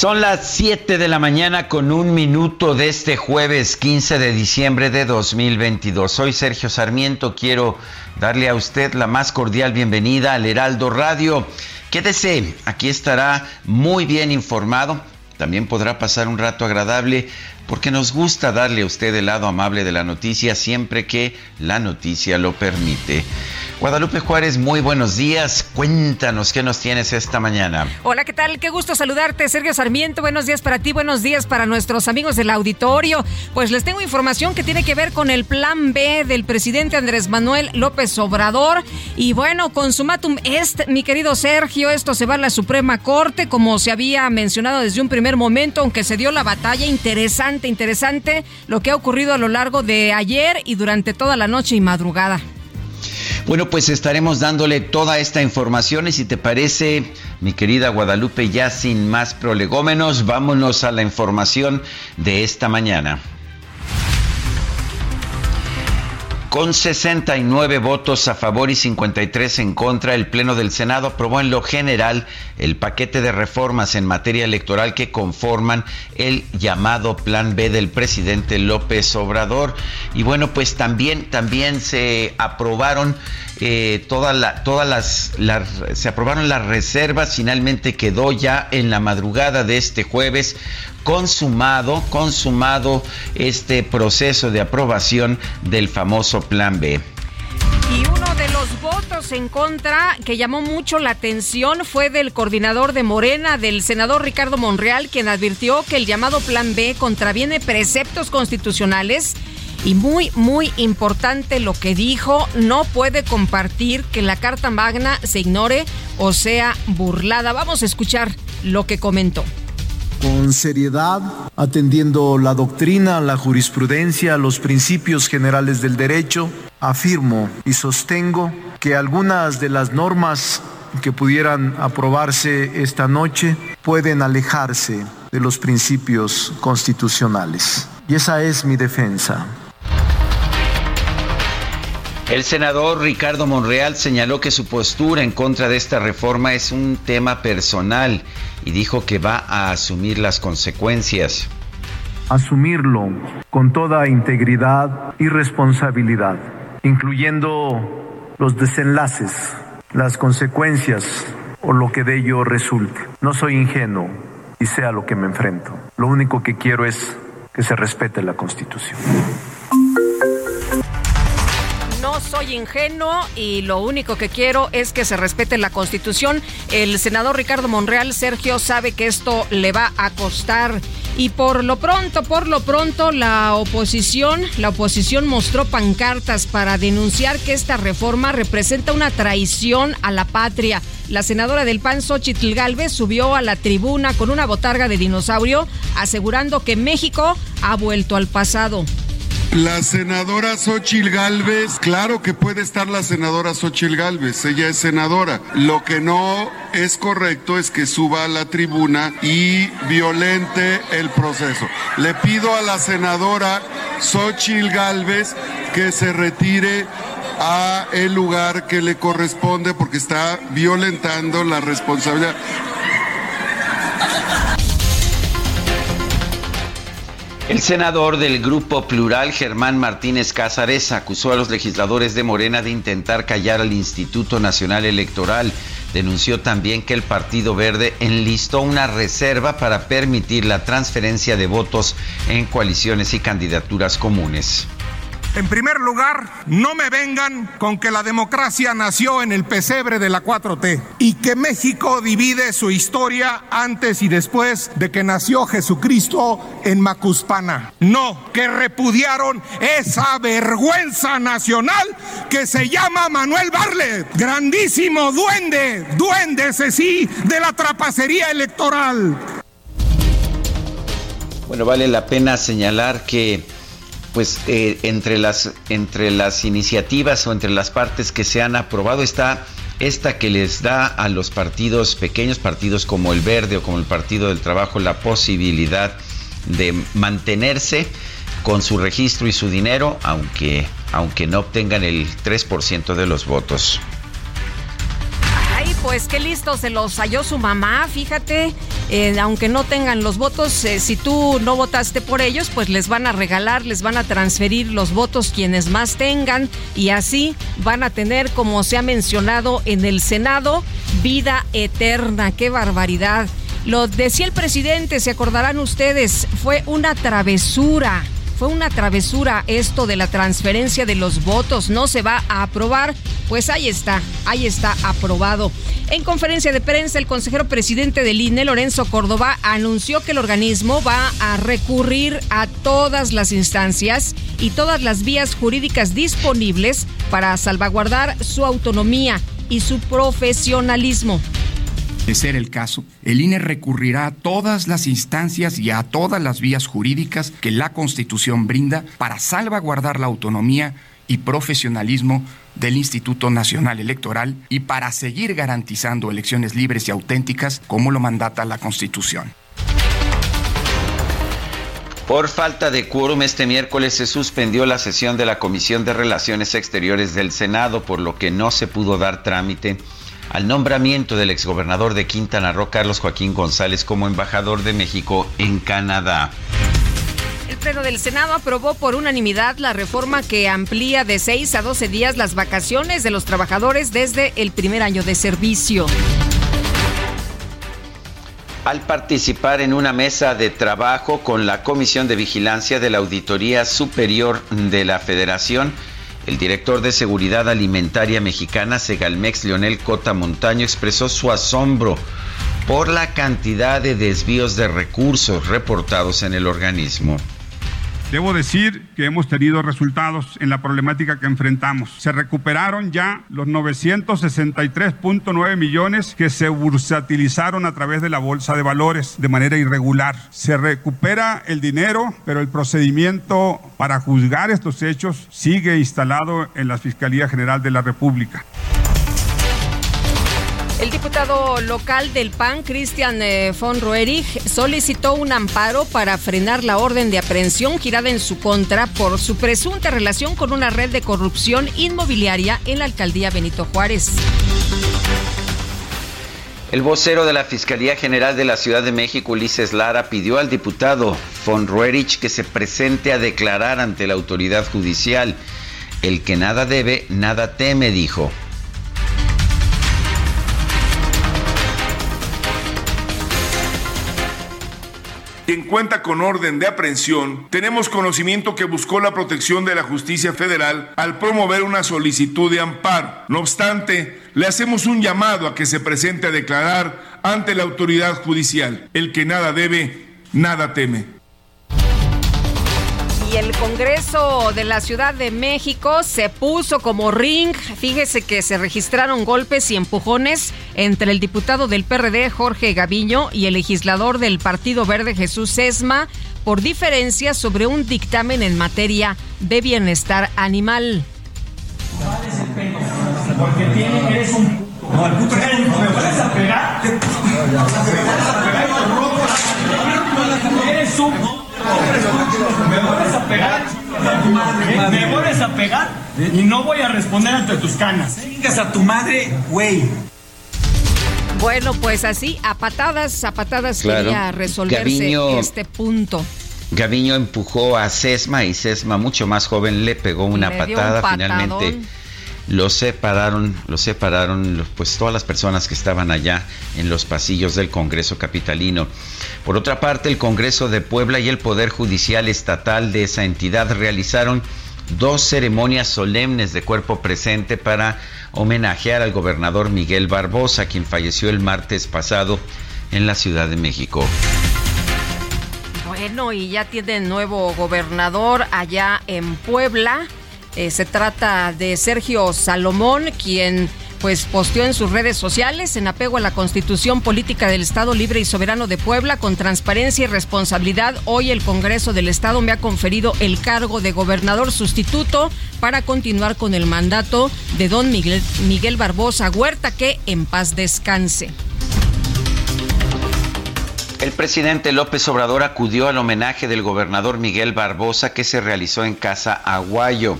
Son las 7 de la mañana con un minuto de este jueves 15 de diciembre de 2022. Soy Sergio Sarmiento. Quiero darle a usted la más cordial bienvenida al Heraldo Radio. Quédese, aquí estará muy bien informado. También podrá pasar un rato agradable porque nos gusta darle a usted el lado amable de la noticia siempre que la noticia lo permite. Guadalupe Juárez, muy buenos días. Cuéntanos qué nos tienes esta mañana. Hola, ¿qué tal? Qué gusto saludarte, Sergio Sarmiento. Buenos días para ti, buenos días para nuestros amigos del auditorio. Pues les tengo información que tiene que ver con el plan B del presidente Andrés Manuel López Obrador. Y bueno, consumatum est, mi querido Sergio, esto se va a la Suprema Corte, como se había mencionado desde un primer momento, aunque se dio la batalla interesante, interesante, lo que ha ocurrido a lo largo de ayer y durante toda la noche y madrugada. Bueno, pues estaremos dándole toda esta información y si te parece, mi querida Guadalupe, ya sin más prolegómenos, vámonos a la información de esta mañana. Con 69 votos a favor y 53 en contra, el Pleno del Senado aprobó en lo general el paquete de reformas en materia electoral que conforman el llamado Plan B del presidente López Obrador. Y bueno, pues también, también se aprobaron eh, todas las, las, se aprobaron las reservas, finalmente quedó ya en la madrugada de este jueves consumado, consumado este proceso de aprobación del famoso Plan B. Y uno de los votos en contra que llamó mucho la atención fue del coordinador de Morena, del senador Ricardo Monreal, quien advirtió que el llamado Plan B contraviene preceptos constitucionales y muy, muy importante lo que dijo, no puede compartir que la Carta Magna se ignore o sea burlada. Vamos a escuchar lo que comentó con seriedad, atendiendo la doctrina, la jurisprudencia, los principios generales del derecho, afirmo y sostengo que algunas de las normas que pudieran aprobarse esta noche pueden alejarse de los principios constitucionales. Y esa es mi defensa. El senador Ricardo Monreal señaló que su postura en contra de esta reforma es un tema personal y dijo que va a asumir las consecuencias. Asumirlo con toda integridad y responsabilidad, incluyendo los desenlaces, las consecuencias o lo que de ello resulte. No soy ingenuo y sé a lo que me enfrento. Lo único que quiero es que se respete la Constitución soy ingenuo y lo único que quiero es que se respete la Constitución. El senador Ricardo Monreal, Sergio, sabe que esto le va a costar. Y por lo pronto, por lo pronto, la oposición, la oposición mostró pancartas para denunciar que esta reforma representa una traición a la patria. La senadora del PAN, Xochitl Galvez, subió a la tribuna con una botarga de dinosaurio, asegurando que México ha vuelto al pasado. La senadora Xochil Gálvez, claro que puede estar la senadora Xochil Gálvez, ella es senadora. Lo que no es correcto es que suba a la tribuna y violente el proceso. Le pido a la senadora Xochil Gálvez que se retire a el lugar que le corresponde porque está violentando la responsabilidad. El senador del Grupo Plural, Germán Martínez Cázares, acusó a los legisladores de Morena de intentar callar al Instituto Nacional Electoral. Denunció también que el Partido Verde enlistó una reserva para permitir la transferencia de votos en coaliciones y candidaturas comunes. En primer lugar, no me vengan con que la democracia nació en el pesebre de la 4T y que México divide su historia antes y después de que nació Jesucristo en Macuspana. No, que repudiaron esa vergüenza nacional que se llama Manuel Barlet, grandísimo duende, duende ese sí, de la trapacería electoral. Bueno, vale la pena señalar que pues eh, entre, las, entre las iniciativas o entre las partes que se han aprobado está esta que les da a los partidos, pequeños partidos como el Verde o como el Partido del Trabajo, la posibilidad de mantenerse con su registro y su dinero, aunque, aunque no obtengan el 3% de los votos pues qué listo se los halló su mamá, fíjate, eh, aunque no tengan los votos, eh, si tú no votaste por ellos, pues les van a regalar, les van a transferir los votos quienes más tengan y así van a tener, como se ha mencionado en el Senado, vida eterna, qué barbaridad. Lo decía el presidente, se acordarán ustedes, fue una travesura fue una travesura esto de la transferencia de los votos, no se va a aprobar, pues ahí está, ahí está aprobado. En conferencia de prensa, el consejero presidente del INE, Lorenzo Córdoba, anunció que el organismo va a recurrir a todas las instancias y todas las vías jurídicas disponibles para salvaguardar su autonomía y su profesionalismo de ser el caso, el INE recurrirá a todas las instancias y a todas las vías jurídicas que la Constitución brinda para salvaguardar la autonomía y profesionalismo del Instituto Nacional Electoral y para seguir garantizando elecciones libres y auténticas como lo mandata la Constitución. Por falta de quórum, este miércoles se suspendió la sesión de la Comisión de Relaciones Exteriores del Senado, por lo que no se pudo dar trámite al nombramiento del exgobernador de Quintana Roo, Carlos Joaquín González, como embajador de México en Canadá. El Pleno del Senado aprobó por unanimidad la reforma que amplía de 6 a 12 días las vacaciones de los trabajadores desde el primer año de servicio. Al participar en una mesa de trabajo con la Comisión de Vigilancia de la Auditoría Superior de la Federación, el director de Seguridad Alimentaria Mexicana, Segalmex, Leonel Cota Montaño, expresó su asombro por la cantidad de desvíos de recursos reportados en el organismo. Debo decir que hemos tenido resultados en la problemática que enfrentamos. Se recuperaron ya los 963.9 millones que se bursatilizaron a través de la bolsa de valores de manera irregular. Se recupera el dinero, pero el procedimiento para juzgar estos hechos sigue instalado en la Fiscalía General de la República. El diputado local del PAN, Christian eh, von Roerich, solicitó un amparo para frenar la orden de aprehensión girada en su contra por su presunta relación con una red de corrupción inmobiliaria en la alcaldía Benito Juárez. El vocero de la Fiscalía General de la Ciudad de México, Ulises Lara, pidió al diputado von Roerich que se presente a declarar ante la autoridad judicial. El que nada debe, nada teme, dijo. Quien cuenta con orden de aprehensión, tenemos conocimiento que buscó la protección de la justicia federal al promover una solicitud de amparo. No obstante, le hacemos un llamado a que se presente a declarar ante la autoridad judicial. El que nada debe, nada teme y el Congreso de la Ciudad de México se puso como ring. Fíjese que se registraron golpes y empujones entre el diputado del PRD Jorge Gaviño y el legislador del Partido Verde Jesús Esma por diferencias sobre un dictamen en materia de bienestar animal. Porque tiene, eres un... No, el puto ¿Me vuelves a pegar? ¿Me Eres un... Me vuelves a pegar. Me vuelves a pegar y no voy a responder ante tus canas. Vengas a tu madre, güey. Bueno, pues así, a patadas, a patadas quería resolverse este punto. Gaviño empujó a Sesma y Sesma, mucho más joven, le pegó una patada. Finalmente los separaron, los separaron pues todas las personas que estaban allá en los pasillos del Congreso capitalino. Por otra parte, el Congreso de Puebla y el Poder Judicial Estatal de esa entidad realizaron dos ceremonias solemnes de cuerpo presente para homenajear al gobernador Miguel Barbosa, quien falleció el martes pasado en la Ciudad de México. Bueno, y ya tiene nuevo gobernador allá en Puebla. Eh, se trata de Sergio Salomón, quien pues posteó en sus redes sociales en apego a la Constitución Política del Estado Libre y Soberano de Puebla con transparencia y responsabilidad. Hoy el Congreso del Estado me ha conferido el cargo de gobernador sustituto para continuar con el mandato de don Miguel, Miguel Barbosa Huerta, que en paz descanse. El presidente López Obrador acudió al homenaje del gobernador Miguel Barbosa que se realizó en Casa Aguayo.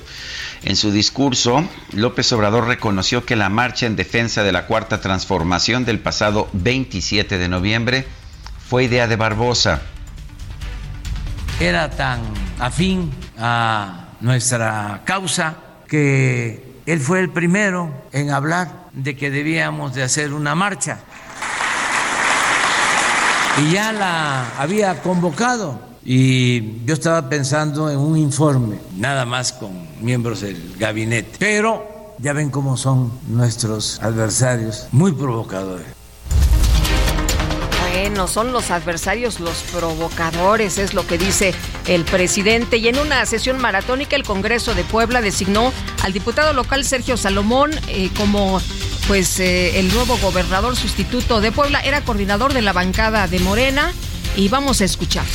En su discurso, López Obrador reconoció que la marcha en defensa de la cuarta transformación del pasado 27 de noviembre fue idea de Barbosa. Era tan afín a nuestra causa que él fue el primero en hablar de que debíamos de hacer una marcha y ya la había convocado. Y yo estaba pensando en un informe, nada más con miembros del gabinete. Pero ya ven cómo son nuestros adversarios, muy provocadores. Bueno, son los adversarios los provocadores, es lo que dice el presidente. Y en una sesión maratónica, el Congreso de Puebla designó al diputado local Sergio Salomón eh, como pues eh, el nuevo gobernador sustituto de Puebla era coordinador de la bancada de Morena y vamos a escuchar.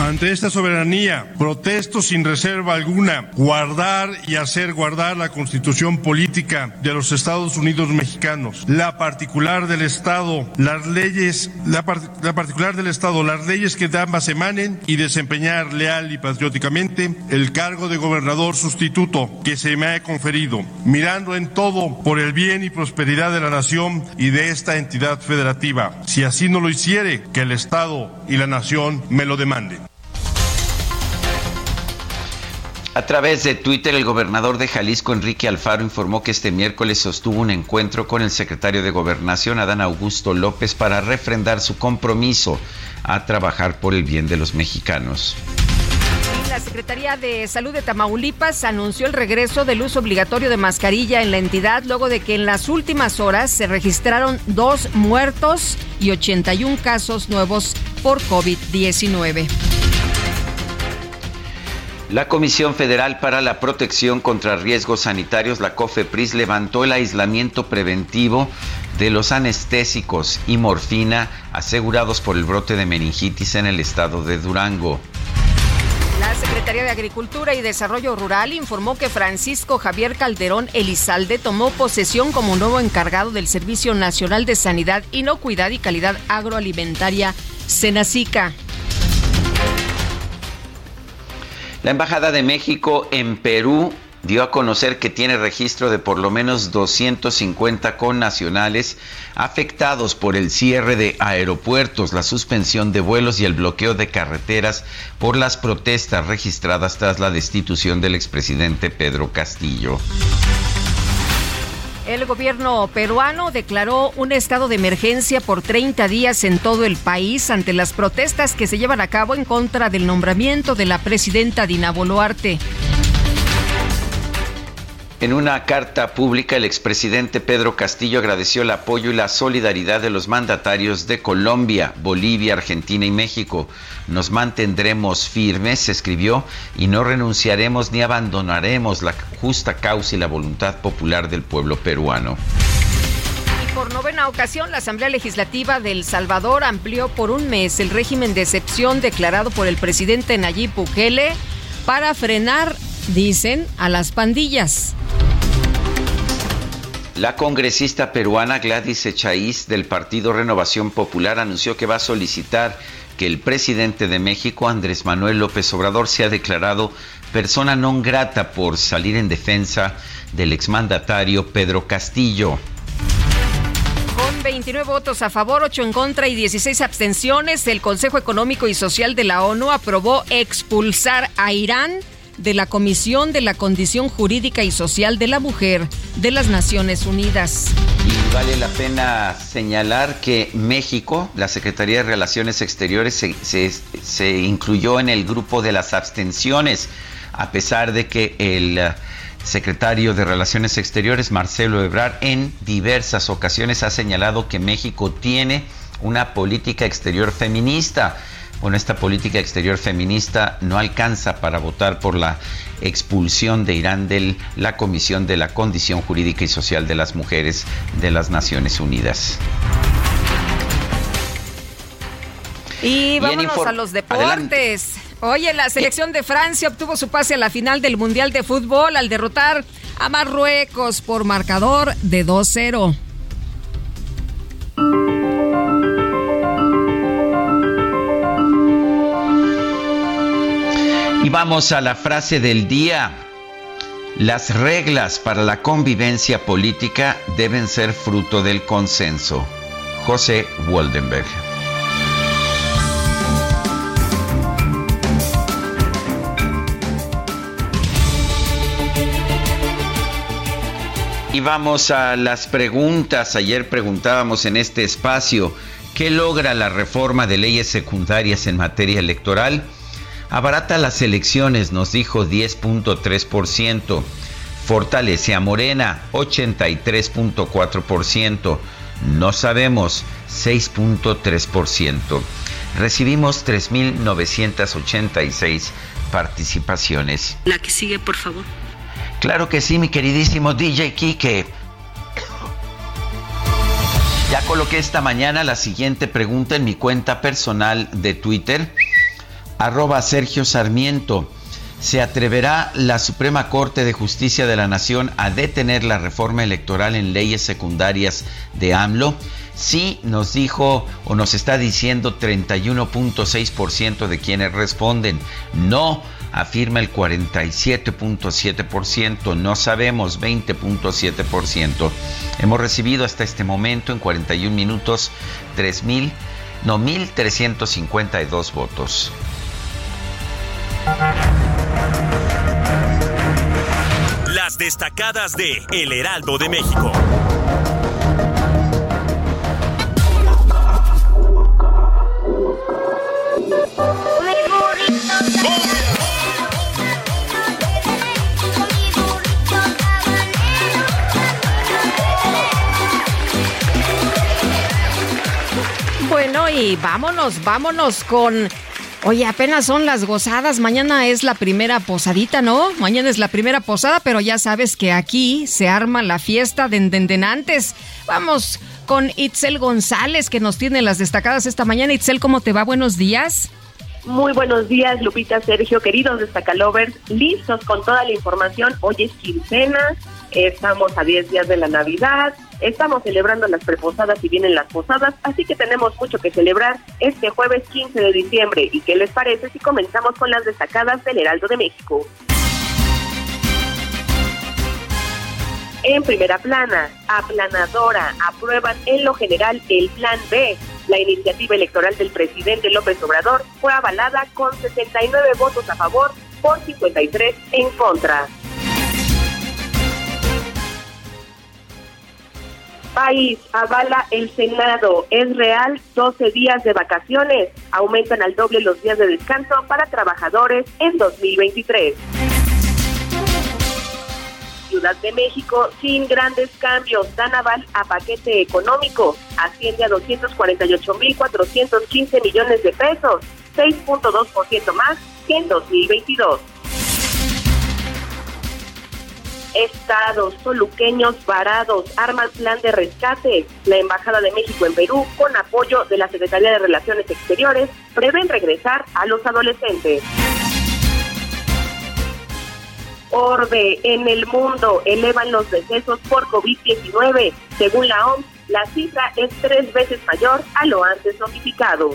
Ante esta soberanía, protesto sin reserva alguna guardar y hacer guardar la constitución política de los Estados Unidos mexicanos, la particular del Estado, las leyes, la, la particular del Estado, las leyes que de ambas emanen y desempeñar leal y patrióticamente el cargo de gobernador sustituto que se me ha conferido, mirando en todo por el bien y prosperidad de la nación y de esta entidad federativa. Si así no lo hiciere, que el Estado y la nación me lo demanden. A través de Twitter, el gobernador de Jalisco, Enrique Alfaro, informó que este miércoles sostuvo un encuentro con el secretario de Gobernación, Adán Augusto López, para refrendar su compromiso a trabajar por el bien de los mexicanos. La Secretaría de Salud de Tamaulipas anunció el regreso del uso obligatorio de mascarilla en la entidad luego de que en las últimas horas se registraron dos muertos y 81 casos nuevos por COVID-19. La Comisión Federal para la Protección contra Riesgos Sanitarios, la COFEPRIS, levantó el aislamiento preventivo de los anestésicos y morfina asegurados por el brote de meningitis en el estado de Durango. La Secretaría de Agricultura y Desarrollo Rural informó que Francisco Javier Calderón Elizalde tomó posesión como nuevo encargado del Servicio Nacional de Sanidad, Inocuidad y Calidad Agroalimentaria, Senacica. La Embajada de México en Perú dio a conocer que tiene registro de por lo menos 250 connacionales afectados por el cierre de aeropuertos, la suspensión de vuelos y el bloqueo de carreteras por las protestas registradas tras la destitución del expresidente Pedro Castillo. El gobierno peruano declaró un estado de emergencia por 30 días en todo el país ante las protestas que se llevan a cabo en contra del nombramiento de la presidenta Dina Boluarte. En una carta pública, el expresidente Pedro Castillo agradeció el apoyo y la solidaridad de los mandatarios de Colombia, Bolivia, Argentina y México. Nos mantendremos firmes, escribió, y no renunciaremos ni abandonaremos la justa causa y la voluntad popular del pueblo peruano. Y por novena ocasión, la Asamblea Legislativa de El Salvador amplió por un mes el régimen de excepción declarado por el presidente Nayib Bukele para frenar, dicen, a las pandillas. La congresista peruana Gladys Echaíz del Partido Renovación Popular anunció que va a solicitar que el presidente de México, Andrés Manuel López Obrador, sea declarado persona non grata por salir en defensa del exmandatario Pedro Castillo. Con 29 votos a favor, 8 en contra y 16 abstenciones, el Consejo Económico y Social de la ONU aprobó expulsar a Irán de la Comisión de la Condición Jurídica y Social de la Mujer de las Naciones Unidas. Y vale la pena señalar que México, la Secretaría de Relaciones Exteriores, se, incluyó en el grupo de las abstenciones a pesar de que el eh, secretario de Relaciones Exteriores, Marcelo Ebrard, en diversas ocasiones ha señalado que México tiene una política exterior feminista. Bueno, esta política exterior feminista no alcanza para votar por la expulsión de Irán de la Comisión de la Condición Jurídica y Social de las Mujeres de las Naciones Unidas. Y vámonos a los deportes. Oye, la selección de Francia obtuvo su pase a la final del Mundial de Fútbol al derrotar a Marruecos por marcador de 2-0. Vamos a la frase del día. Las reglas para la convivencia política deben ser fruto del consenso. José Waldenberg. Y vamos a las preguntas. Ayer preguntábamos en este espacio, ¿qué logra la reforma de leyes secundarias en materia electoral? Abarata las elecciones, nos dijo 10.3%. Fortalece a Morena, 83.4%. No sabemos, 6.3%. Recibimos 3.986 participaciones. La que sigue, por favor. Claro que sí, mi queridísimo DJ Kike. Ya coloqué esta mañana la siguiente pregunta en mi cuenta personal de Twitter arroba Sergio Sarmiento. ¿Se atreverá la Suprema Corte de Justicia de la Nación a detener la reforma electoral en leyes secundarias de AMLO? Sí, nos dijo o nos está diciendo 31.6% de quienes responden. No, afirma el 47.7%. No sabemos, 20.7%. Hemos recibido hasta este momento en 41 minutos 3.000, no 1.352 votos. Las destacadas de El Heraldo de México. Bueno, y vámonos, vámonos con Oye, apenas son las gozadas. Mañana es la primera posadita, ¿no? Mañana es la primera posada, pero ya sabes que aquí se arma la fiesta de endendenantes. Vamos con Itzel González, que nos tiene las destacadas esta mañana. Itzel, ¿cómo te va? Buenos días. Muy buenos días, Lupita, Sergio, queridos destacalovers, listos con toda la información. Hoy es quincena, estamos a 10 días de la Navidad, estamos celebrando las preposadas y vienen las posadas, así que tenemos mucho que celebrar este jueves 15 de diciembre. ¿Y qué les parece si comenzamos con las destacadas del Heraldo de México? En primera plana, aplanadora, aprueban en lo general el Plan B la iniciativa electoral del presidente López Obrador fue avalada con 69 votos a favor por 53 en contra. País avala el Senado. Es real 12 días de vacaciones. Aumentan al doble los días de descanso para trabajadores en 2023. Ciudad de México sin grandes cambios. Dan aval a paquete económico. Asciende a 248.415 millones de pesos, 6.2% más que en 2022. Estados toluqueños varados arman plan de rescate. La Embajada de México en Perú, con apoyo de la Secretaría de Relaciones Exteriores, prevén regresar a los adolescentes. Orbe en el mundo elevan los decesos por COVID-19. Según la OMS, la cifra es tres veces mayor a lo antes notificado.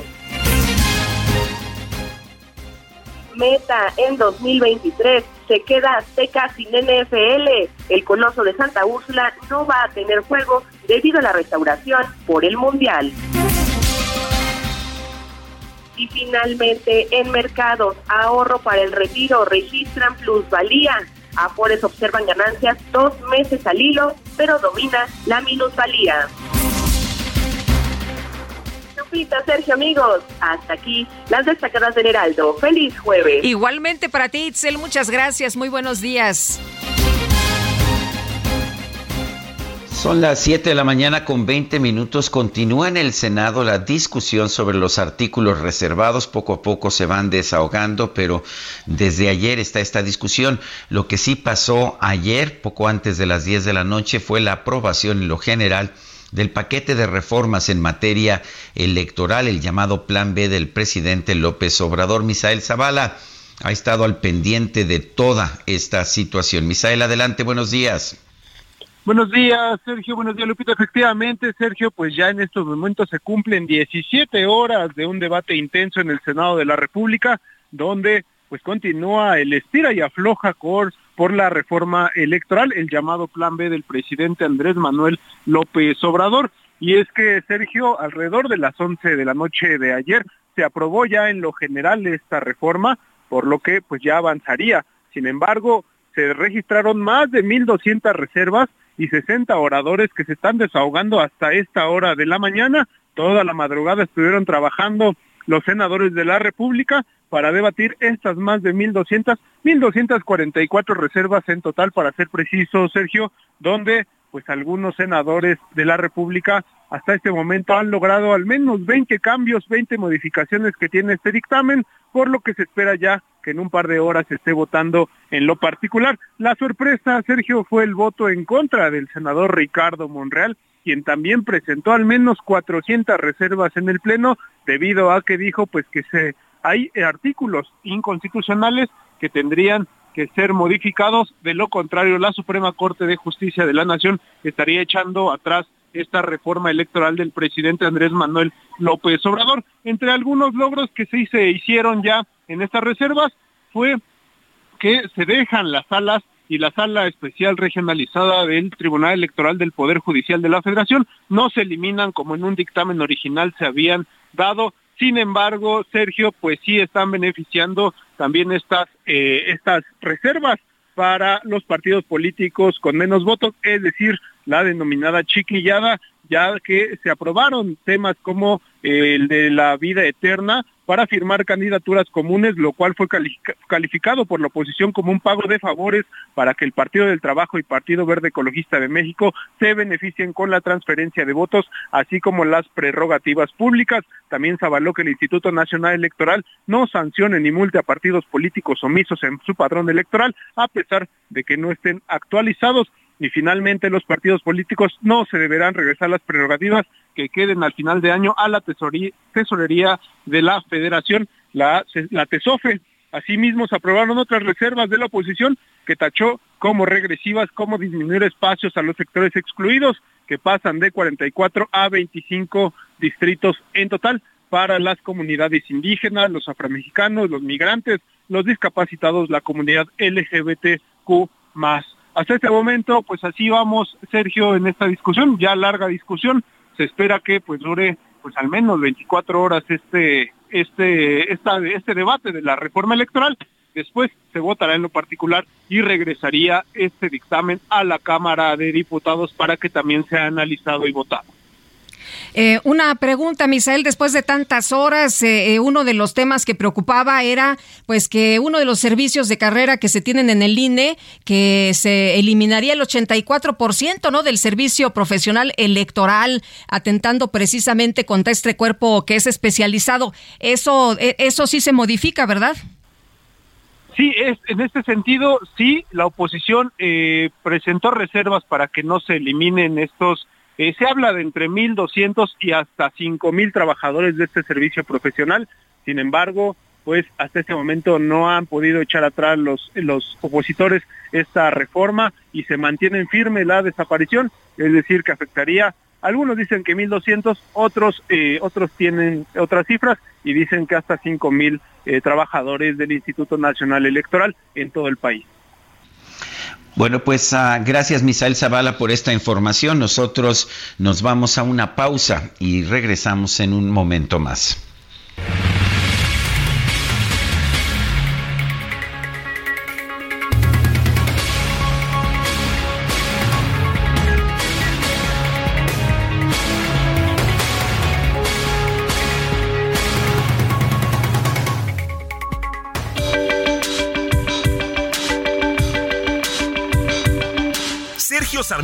Meta en 2023 se queda seca sin NFL. El coloso de Santa Úrsula no va a tener juego debido a la restauración por el Mundial. Y finalmente, en mercados, ahorro para el retiro registran plusvalía. Afores observan ganancias dos meses al hilo, pero domina la minusvalía. Lupita, Sergio, amigos. Hasta aquí las destacadas del Heraldo. Feliz jueves. Igualmente para ti, Itzel, muchas gracias. Muy buenos días. Son las 7 de la mañana con 20 minutos. Continúa en el Senado la discusión sobre los artículos reservados. Poco a poco se van desahogando, pero desde ayer está esta discusión. Lo que sí pasó ayer, poco antes de las 10 de la noche, fue la aprobación en lo general del paquete de reformas en materia electoral, el llamado Plan B del presidente López Obrador. Misael Zavala ha estado al pendiente de toda esta situación. Misael, adelante, buenos días. Buenos días, Sergio. Buenos días, Lupita. Efectivamente, Sergio, pues ya en estos momentos se cumplen 17 horas de un debate intenso en el Senado de la República, donde pues continúa el estira y afloja por, por la reforma electoral, el llamado Plan B del presidente Andrés Manuel López Obrador. Y es que, Sergio, alrededor de las 11 de la noche de ayer se aprobó ya en lo general esta reforma, por lo que pues ya avanzaría. Sin embargo, se registraron más de 1.200 reservas y 60 oradores que se están desahogando hasta esta hora de la mañana. Toda la madrugada estuvieron trabajando los senadores de la República para debatir estas más de 1.200, 1.244 reservas en total, para ser preciso, Sergio, donde pues algunos senadores de la República hasta este momento han logrado al menos 20 cambios, 20 modificaciones que tiene este dictamen, por lo que se espera ya que en un par de horas esté votando en lo particular. La sorpresa, Sergio, fue el voto en contra del senador Ricardo Monreal, quien también presentó al menos 400 reservas en el Pleno, debido a que dijo pues que se, hay artículos inconstitucionales que tendrían que ser modificados, de lo contrario la Suprema Corte de Justicia de la Nación estaría echando atrás esta reforma electoral del presidente Andrés Manuel López Obrador. Entre algunos logros que se hicieron ya en estas reservas fue que se dejan las salas y la sala especial regionalizada del Tribunal Electoral del Poder Judicial de la Federación no se eliminan como en un dictamen original se habían dado. Sin embargo, Sergio, pues sí están beneficiando también estas, eh, estas reservas para los partidos políticos con menos votos, es decir, la denominada chiquillada, ya que se aprobaron temas como eh, el de la vida eterna para firmar candidaturas comunes, lo cual fue calificado por la oposición como un pago de favores para que el Partido del Trabajo y Partido Verde Ecologista de México se beneficien con la transferencia de votos, así como las prerrogativas públicas. También se avaló que el Instituto Nacional Electoral no sancione ni multe a partidos políticos omisos en su padrón electoral, a pesar de que no estén actualizados y finalmente los partidos políticos no se deberán regresar las prerrogativas que queden al final de año a la tesorería, de la federación, la, TESOFE. Asimismo, se aprobaron otras reservas de la oposición que tachó como regresivas, como disminuir espacios a los sectores excluidos, que pasan de 44 a 25 distritos en total para las comunidades indígenas, los afromexicanos, los migrantes, los discapacitados, la comunidad LGBTQ más. Hasta este momento, pues así vamos, Sergio, en esta discusión, ya larga discusión. Se espera que pues dure pues al menos 24 horas este este esta, este debate de la reforma electoral. Después se votará en lo particular y regresaría este dictamen a la Cámara de Diputados para que también sea analizado y votado. Eh, una pregunta, Misael, después de tantas horas, eh, eh, uno de los temas que preocupaba era pues que uno de los servicios de carrera que se tienen en el INE, que se eliminaría el 84% ¿no? del servicio profesional electoral, atentando precisamente contra este cuerpo que es especializado. Eso, eso sí se modifica, ¿verdad? Sí, es, en este sentido, sí, la oposición presentó reservas para que no se eliminen estos eh, se habla de entre 1.200 y hasta 5.000 trabajadores de este servicio profesional. Sin embargo, pues hasta este momento no han podido echar atrás los, los opositores esta reforma y se mantienen firme la desaparición, es decir, que afectaría, algunos dicen que 1.200, otros, eh, otros tienen otras cifras y dicen que hasta 5.000 eh, trabajadores del Instituto Nacional Electoral en todo el país. Bueno, pues uh, gracias Misael Zavala por esta información. Nosotros nos vamos a una pausa y regresamos en un momento más.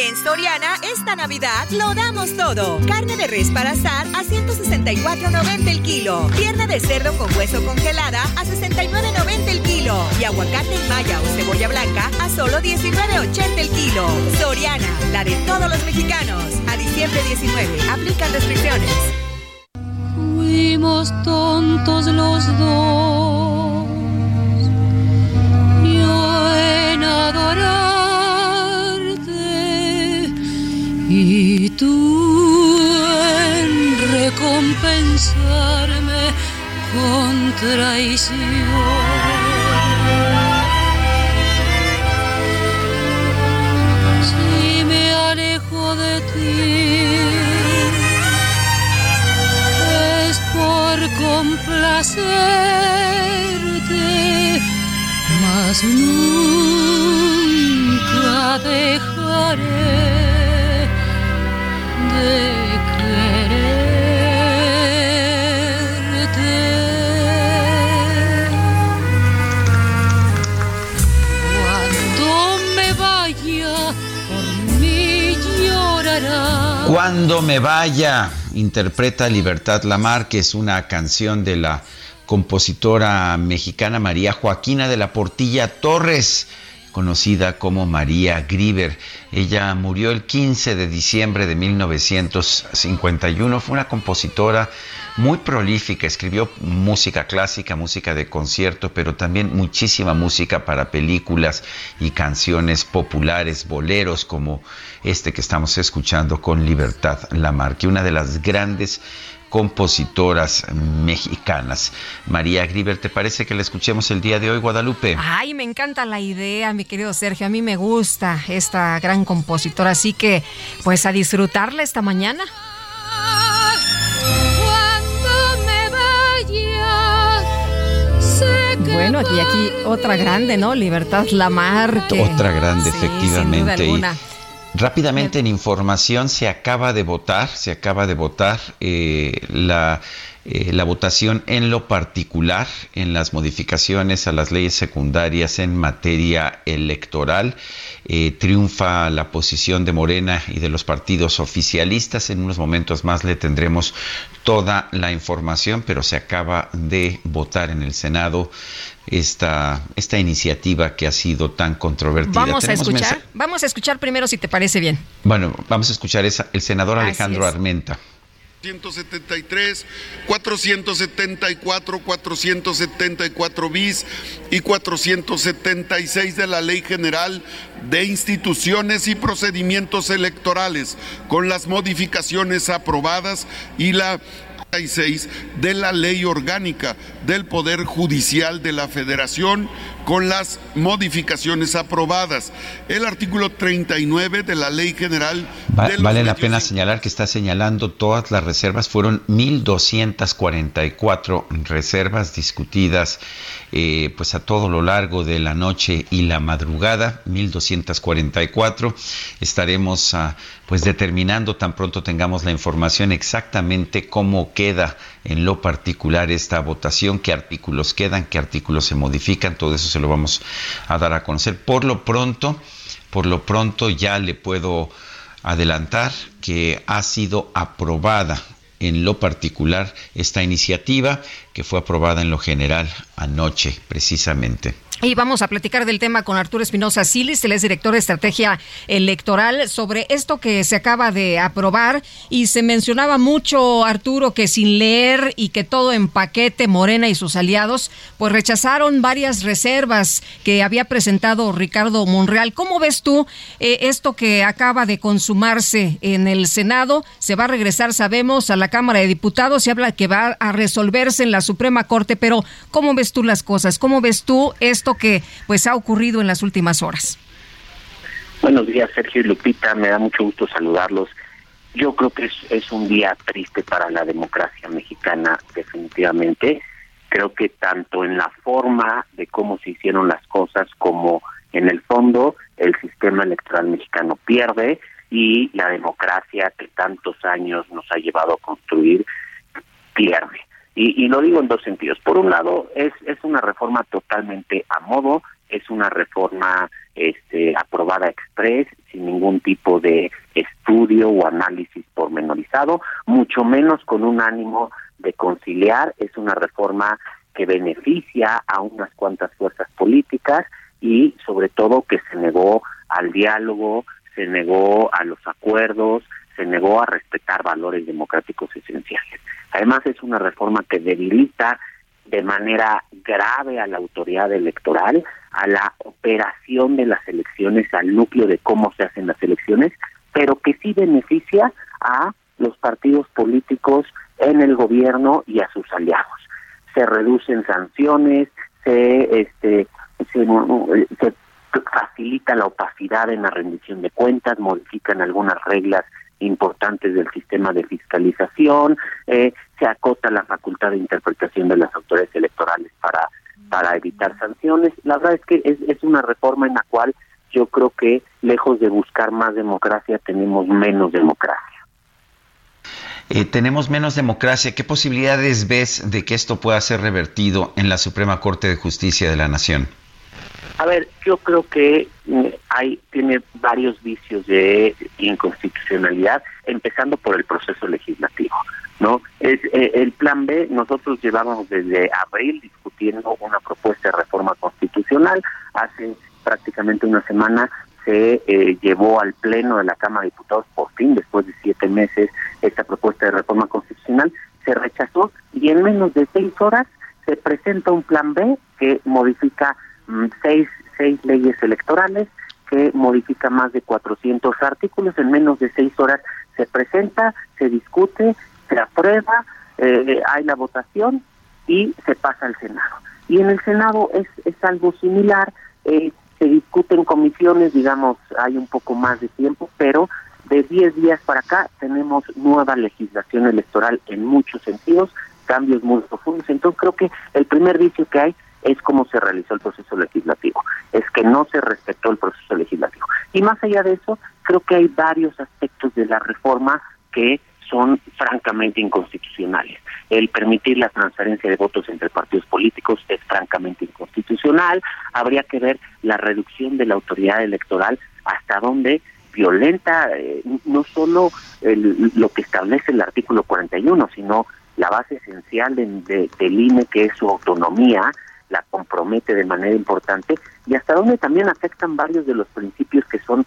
En Soriana, esta Navidad lo damos todo. Carne de res para asar a 164.90 el kilo. Pierna de cerdo con hueso congelada a 69.90 el kilo. Y aguacate en malla o cebolla blanca a solo 19.80 el kilo. Soriana, la de todos los mexicanos. A diciembre 19, aplican restricciones. Fuimos tontos los dos. Yo en adorar y tú en recompensarme con traición. Si me alejo de ti, es por complacerte, mas nunca dejaré de Cuando me vaya, interpreta Libertad Lamar, que es una canción de la compositora mexicana María Joaquina de la Portilla Torres conocida como María Grieber. Ella murió el 15 de diciembre de 1951. Fue una compositora muy prolífica, escribió música clásica, música de concierto, pero también muchísima música para películas y canciones populares, boleros como este que estamos escuchando con Libertad Lamarque, una de las grandes compositoras mexicanas. María Griver, ¿te parece que la escuchemos el día de hoy, Guadalupe? Ay, me encanta la idea, mi querido Sergio. A mí me gusta esta gran compositora, así que pues a disfrutarla esta mañana. Cuando me vaya, sé que Bueno, y aquí otra grande, ¿no? Libertad Lamarque. Otra grande, Sí, efectivamente. Sin duda Y alguna. Rápidamente en información se acaba de votar, se acaba de votar eh, la, eh, la votación en lo particular en las modificaciones a las leyes secundarias en materia electoral. Eh, triunfa la posición de Morena y de los partidos oficialistas. En unos momentos más le tendremos toda la información, pero se acaba de votar en el Senado esta, esta iniciativa que ha sido tan controvertida. Vamos a escuchar, vamos a escuchar primero si te parece bien. Bueno, vamos a escuchar esa, el senador Así Alejandro es. Armenta. 473, 474, 474 bis y 476 de la Ley General de Instituciones y Procedimientos Electorales, con las modificaciones aprobadas y la 36 de la Ley Orgánica del Poder Judicial de la Federación con las modificaciones aprobadas. El artículo 39 de la Ley General Va- de los vale la pena señalar que está señalando todas las reservas, fueron 1.244 reservas discutidas eh, pues a todo lo largo de la noche y la madrugada, 1.244. Estaremos ah, pues determinando tan pronto tengamos la información exactamente cómo queda en lo particular esta votación, qué artículos quedan, qué artículos se modifican, todo eso se lo vamos a dar a conocer. Por lo pronto, por lo pronto ya le puedo adelantar que ha sido aprobada en lo particular esta iniciativa que fue aprobada en lo general anoche precisamente. Y vamos a platicar del tema con Arturo Espinosa Silis, él es director de estrategia electoral, sobre esto que se acaba de aprobar. Y se mencionaba mucho, Arturo, que sin leer y que todo en paquete, Morena y sus aliados, pues rechazaron varias reservas que había presentado Ricardo Monreal. ¿Cómo ves tú eh, esto que acaba de consumarse en el Senado? Se va a regresar, sabemos, a la Cámara de Diputados. Se habla que va a resolverse en la Suprema Corte, pero ¿cómo ves tú las cosas? ¿Cómo ves tú esto? Que pues ha ocurrido en las últimas horas. Buenos días, Sergio y Lupita. Me da mucho gusto saludarlos. Yo creo que es, es un día triste para la democracia mexicana, definitivamente. Creo que tanto en la forma de cómo se hicieron las cosas como en el fondo, el sistema electoral mexicano pierde y la democracia que tantos años nos ha llevado a construir pierde. Y, lo digo en dos sentidos. Por un lado, es, es una reforma totalmente a modo, es una reforma este, aprobada express, sin ningún tipo de estudio o análisis pormenorizado, mucho menos con un ánimo de conciliar. Es una reforma que beneficia a unas cuantas fuerzas políticas y sobre todo que se negó al diálogo, se negó a los acuerdos, se negó a respetar valores democráticos esenciales. Además es una reforma que debilita de manera grave a la autoridad electoral, a la operación de las elecciones, al núcleo de cómo se hacen las elecciones, pero que sí beneficia a los partidos políticos en el gobierno y a sus aliados. Se reducen sanciones, se, este, se, se facilita la opacidad en la rendición de cuentas, modifican algunas reglas importantes del sistema de fiscalización, eh, se acota la facultad de interpretación de las autoridades electorales para, para evitar sanciones. La verdad es que es, es una reforma en la cual yo creo que lejos de buscar más democracia tenemos menos democracia. Eh, tenemos menos democracia. ¿Qué posibilidades ves de que esto pueda ser revertido en la Suprema Corte de Justicia de la Nación? A ver, yo creo que mm, hay tiene varios vicios de inconstitucionalidad, empezando por el proceso legislativo, ¿no? Es eh, el plan B. Nosotros llevamos desde abril discutiendo una propuesta de reforma constitucional. Hace prácticamente una semana se eh, llevó al pleno de la Cámara de Diputados por fin, después de siete meses, esta propuesta de reforma constitucional se rechazó y en menos de seis horas se presenta un plan B que modifica seis, seis leyes electorales que modifica más de 400 artículos. En menos de seis horas se presenta, se discute, se aprueba, eh, hay la votación y se pasa al Senado. Y en el Senado es, es algo similar, eh, se discute en comisiones, digamos, hay un poco más de tiempo, pero de 10 días para acá tenemos nueva legislación electoral en muchos sentidos, cambios muy profundos. Entonces creo que el primer vicio que hay es cómo se realizó el proceso legislativo, es que no se respetó el proceso legislativo. Y más allá de eso, creo que hay varios aspectos de la reforma que son francamente inconstitucionales. El permitir la transferencia de votos entre partidos políticos es francamente inconstitucional. Habría que ver la reducción de la autoridad electoral hasta dónde violenta eh, no solo lo que establece el artículo 41, sino la base esencial de, del INE, que es su autonomía, la compromete de manera importante y hasta donde también afectan varios de los principios que son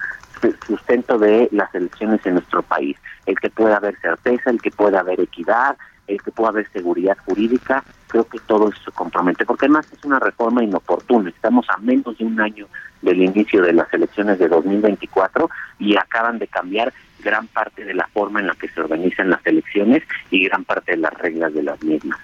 sustento de las elecciones en nuestro país. El que pueda haber certeza, el que pueda haber equidad, el que pueda haber seguridad jurídica, creo que todo eso se compromete, porque además es una reforma inoportuna. Estamos a menos de un año del inicio de las elecciones de 2024 y acaban de cambiar gran parte de la forma en la que se organizan las elecciones y gran parte de las reglas de las mismas.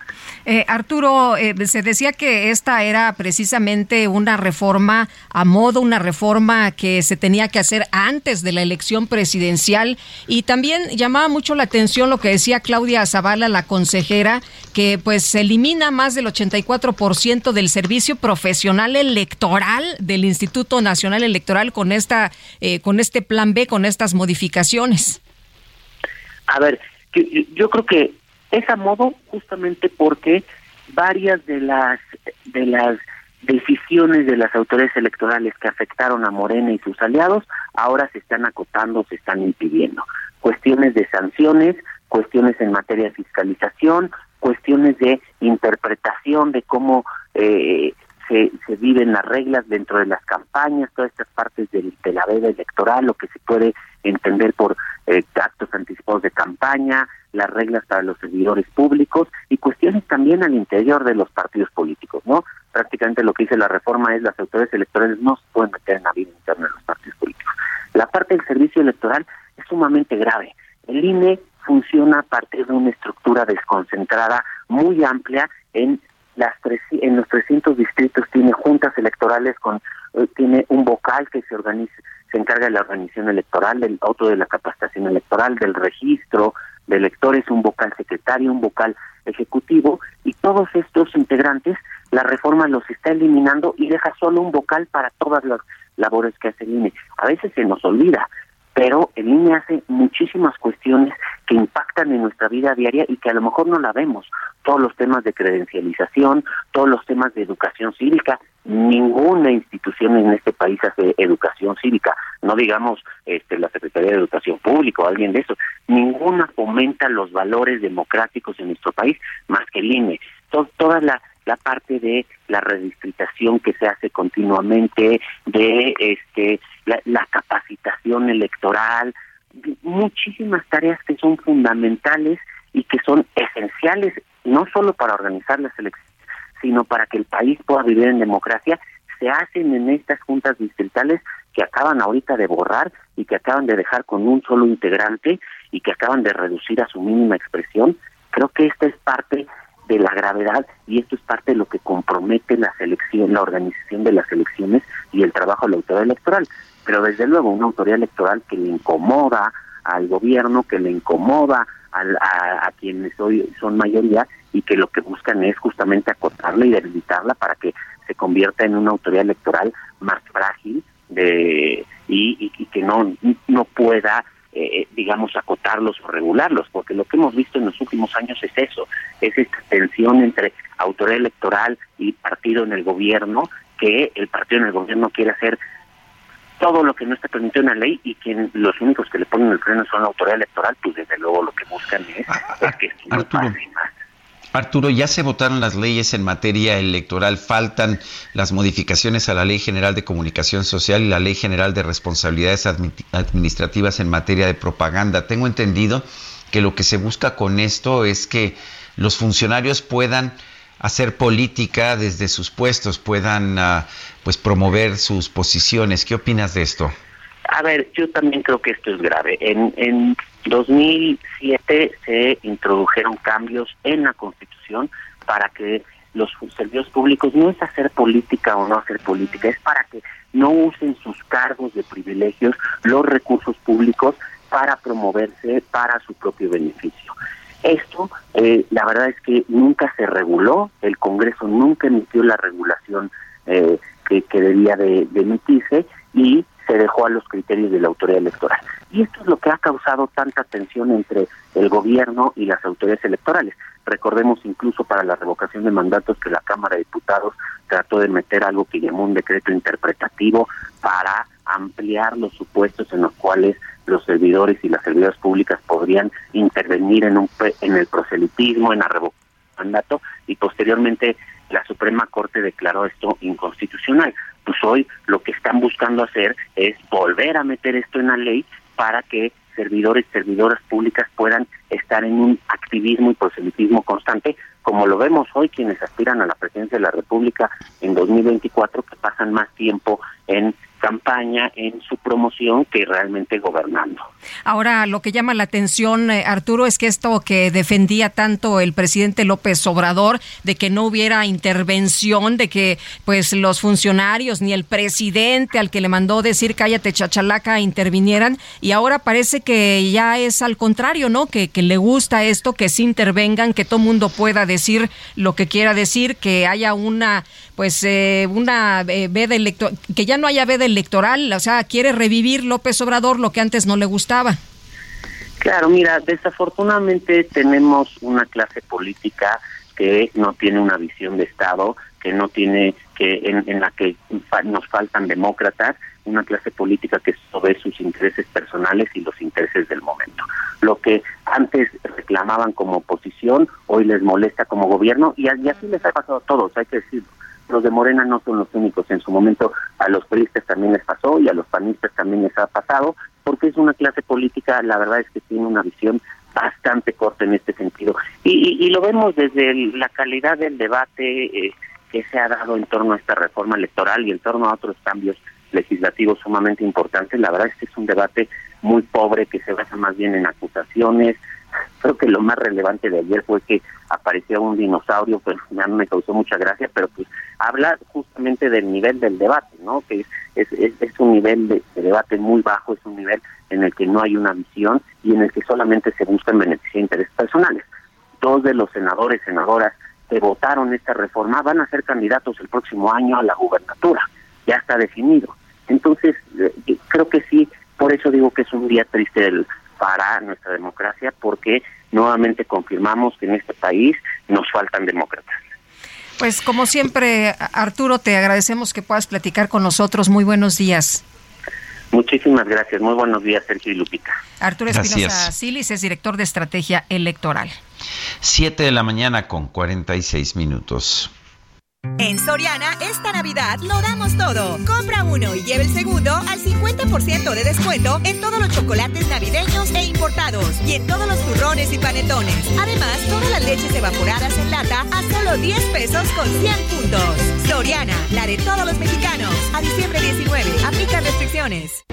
Eh, Arturo, eh, se decía que esta era precisamente una reforma a modo, una reforma que se tenía que hacer antes de la elección presidencial y también llamaba mucho la atención lo que decía Claudia Zavala, la consejera, que pues se elimina más del 84% del servicio profesional electoral del Instituto Nacional Electoral con esta eh, con este plan B, con estas modificaciones. A ver, yo creo que es a modo justamente porque varias de las de las decisiones de las autoridades electorales que afectaron a Morena y sus aliados ahora se están acotando, se están impidiendo. Cuestiones de sanciones, cuestiones en materia de fiscalización, cuestiones de interpretación de cómo eh, se, se viven las reglas dentro de las campañas, todas estas partes del, de la veda electoral, lo que se puede entender por eh, actos anticipados de campaña, las reglas para los servidores públicos y cuestiones también al interior de los partidos políticos, ¿no? Prácticamente lo que dice la reforma es las autoridades electorales no se pueden meter en la vida interna de los partidos políticos. La parte del servicio electoral es sumamente grave. El INE funciona a partir de una estructura desconcentrada muy amplia en las en los 300 distritos tiene juntas electorales con eh, tiene un vocal que se organiza se encarga de la organización electoral del auto de la capacitación electoral del registro de electores un vocal secretario un vocal ejecutivo y todos estos integrantes la reforma los está eliminando y deja solo un vocal para todas las labores que hace el INE a veces se nos olvida pero el INE hace muchísimas cuestiones que impactan en nuestra vida diaria y que a lo mejor no la vemos. Todos los temas de credencialización, todos los temas de educación cívica. Ninguna institución en este país hace educación cívica. No digamos este, la Secretaría de Educación Pública o alguien de eso. Ninguna fomenta los valores democráticos en nuestro país más que el INE. toda la la parte de la redistritación que se hace continuamente, de este la, capacitación electoral, muchísimas tareas que son fundamentales y que son esenciales no solo para organizar las elecciones, sino para que el país pueda vivir en democracia, se hacen en estas juntas distritales que acaban ahorita de borrar y que acaban de dejar con un solo integrante y que acaban de reducir a su mínima expresión. Creo que esta es parte de la gravedad y esto es parte de lo que compromete la selección, la organización de las elecciones y el trabajo de la autoridad electoral. Pero desde luego una autoridad electoral que le incomoda al gobierno, que le incomoda a, quienes hoy son mayoría y que lo que buscan es justamente acotarla y debilitarla para que se convierta en una autoridad electoral más frágil de y, y que no no pueda eh, digamos, acotarlos o regularlos, porque lo que hemos visto en los últimos años es eso, es esta tensión entre autoridad electoral y partido en el gobierno, que el partido en el gobierno quiere hacer todo lo que no está permitido en la ley y quien los únicos que le ponen el freno son la autoridad electoral, pues desde luego lo que buscan es, que esto no pase más. Arturo, ya se votaron las leyes en materia electoral, faltan las modificaciones a la Ley General de Comunicación Social y la Ley General de Responsabilidades Administrativas en materia de propaganda. Tengo entendido que lo que se busca con esto es que los funcionarios puedan hacer política desde sus puestos, puedan ah, pues promover sus posiciones. ¿Qué opinas de esto? A ver, yo también creo que esto es grave. En, en 2007 se introdujeron cambios en la Constitución para que los servicios públicos no es hacer política o no hacer política, es para que no usen sus cargos de privilegios, los recursos públicos para promoverse para su propio beneficio. Esto, eh, la verdad es que nunca se reguló, el Congreso nunca emitió la regulación eh, que, debía de emitirse y se dejó a los criterios de la autoridad electoral. Y esto es lo que ha causado tanta tensión entre el gobierno y las autoridades electorales. Recordemos incluso para la revocación de mandatos que la Cámara de Diputados trató de meter algo que llamó un decreto interpretativo para ampliar los supuestos en los cuales los servidores y las servidoras públicas podrían intervenir en, un, en el proselitismo, en la revocación de mandato y posteriormente la Suprema Corte declaró esto inconstitucional pues hoy lo que están buscando hacer es volver a meter esto en la ley para que servidores, servidoras públicas puedan estar en un activismo y proselitismo constante, como lo vemos hoy quienes aspiran a la presidencia de la República en 2024, que pasan más tiempo en campaña, en su promoción, que realmente gobernando. Ahora, lo que llama la atención, eh, Arturo, es que esto que defendía tanto el presidente López Obrador, de que no hubiera intervención, de que pues los funcionarios ni el presidente al que le mandó decir cállate chachalaca intervinieran, y ahora parece que ya es al contrario, ¿no? Que, que le gusta esto, que se intervengan, que todo mundo pueda decir lo que quiera decir, que haya una, pues, eh, una eh, veda electoral, que ya no haya veda electoral, o sea, quiere revivir López Obrador lo que antes no le gustaba. Claro, mira, desafortunadamente tenemos una clase política que no tiene una visión de Estado, que no tiene, que en, la que nos faltan demócratas, una clase política que ve sus intereses personales y los intereses del momento. Lo que antes reclamaban como oposición, hoy les molesta como gobierno y, y así les ha pasado a todos, hay que decirlo los de Morena no son los únicos. En su momento a los periodistas también les pasó y a los panistas también les ha pasado, porque es una clase política, la verdad es que tiene una visión bastante corta en este sentido. Y, lo vemos desde la calidad del debate eh, que se ha dado en torno a esta reforma electoral y en torno a otros cambios legislativos sumamente importantes. La verdad es que es un debate muy pobre que se basa más bien en acusaciones, creo que lo más relevante de ayer fue que apareció un dinosaurio, pues ya me causó mucha gracia, pero pues habla justamente del nivel del debate, ¿no? Que es, es, es un nivel de, debate muy bajo, es un nivel en el que no hay una visión y en el que solamente se buscan beneficios intereses personales. Dos de los senadores, senadoras que votaron esta reforma van a ser candidatos el próximo año a la gubernatura, ya está definido. Entonces, eh, creo que sí, por eso digo que es un día triste el, para nuestra democracia porque nuevamente confirmamos que en este país nos faltan demócratas. Pues como siempre, Arturo, te agradecemos que puedas platicar con nosotros. Muy buenos días. Muchísimas gracias. Muy buenos días, Sergio y Lupita. Arturo Espinosa Silis es director de estrategia electoral. Siete de la mañana con 46 minutos. En Soriana, esta Navidad lo damos todo. Compra uno y lleve el segundo al 50% de descuento en todos los chocolates navideños e importados y en todos los turrones y panetones. Además, todas las leches evaporadas en lata a solo 10 pesos con 100 puntos. Soriana, la de todos los mexicanos. A diciembre 19, aplica restricciones.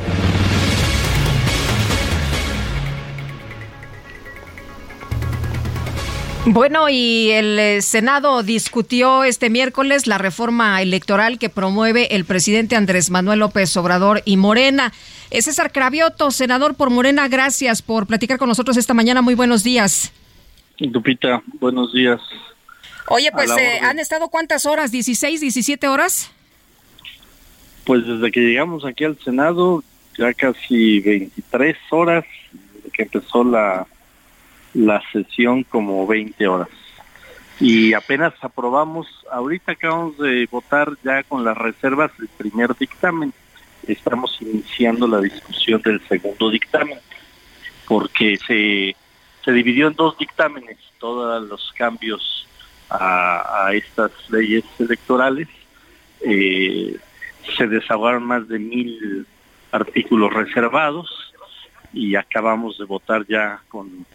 Bueno, y el eh, Senado discutió este miércoles la reforma electoral que promueve el presidente Andrés Manuel López Obrador y Morena. Eh, César Cravioto, senador por Morena, gracias por platicar con nosotros esta mañana. Muy buenos días. Lupita, buenos días. Oye, pues eh, han estado cuántas horas, 16, 17 horas? Pues desde que llegamos aquí al Senado, ya casi 23 horas, desde que empezó la la sesión como 20 horas. Y apenas aprobamos, ahorita acabamos de votar ya con las reservas el primer dictamen. Estamos iniciando la discusión del segundo dictamen, porque se, se dividió en dos dictámenes todos los cambios a, estas leyes electorales. Eh, se desahogaron más de mil artículos reservados y acabamos de votar ya con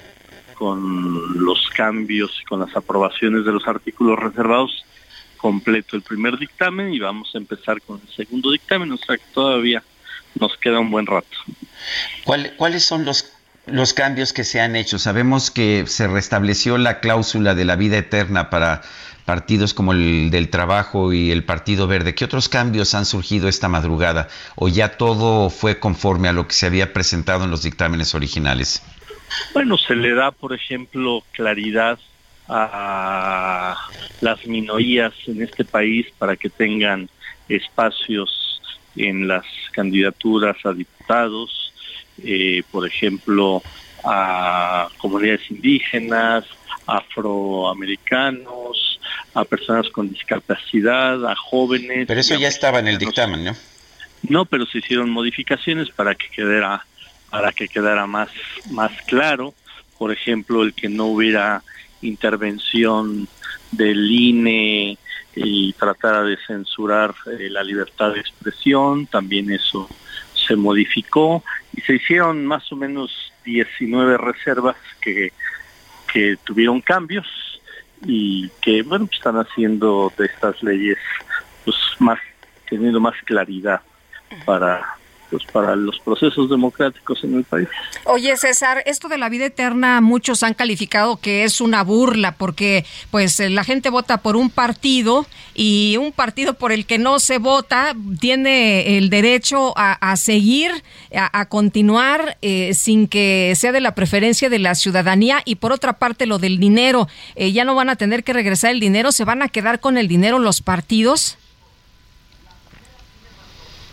con los cambios y con las aprobaciones de los artículos reservados completo el primer dictamen y vamos a empezar con el segundo dictamen, o sea que todavía nos queda un buen rato. ¿Cuáles son los, los cambios que se han hecho? Sabemos que se restableció la cláusula de la vida eterna para partidos como el del Trabajo y el Partido Verde. ¿Qué otros cambios han surgido esta madrugada? ¿O ya todo fue conforme a lo que se había presentado en los dictámenes originales? Bueno, se le da, por ejemplo, claridad a las minorías en este país para que tengan espacios en las candidaturas a diputados, eh, por ejemplo, a comunidades indígenas, afroamericanos, a personas con discapacidad, a jóvenes. Pero eso ya estaba en el dictamen, ¿no? No, pero se hicieron modificaciones para que quedara para que quedara más, más claro, por ejemplo, el que no hubiera intervención del INE y tratara de censurar eh, la libertad de expresión, también eso se modificó. Y se hicieron más o menos 19 reservas que, que tuvieron cambios y que bueno pues están haciendo de estas leyes pues más teniendo más claridad para pues, para los procesos democráticos en el país. Oye, César, esto de la vida eterna muchos han calificado que es una burla porque pues la gente vota por un partido y un partido por el que no se vota tiene el derecho a, seguir, a, continuar eh, sin que sea de la preferencia de la ciudadanía y por otra parte lo del dinero, eh, ya no van a tener que regresar el dinero, se van a quedar con el dinero los partidos.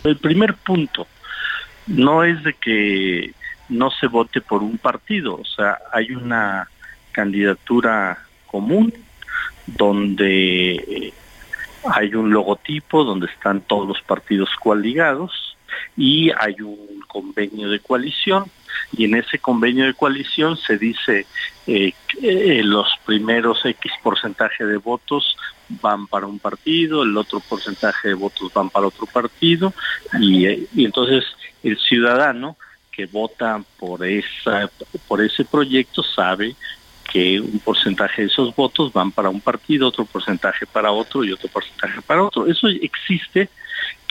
El primer punto, no es de que no se vote por un partido, o sea, hay una candidatura común donde hay un logotipo donde están todos los partidos coaligados y hay un convenio de coalición y en ese convenio de coalición se dice eh, que eh, los primeros X porcentaje de votos van para un partido, el otro porcentaje de votos van para otro partido y, eh, y entonces el ciudadano que vota por esa por ese proyecto sabe que un porcentaje de esos votos van para un partido, otro porcentaje para otro y otro porcentaje para otro. Eso existe,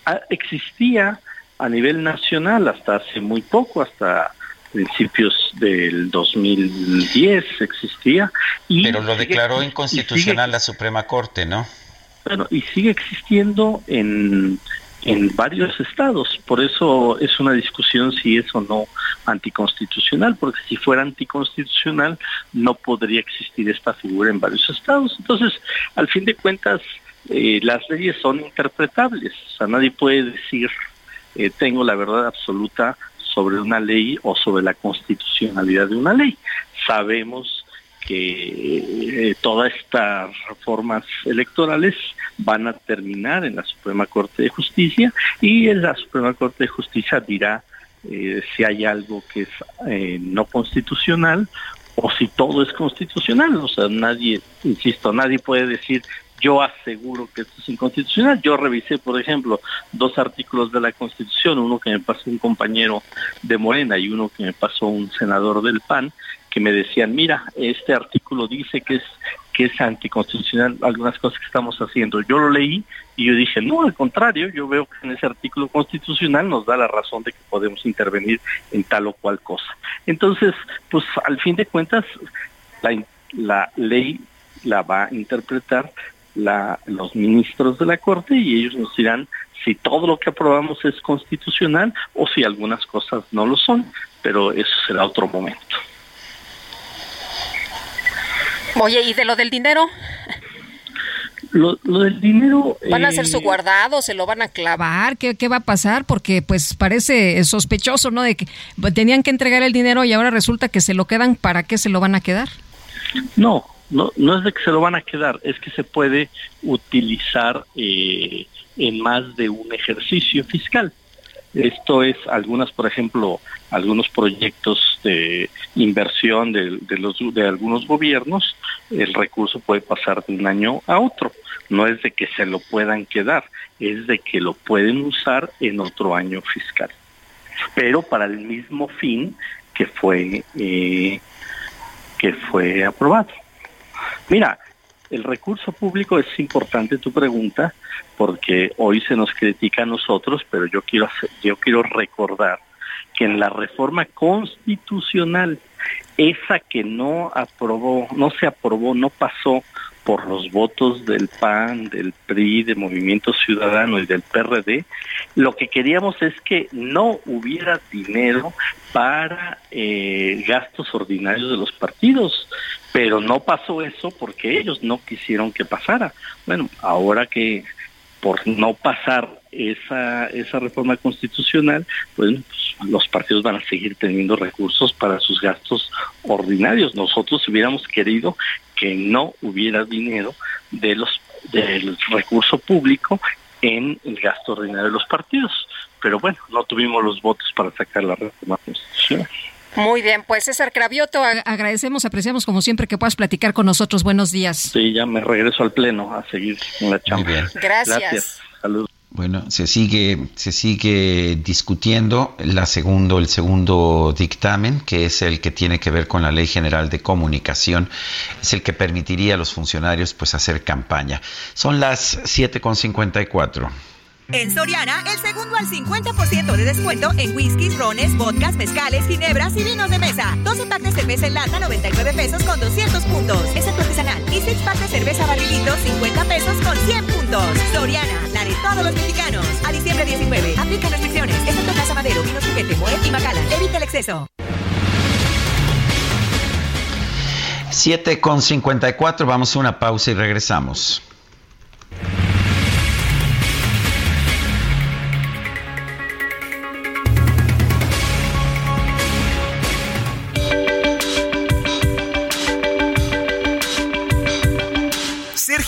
ah, existía a nivel nacional hasta hace muy poco, hasta principios del 2010 existía. Y Pero lo declaró inconstitucional la Suprema Corte, ¿no? bueno, y sigue existiendo en, en varios estados. Por eso es una discusión si es o no anticonstitucional, porque si fuera anticonstitucional no podría existir esta figura en varios estados. Entonces, al fin de cuentas, eh, las leyes son interpretables. O sea, nadie puede decir, eh, tengo la verdad absoluta sobre una ley o sobre la constitucionalidad de una ley. Sabemos que eh, todas estas reformas electorales van a terminar en la Suprema Corte de Justicia y en la Suprema Corte de Justicia dirá eh, si hay algo que es eh, no constitucional o si todo es constitucional. O sea, nadie, insisto, nadie puede decir yo aseguro que esto es inconstitucional. Yo revisé, por ejemplo, dos artículos de la Constitución, uno que me pasó un compañero de Morena y uno que me pasó un senador del PAN, que me decían, mira, este artículo dice que es que es anticonstitucional algunas cosas que estamos haciendo. Yo lo leí y yo dije, no, al contrario, yo veo que en ese artículo constitucional nos da la razón de que podemos intervenir en tal o cual cosa. Entonces, pues al fin de cuentas, la, la ley la va a interpretar la, los ministros de la Corte y ellos nos dirán si todo lo que aprobamos es constitucional o si algunas cosas no lo son, pero eso será otro momento. Oye, ¿y de lo del dinero? Lo, lo del dinero... ¿Van a hacer eh, su guardado? ¿Se lo van a clavar? ¿Qué, qué va a pasar? Porque pues parece sospechoso, ¿no? De que tenían que entregar el dinero y ahora resulta que se lo quedan. ¿Para qué se lo van a quedar? No, no, no es de que se lo van a quedar, es que se puede utilizar eh, en más de un ejercicio fiscal. Esto es algunas, por ejemplo, algunos proyectos de inversión de, de algunos gobiernos, el recurso puede pasar de un año a otro. No es de que se lo puedan quedar, es de que lo pueden usar en otro año fiscal, pero para el mismo fin que fue eh, que fue aprobado. Mira, el recurso público es importante tu pregunta porque hoy se nos critica a nosotros, pero yo quiero yo quiero recordar que en la reforma constitucional esa que no aprobó, no se aprobó, no pasó por los votos del PAN, del PRI, de Movimiento Ciudadano y del PRD, lo que queríamos es que no hubiera dinero para eh, gastos ordinarios de los partidos, pero no pasó eso porque ellos no quisieron que pasara. Bueno, ahora que por no pasar esa, esa reforma constitucional, pues, pues, los partidos van a seguir teniendo recursos para sus gastos ordinarios. Nosotros hubiéramos querido que no hubiera dinero de los del recurso público en el gasto ordinario de los partidos. Pero bueno, no tuvimos los votos para sacar la reforma constitucional. Muy bien, pues César Cravioto, ag- agradecemos, apreciamos como siempre que puedas platicar con nosotros. Buenos días. Sí, ya me regreso al pleno a seguir en la chamba. Gracias. Gracias. Saludos. Bueno, se sigue, se sigue discutiendo la segundo, el segundo dictamen, que es el que tiene que ver con la Ley General de Comunicación, es el que permitiría a los funcionarios pues hacer campaña. Son las 7.54. En Soriana, el segundo al 50% de descuento en whiskies, rones, vodkas, mezcales, ginebras y vinos de mesa. 12 packs de cerveza en lata, 99 pesos con 200 puntos. Excepto artesanal. Y 6 packs de cerveza barrilito, 50 pesos con 100 puntos. Soriana, la de todos los mexicanos. A diciembre 19. Aplica restricciones. Excepto Casa Madero, Vinos Juguete, Moet y Macala. Evita el exceso. 7.54, vamos a una pausa y regresamos.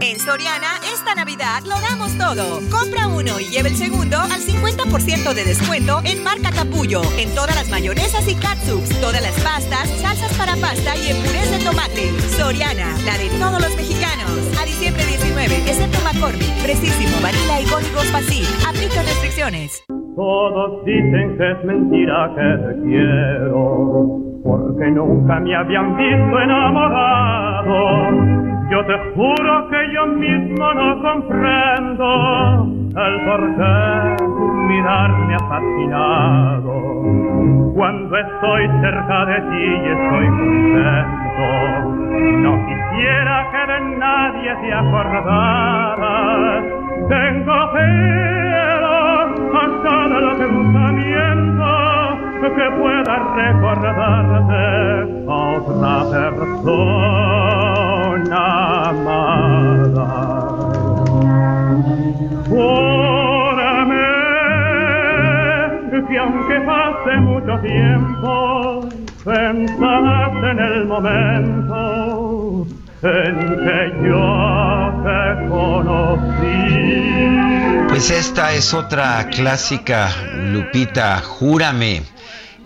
En Soriana, esta Navidad lo damos todo. Compra uno y lleve el segundo al 50% de descuento en marca Capullo, en todas las mayonesas y catsups, todas las pastas, salsas para pasta y en de tomate. Soriana, la de todos los mexicanos. A diciembre 19, excepto McCormick, Precisísimo, Vanilla y Códigos Facil. Aplica restricciones. Todos dicen que es mentira que te quiero, porque nunca me habían visto enamorado. Yo te juro que yo mismo no comprendo el por qué mirar fascinado. Cuando estoy cerca de ti y estoy contento, no quisiera que de nadie te acordaras. Tengo miedo hasta del pensamiento que pueda recordarte a otra persona aunque pase mucho tiempo, pensarás en el momento en que yo te conocí. Pues esta es otra clásica, Lupita, júrame.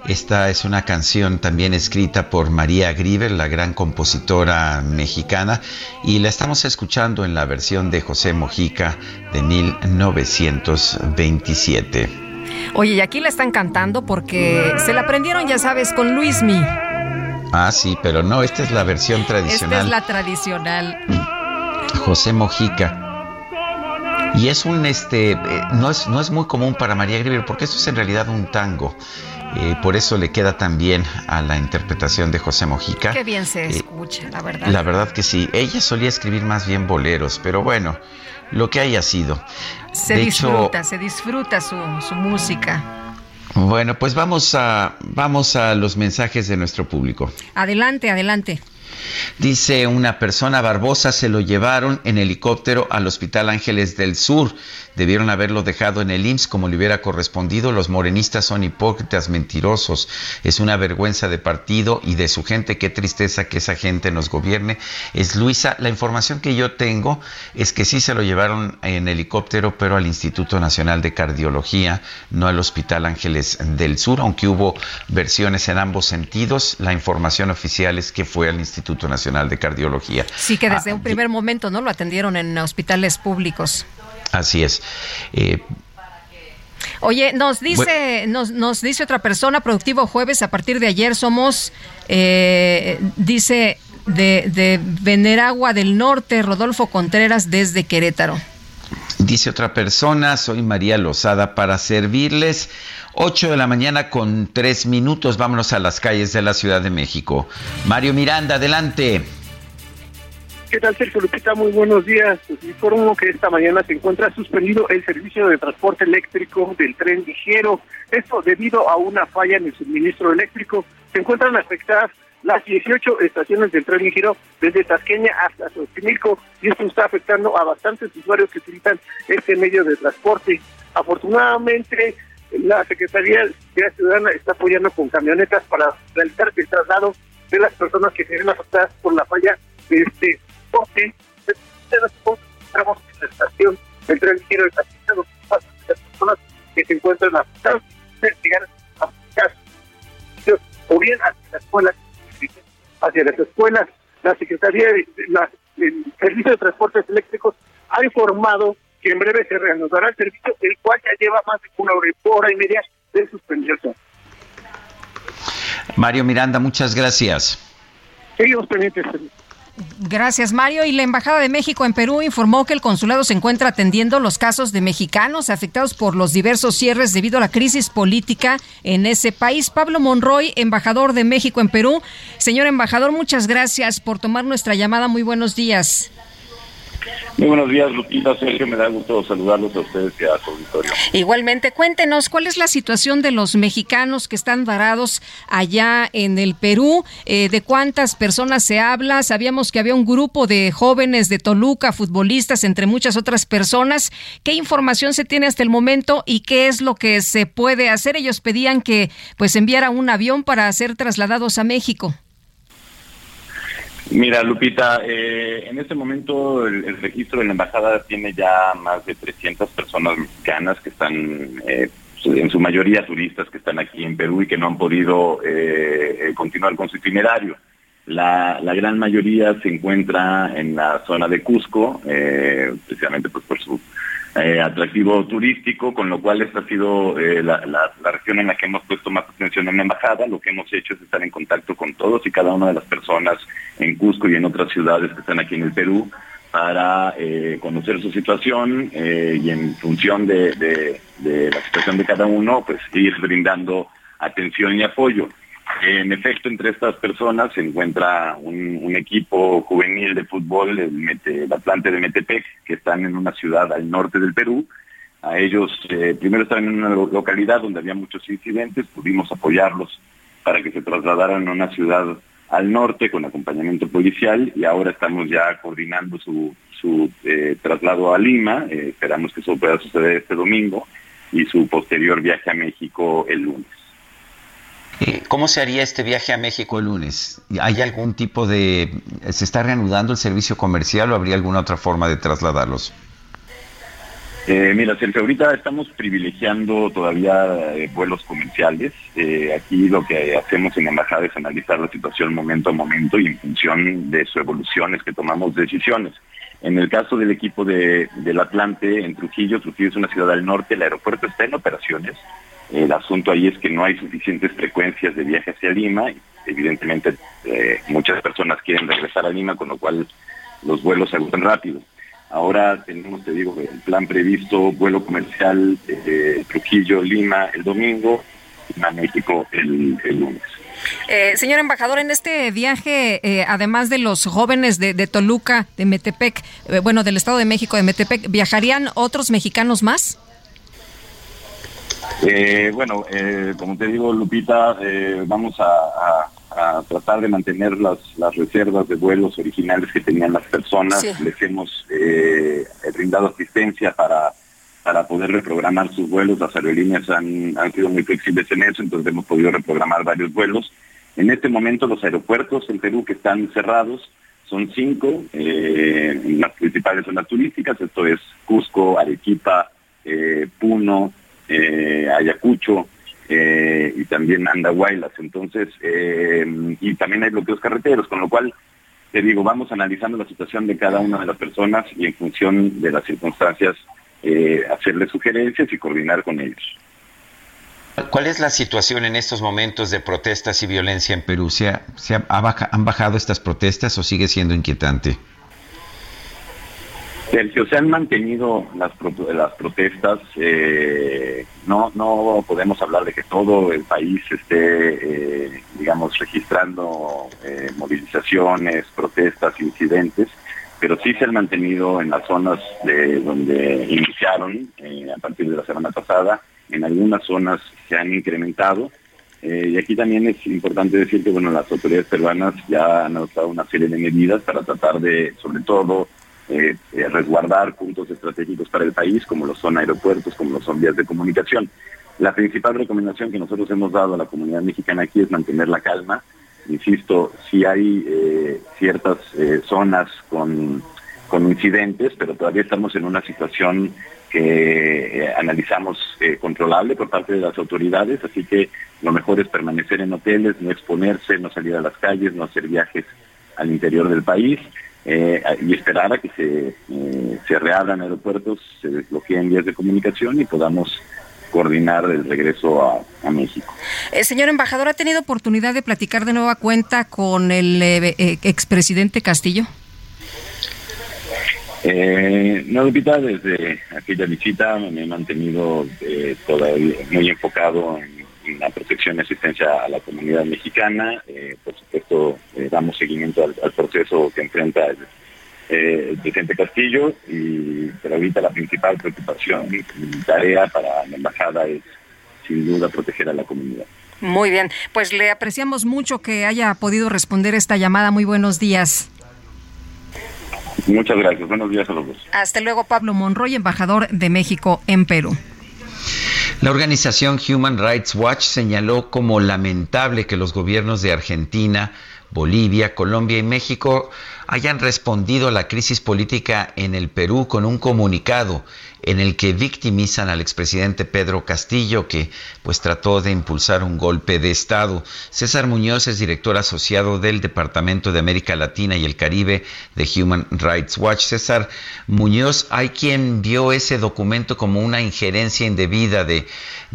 Esta es una canción también escrita por María Grieber, la gran compositora mexicana, y la estamos escuchando en la versión de José Mojica de 1927. Oye, y aquí la están cantando porque se la aprendieron, ya sabes, con Luismi. Ah, sí, pero no, esta es la versión tradicional. Esta es la tradicional. José Mojica. Y es un, este, eh, no es, no es muy común para María Grieber, porque esto es en realidad un tango. Eh, por eso le queda tan bien a la interpretación de José Mojica. Qué bien se Eh, escucha, la verdad. La verdad que sí. Ella solía escribir más bien boleros, pero bueno, lo que haya sido. Se de hecho, disfruta, se disfruta su, su música. bueno, pues vamos a, vamos a los mensajes de nuestro público. Adelante, adelante. Dice una persona, Barbosa se lo llevaron en helicóptero al Hospital Ángeles del Sur. Debieron haberlo dejado en el IMSS como le hubiera correspondido. Los morenistas son hipócritas, mentirosos. Es una vergüenza de partido y de su gente. Qué tristeza que esa gente nos gobierne. Es Luisa. La información que yo tengo es que sí se lo llevaron en helicóptero, pero al Instituto Nacional de Cardiología, no al Hospital Ángeles del Sur, aunque hubo versiones en ambos sentidos. La información oficial es que fue al Instituto Nacional de Cardiología. Sí, que desde Ah, un primer momento, ¿no? Lo atendieron en hospitales públicos. Así es. Eh, Oye, nos dice, nos, nos dice otra persona, productivo jueves, a partir de ayer somos, eh, dice, de, de Veneragua del Norte, Rodolfo Contreras desde Querétaro. Dice otra persona, soy María Lozada para servirles. 8 de la mañana con 3 minutos, vámonos a las calles de la Ciudad de México. Mario Miranda, adelante. ¿Qué tal, Sergio Lupita? Muy buenos días. Informo que esta mañana se encuentra suspendido el servicio de transporte eléctrico del tren ligero. Esto debido a una falla en el suministro eléctrico. Se encuentran afectadas las 18 estaciones del tren ligero desde Tasqueña hasta Xochimilco y esto está afectando a bastantes usuarios que utilizan este medio de transporte. Afortunadamente, la Secretaría de Ciudadana está apoyando con camionetas para realizar el traslado de las personas que se ven afectadas por la falla de este transporte. Estamos en la estación del tren ligero de Tasqueña, donde pasan las personas que se encuentran afectadas llegar a sus casas o bien hacia las escuelas hacia las escuelas. La Secretaría de la- el Servicio de Transportes Eléctricos ha informado que en breve se reanudará el servicio, el cual ya lleva más de una hora y media de suspenderse. Mario Miranda, muchas gracias. Seguimos pendientes. Gracias, Mario. Y la Embajada de México en Perú informó que el consulado se encuentra atendiendo los casos de mexicanos afectados por los diversos cierres debido a la crisis política en ese país. Pablo Monroy, embajador de México en Perú. Señor embajador, muchas gracias por tomar nuestra llamada. Muy buenos días. Muy buenos días, Lupita. Sergio, me da gusto saludarlos a ustedes y a su auditorio. Igualmente, cuéntenos cuál es la situación de los mexicanos que están varados allá en el Perú, eh, de cuántas personas se habla. Sabíamos que había un grupo de jóvenes de Toluca, futbolistas, entre muchas otras personas. ¿Qué información se tiene hasta el momento y qué es lo que se puede hacer? Ellos pedían que pues enviara un avión para ser trasladados a México. Mira, Lupita, eh, en este momento el, registro de la embajada tiene ya más de 300 personas mexicanas que están, eh, en su mayoría turistas que están aquí en Perú y que no han podido eh, continuar con su itinerario. La, gran mayoría se encuentra en la zona de Cusco, precisamente pues por su eh, atractivo turístico, con lo cual esta ha sido eh, la, la, región en la que hemos puesto más atención en la embajada. Lo que hemos hecho es estar en contacto con todos y cada una de las personas en Cusco y en otras ciudades que están aquí en el Perú para eh, conocer su situación y en función de, de la situación de cada uno, pues ir brindando atención y apoyo. En efecto, entre estas personas se encuentra un, equipo juvenil de fútbol, el, Mete, Atlante de Metepec, que están en una ciudad al norte del Perú. A ellos, eh, primero estaban en una localidad donde había muchos incidentes, pudimos apoyarlos para que se trasladaran a una ciudad al norte con acompañamiento policial y ahora estamos ya coordinando su, su eh, traslado a Lima. Eh, esperamos que eso pueda suceder este domingo y su posterior viaje a México el lunes. Eh, ¿Cómo se haría este viaje a México el lunes? ¿Hay algún tipo de... ¿Se está reanudando el servicio comercial o habría alguna otra forma de trasladarlos? Eh, mira, Sergio, ahorita estamos privilegiando todavía eh, vuelos comerciales. aquí lo que hacemos en embajada es analizar la situación momento a momento y en función de su evolución es que tomamos decisiones. En el caso del equipo de, del Atlante en Trujillo, Trujillo es una ciudad al norte, el aeropuerto está en operaciones, el asunto ahí es que no hay suficientes frecuencias de viaje hacia Lima. Evidentemente, eh, muchas personas quieren regresar a Lima, con lo cual los vuelos se agotan rápido. Ahora tenemos, te digo, el plan previsto, vuelo comercial eh, Trujillo-Lima el domingo, a México el, lunes. Eh, señor embajador, en este viaje, además de los jóvenes de, de Toluca, de Metepec, bueno, del Estado de México, de Metepec, ¿viajarían otros mexicanos más? Eh, bueno, eh, como te digo, Lupita, eh, vamos a, tratar de mantener las, reservas de vuelos originales que tenían las personas. Les hemos brindado asistencia para, para poder reprogramar sus vuelos. Las aerolíneas han, han sido muy flexibles en eso, entonces hemos podido reprogramar varios vuelos. En este momento los aeropuertos en Perú que están cerrados son cinco, las principales zonas turísticas, esto es Cusco, Arequipa, Puno, eh, Ayacucho eh, y también Andahuaylas. Entonces, eh, y también hay bloqueos carreteros, con lo cual, te digo, vamos analizando la situación de cada una de las personas y en función de las circunstancias eh, hacerle sugerencias y coordinar con ellos. ¿Cuál es la situación en estos momentos de protestas y violencia en Perú? ¿Se, ¿Han bajado estas protestas o sigue siendo inquietante? Sergio, se han mantenido las, las protestas, eh, no, no podemos hablar de que todo el país esté, eh, digamos, registrando eh, movilizaciones, protestas, incidentes, pero sí se han mantenido en las zonas de donde iniciaron a partir de la semana pasada, en algunas zonas se han incrementado, y aquí también es importante decir que bueno, las autoridades peruanas ya han adoptado una serie de medidas para tratar de, sobre todo, eh, eh, resguardar puntos estratégicos para el país, como lo son aeropuertos, como lo son vías de comunicación. La principal recomendación que nosotros hemos dado a la comunidad mexicana aquí es mantener la calma. Insisto, si hay eh, ciertas zonas con, con incidentes, pero todavía estamos en una situación que analizamos controlable por parte de las autoridades, así que lo mejor es permanecer en hoteles, no exponerse, no salir a las calles, no hacer viajes al interior del país eh, y esperar a que se, eh, se reabran aeropuertos, se desbloqueen vías de comunicación y podamos coordinar el regreso a, México. Eh, señor embajador, ¿ha tenido oportunidad de platicar de nueva cuenta con el expresidente Castillo? Eh, no, Lupita, desde aquella visita me he mantenido todavía muy enfocado en la protección y asistencia a la comunidad mexicana. Eh, por supuesto, eh, damos seguimiento al, proceso que enfrenta el, eh, presidente Castillo, y, pero ahorita la principal preocupación y tarea para la embajada es, sin duda, proteger a la comunidad. Muy bien, pues le apreciamos mucho que haya podido responder esta llamada. Muy buenos días. Muchas gracias. Buenos días a los dos. Hasta luego, Pablo Monroy, embajador de México en Perú. La organización Human Rights Watch señaló como lamentable que los gobiernos de Argentina, Bolivia, Colombia y México hayan respondido a la crisis política en el Perú con un comunicado en el que victimizan al expresidente Pedro Castillo, que pues trató de impulsar un golpe de Estado. César Muñoz es director asociado del Departamento de América Latina y el Caribe de Human Rights Watch. César Muñoz, hay quien vio ese documento como una injerencia indebida de,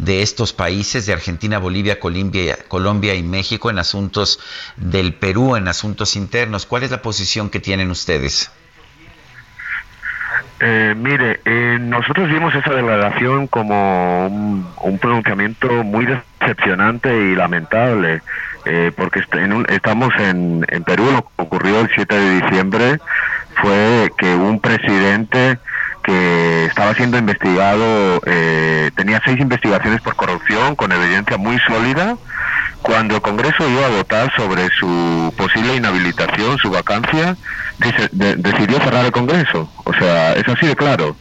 estos países, de Argentina, Bolivia, Colombia, Colombia y México, en asuntos del Perú, en asuntos internos. ¿Cuál es la posición que tienen ustedes? Eh, mire, eh, nosotros vimos esa declaración como un, pronunciamiento muy decepcionante y lamentable, eh, porque estamos en, en Perú, lo que ocurrió el 7 de diciembre fue que un presidente que estaba siendo investigado, tenía seis investigaciones por corrupción con evidencia muy sólida, cuando el Congreso iba a votar sobre su posible inhabilitación, su vacancia, decidió cerrar el Congreso. O sea, es así de claro.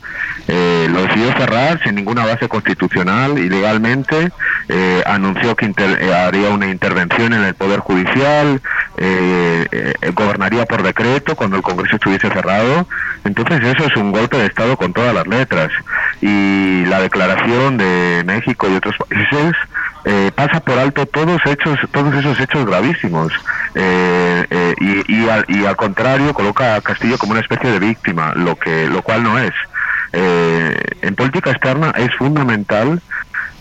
Eh, lo decidió cerrar sin ninguna base constitucional y legalmente. Eh, anunció que eh, haría una intervención en el Poder Judicial, gobernaría por decreto cuando el Congreso estuviese cerrado. Entonces eso es un golpe de Estado con todas las letras. Y la declaración de México y otros países pasa por alto todos hechos, todos esos hechos gravísimos. y, al, y al contrario coloca a Castillo como una especie de víctima, lo que lo cual no es. Eh, en política externa es fundamental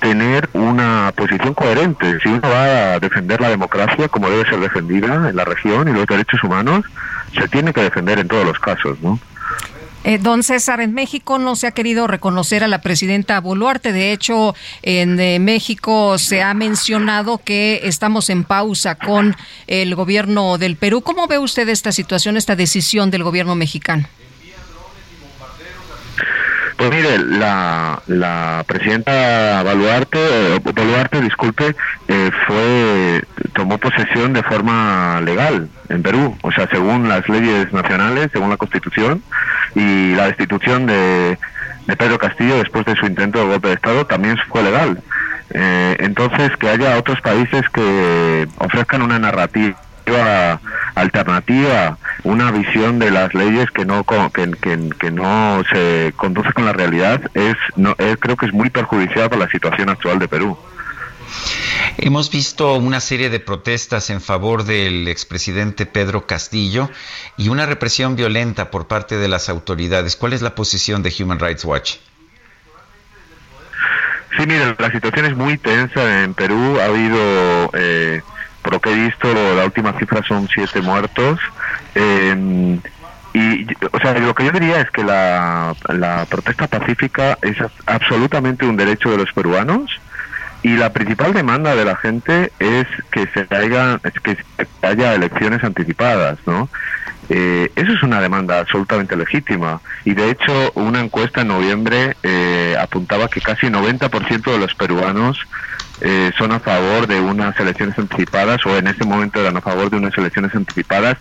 tener una posición coherente. Si uno va a defender la democracia como debe ser defendida en la región y los derechos humanos, se tiene que defender en todos los casos, ¿no? Eh, don César, en México no se ha querido reconocer a la presidenta Boluarte. De hecho, en eh, México se ha mencionado que estamos en pausa con el gobierno del Perú. ¿Cómo ve usted esta situación, esta decisión del gobierno mexicano? Pues mire, la, la presidenta Boluarte, eh, Boluarte, disculpe, eh, fue tomó posesión de forma legal en Perú, o sea, según las leyes nacionales, según la Constitución y la destitución de, de Pedro Castillo después de su intento de golpe de Estado también fue legal. Eh, entonces, que haya otros países que ofrezcan una narrativa alternativa, una visión de las leyes que no que, que, no se conduce con la realidad es no creo que es muy perjudicial para la situación actual de Perú. Hemos visto una serie de protestas en favor del expresidente Pedro Castillo y una represión violenta por parte de las autoridades. ¿Cuál es la posición de Human Rights Watch? Sí, mire, la situación es muy tensa en Perú. Ha habido eh, por lo que he visto, la última cifra son siete muertos. Em, y, o sea, lo que yo diría es que la, la protesta pacífica es absolutamente un derecho de los peruanos y la principal demanda de la gente es que se haya, que haya elecciones anticipadas, ¿no? Eh, eso es una demanda absolutamente legítima y de hecho una encuesta en noviembre eh, apuntaba que casi 90% de los peruanos eh, son a favor de unas elecciones anticipadas o en ese momento eran a favor de unas elecciones anticipadas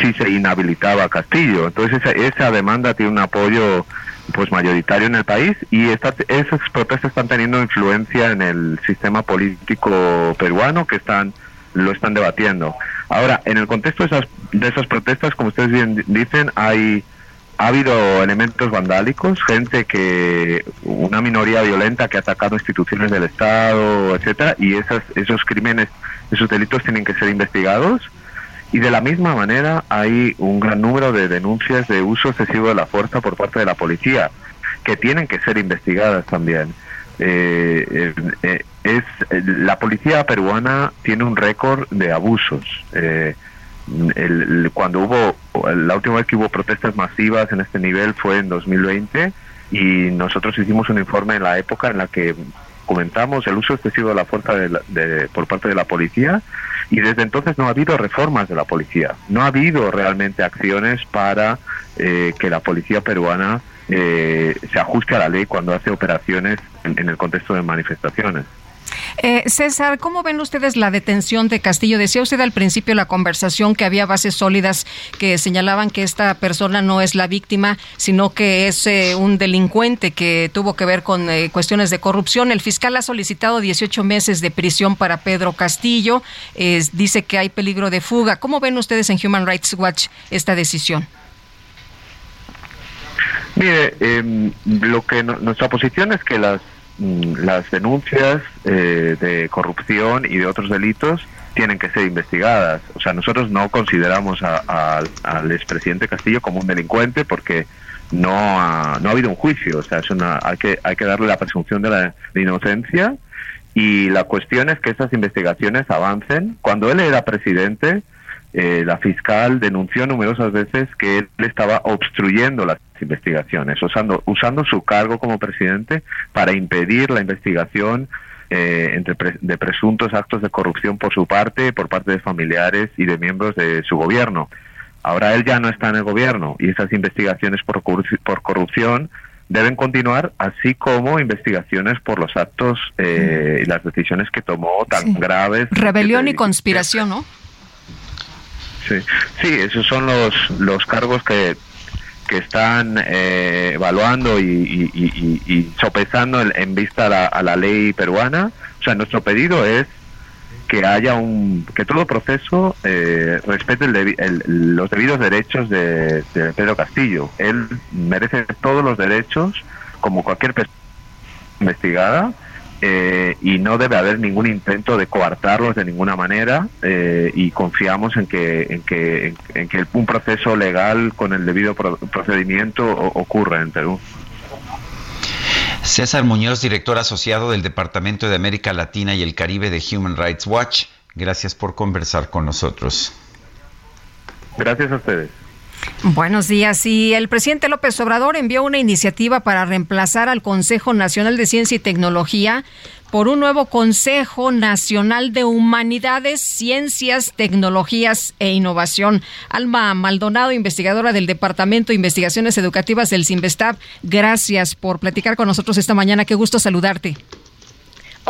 si se inhabilitaba Castillo. Entonces esa, esa demanda tiene un apoyo pues mayoritario en el país y esas protestas están teniendo influencia en el sistema político peruano que están lo están debatiendo. Ahora, en el contexto de esas, de esas protestas, como ustedes bien dicen, hay ha habido elementos vandálicos, gente que, una minoría violenta que ha atacado instituciones del Estado, etcétera, y esas, esos crímenes, esos delitos tienen que ser investigados. Y de la misma manera hay un gran número de denuncias de uso excesivo de la fuerza por parte de la policía, que tienen que ser investigadas también. Eh, eh, es la policía peruana tiene un récord de abusos. Eh, cuando hubo la última vez que hubo protestas masivas en este nivel fue en 2020 y nosotros hicimos un informe en la época en la que comentamos el uso excesivo de la fuerza de, por parte de la policía y desde entonces no ha habido reformas de la policía, no ha habido realmente acciones para eh, que la policía peruana eh, se ajuste a la ley cuando hace operaciones en el contexto de manifestaciones. Eh, César, ¿cómo ven ustedes la detención de Castillo? Decía usted al principio de la conversación que había bases sólidas que señalaban que esta persona no es la víctima, sino que es eh, un delincuente que tuvo que ver con eh, cuestiones de corrupción. El fiscal ha solicitado 18 meses de prisión para Pedro Castillo. dice que hay peligro de fuga. ¿Cómo ven ustedes en Human Rights Watch esta decisión? Mire, em, lo que nuestra posición es que las Mm, las denuncias eh, de corrupción y de otros delitos tienen que ser investigadas. O sea, nosotros no consideramos al expresidente Castillo como un delincuente porque no ha, no ha habido un juicio. O sea, es una, hay, que, hay que darle la presunción de la inocencia y la cuestión es que esas investigaciones avancen. Cuando él era presidente, eh, la fiscal denunció numerosas veces que él estaba obstruyendo las investigaciones, usando, usando su cargo como presidente para impedir la investigación eh, entre de presuntos actos de corrupción por su parte, por parte de familiares y de miembros de su gobierno. Ahora él ya no está en el gobierno y esas investigaciones por, por corrupción deben continuar, así como investigaciones por los actos eh, y las decisiones que tomó tan graves. Rebelión y conspiración, ¿no? Sí, sí esos son los, los cargos que, que están eh, evaluando y, y, sopesando en, vista a la, ley peruana. O sea, nuestro pedido es que haya un que todo proceso eh, respete los debidos derechos de, de, Pedro Castillo. Él merece todos los derechos como cualquier persona investigada eh, y no debe haber ningún intento de coartarlos de ninguna manera eh, y confiamos en que, en que, en, que un proceso legal con el debido procedimiento ocurra en Perú. César Muñoz, director asociado del Departamento de América Latina y el Caribe de Human Rights Watch, gracias por conversar con nosotros. Gracias a ustedes. Buenos días. Y el presidente López Obrador envió una iniciativa para reemplazar al Consejo Nacional de Ciencia y Tecnología por un nuevo Consejo Nacional de Humanidades, Ciencias, Tecnologías e Innovación. Alma Maldonado, investigadora del Departamento de Investigaciones Educativas del CIMBESTAB, gracias por platicar con nosotros esta mañana. Qué gusto saludarte.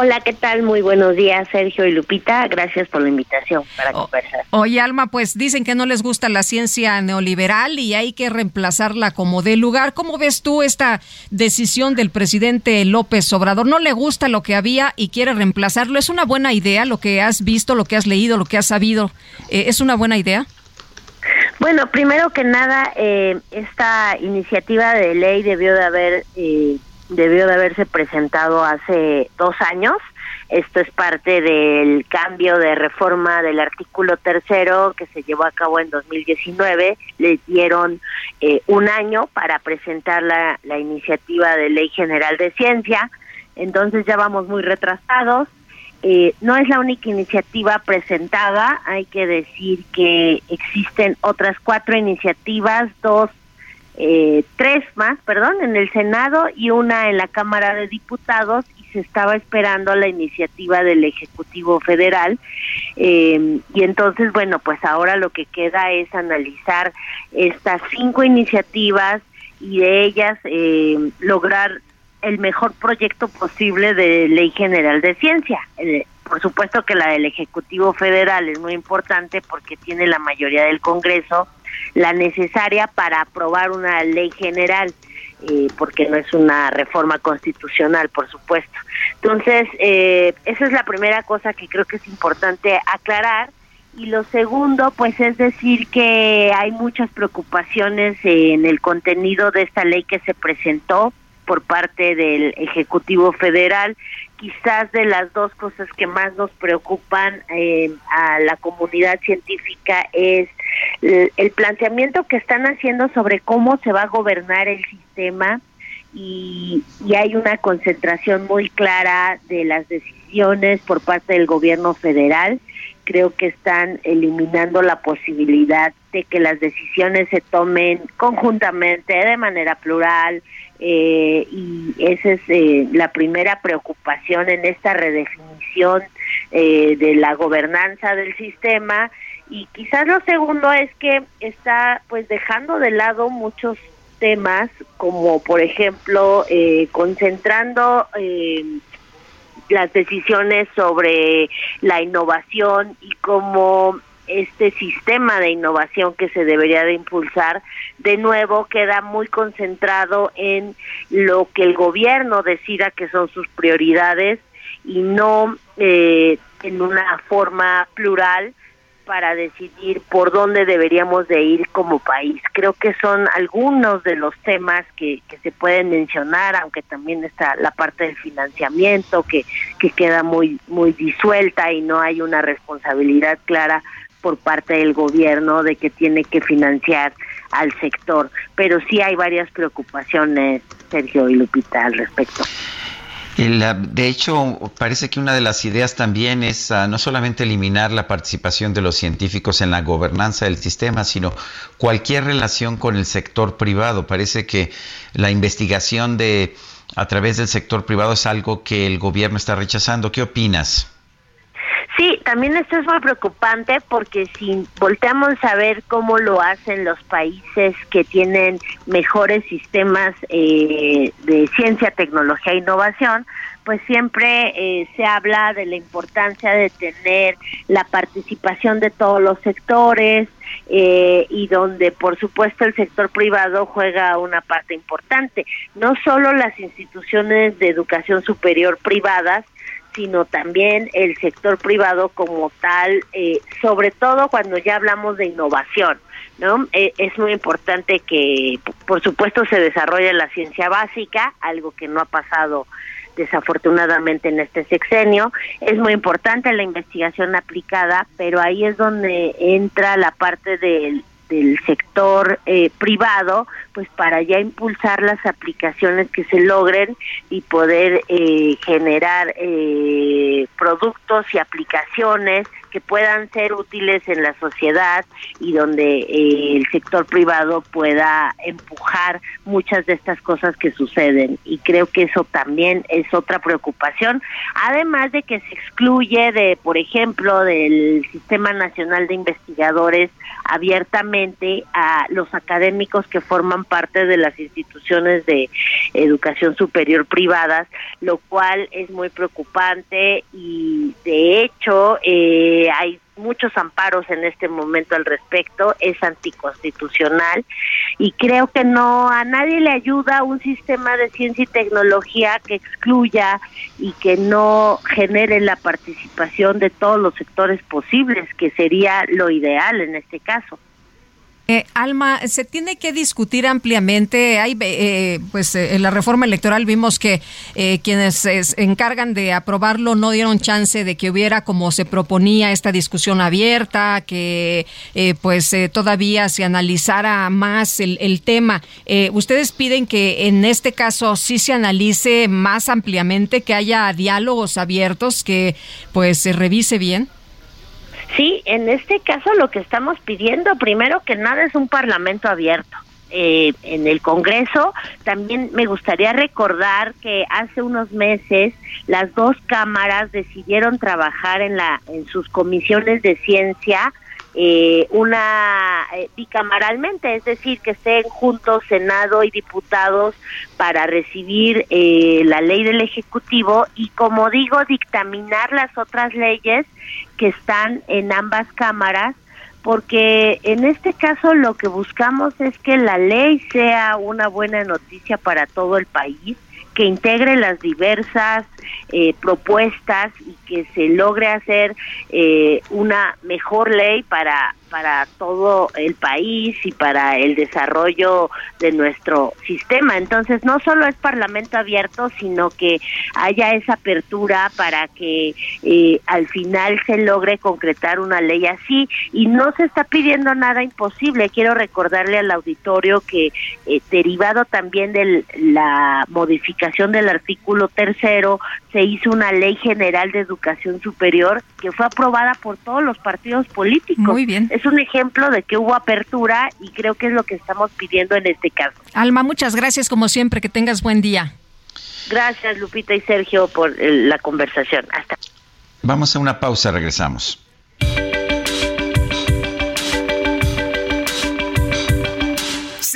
Hola, ¿qué tal? Muy buenos días, Sergio y Lupita. Gracias por la invitación para conversar. Oye, Alma, pues dicen que no les gusta la ciencia neoliberal y hay que reemplazarla como de lugar. ¿Cómo ves tú esta decisión del presidente López Obrador? ¿No le gusta lo que había y quiere reemplazarlo? ¿Es una buena idea lo que has visto, lo que has leído, lo que has sabido? Eh, ¿Es una buena idea? Bueno, primero que nada, eh, esta iniciativa de ley debió de haber... Eh, debió de haberse presentado hace dos años. Esto es parte del cambio de reforma del artículo tercero que se llevó a cabo en 2019. Les dieron eh, un año para presentar la, la iniciativa de ley general de ciencia. Entonces ya vamos muy retrasados. Eh, no es la única iniciativa presentada, hay que decir que existen otras cuatro iniciativas, dos eh, tres más, perdón, en el Senado y una en la Cámara de Diputados y se estaba esperando la iniciativa del Ejecutivo Federal. Eh, y entonces, bueno, pues ahora lo que queda es analizar estas cinco iniciativas y de ellas eh, lograr el mejor proyecto posible de ley general de ciencia. Eh, por supuesto que la del Ejecutivo Federal es muy importante porque tiene la mayoría del Congreso la necesaria para aprobar una ley general, eh, porque no es una reforma constitucional, por supuesto. Entonces, eh, esa es la primera cosa que creo que es importante aclarar. Y lo segundo, pues es decir que hay muchas preocupaciones en el contenido de esta ley que se presentó por parte del Ejecutivo Federal. Quizás de las dos cosas que más nos preocupan eh, a la comunidad científica es el, el planteamiento que están haciendo sobre cómo se va a gobernar el sistema y, y hay una concentración muy clara de las decisiones por parte del gobierno federal creo que están eliminando la posibilidad de que las decisiones se tomen conjuntamente, de manera plural, eh, y esa es eh, la primera preocupación en esta redefinición eh, de la gobernanza del sistema. Y quizás lo segundo es que está pues dejando de lado muchos temas como por ejemplo concentrando las decisiones sobre la innovación y cómo este sistema de innovación que se debería de impulsar, de nuevo queda muy concentrado en lo que el gobierno decida que son sus prioridades y no eh, en una forma plural para decidir por dónde deberíamos de ir como país. Creo que son algunos de los temas que, se pueden mencionar, aunque también está la parte del financiamiento que, que queda muy, muy disuelta y no hay una responsabilidad clara por parte del gobierno de que tiene que financiar al sector. Pero sí hay varias preocupaciones, Sergio y Lupita, al respecto. De hecho, parece que una de las ideas también es ah, no solamente eliminar la participación de los científicos en la gobernanza del sistema, sino cualquier relación con el sector privado. Parece que la investigación de a través del sector privado es algo que el gobierno está rechazando. ¿Qué opinas? Sí, también esto es muy preocupante porque si volteamos a ver cómo lo hacen los países que tienen mejores sistemas eh, de ciencia, tecnología e innovación, pues siempre eh, se habla de la importancia de tener la participación de todos los sectores eh, y donde por supuesto el sector privado juega una parte importante. No solo las instituciones de educación superior privadas, sino también el sector privado como tal, eh, sobre todo cuando ya hablamos de innovación. ¿no? Eh, es muy importante que, por supuesto, se desarrolle la ciencia básica, algo que no ha pasado desafortunadamente en este sexenio. Es muy importante la investigación aplicada, pero ahí es donde entra la parte del del sector eh, privado, pues para ya impulsar las aplicaciones que se logren y poder eh, generar eh, productos y aplicaciones que puedan ser útiles en la sociedad y donde eh, el sector privado pueda empujar muchas de estas cosas que suceden. Y creo que eso también es otra preocupación, además de que se excluye de, por ejemplo, del Sistema Nacional de Investigadores abiertamente a los académicos que forman parte de las instituciones de educación superior privadas, lo cual es muy preocupante y de hecho eh, hay muchos amparos en este momento al respecto, es anticonstitucional y creo que no a nadie le ayuda un sistema de ciencia y tecnología que excluya y que no genere la participación de todos los sectores posibles, que sería lo ideal en este caso. Eh, Alma, se tiene que discutir ampliamente. Hay, eh, pues eh, en la reforma electoral vimos que quienes se encargan de aprobarlo no dieron chance de que hubiera, como se proponía, esta discusión abierta, que pues todavía se analizara más el, el tema. Ustedes piden que en este caso sí se analice más ampliamente, que haya diálogos abiertos, que pues se revise bien. Sí, en este caso lo que estamos pidiendo, primero que nada, es un parlamento abierto. Eh, en el Congreso. También me gustaría recordar que hace unos meses las dos cámaras decidieron trabajar en la en sus comisiones de ciencia eh, una eh, bicameralmente, es decir, que estén juntos Senado y diputados para recibir eh, la ley del Ejecutivo y, como digo, dictaminar las otras leyes que están en ambas cámaras, porque en este caso lo que buscamos es que la ley sea una buena noticia para todo el país que integre las diversas eh, propuestas y que se logre hacer eh, una mejor ley para para todo el país y para el desarrollo de nuestro sistema. Entonces, no solo es parlamento abierto, sino que haya esa apertura para que eh, al final se logre concretar una ley así. Y no se está pidiendo nada imposible. Quiero recordarle al auditorio que, eh, derivado también de la modificación del artículo tercero, se hizo una ley general de educación superior que fue aprobada por todos los partidos políticos. Muy bien. Es un ejemplo de que hubo apertura y creo que es lo que estamos pidiendo en este caso. Alma, muchas gracias como siempre, que tengas buen día. Gracias Lupita y Sergio por eh, la conversación. Hasta. Vamos a una pausa, regresamos.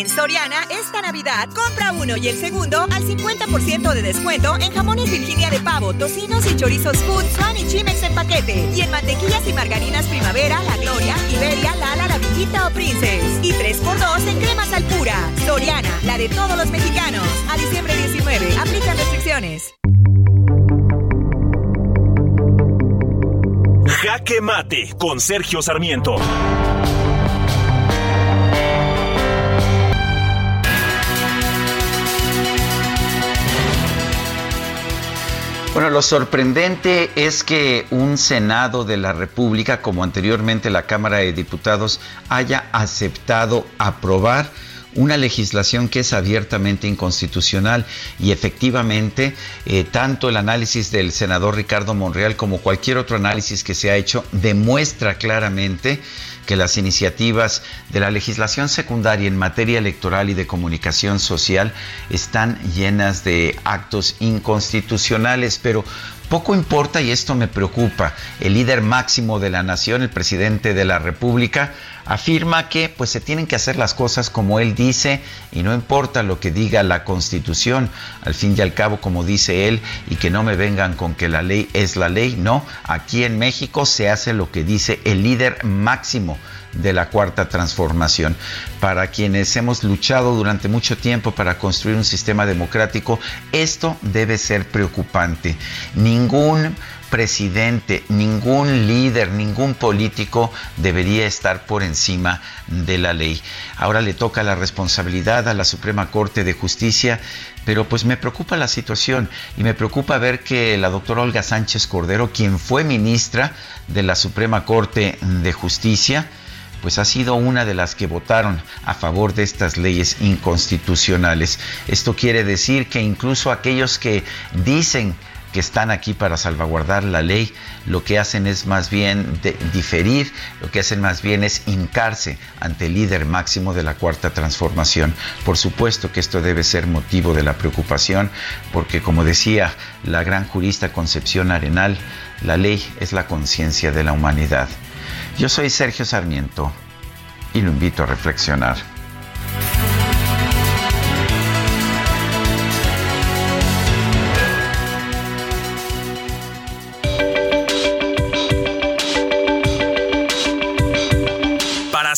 En Soriana, esta Navidad, compra uno y el segundo al 50% de descuento en jamones Virginia de pavo, tocinos y chorizos Food, Swan y Chimex en paquete. Y en mantequillas y margarinas Primavera, La Gloria, Iberia, Lala, La o Princess. Y 3x2 en cremas al pura. Soriana, la de todos los mexicanos. A diciembre 19, aplican restricciones. Jaque Mate con Sergio Sarmiento. Bueno, lo sorprendente es que un Senado de la República, como anteriormente la Cámara de Diputados, haya aceptado aprobar una legislación que es abiertamente inconstitucional. Y efectivamente eh, tanto el análisis del senador Ricardo Monreal como cualquier otro análisis que se ha hecho demuestra claramente que las iniciativas de la legislación secundaria en materia electoral y de comunicación social están llenas de actos inconstitucionales, pero poco importa y esto me preocupa. El líder máximo de la nación, el presidente de la República, afirma que pues se tienen que hacer las cosas como él dice y no importa lo que diga la Constitución, al fin y al cabo como dice él y que no me vengan con que la ley es la ley, no, aquí en México se hace lo que dice el líder máximo de la cuarta transformación. Para quienes hemos luchado durante mucho tiempo para construir un sistema democrático, esto debe ser preocupante. Ningún presidente, ningún líder, ningún político debería estar por encima de la ley. Ahora le toca la responsabilidad a la Suprema Corte de Justicia, pero pues me preocupa la situación y me preocupa ver que la doctora Olga Sánchez Cordero, quien fue ministra de la Suprema Corte de Justicia, pues ha sido una de las que votaron a favor de estas leyes inconstitucionales. Esto quiere decir que incluso aquellos que dicen que están aquí para salvaguardar la ley, lo que hacen es más bien diferir, lo que hacen más bien es hincarse ante el líder máximo de la cuarta transformación. Por supuesto que esto debe ser motivo de la preocupación, porque como decía la gran jurista Concepción Arenal, la ley es la conciencia de la humanidad. Yo soy Sergio Sarmiento y lo invito a reflexionar.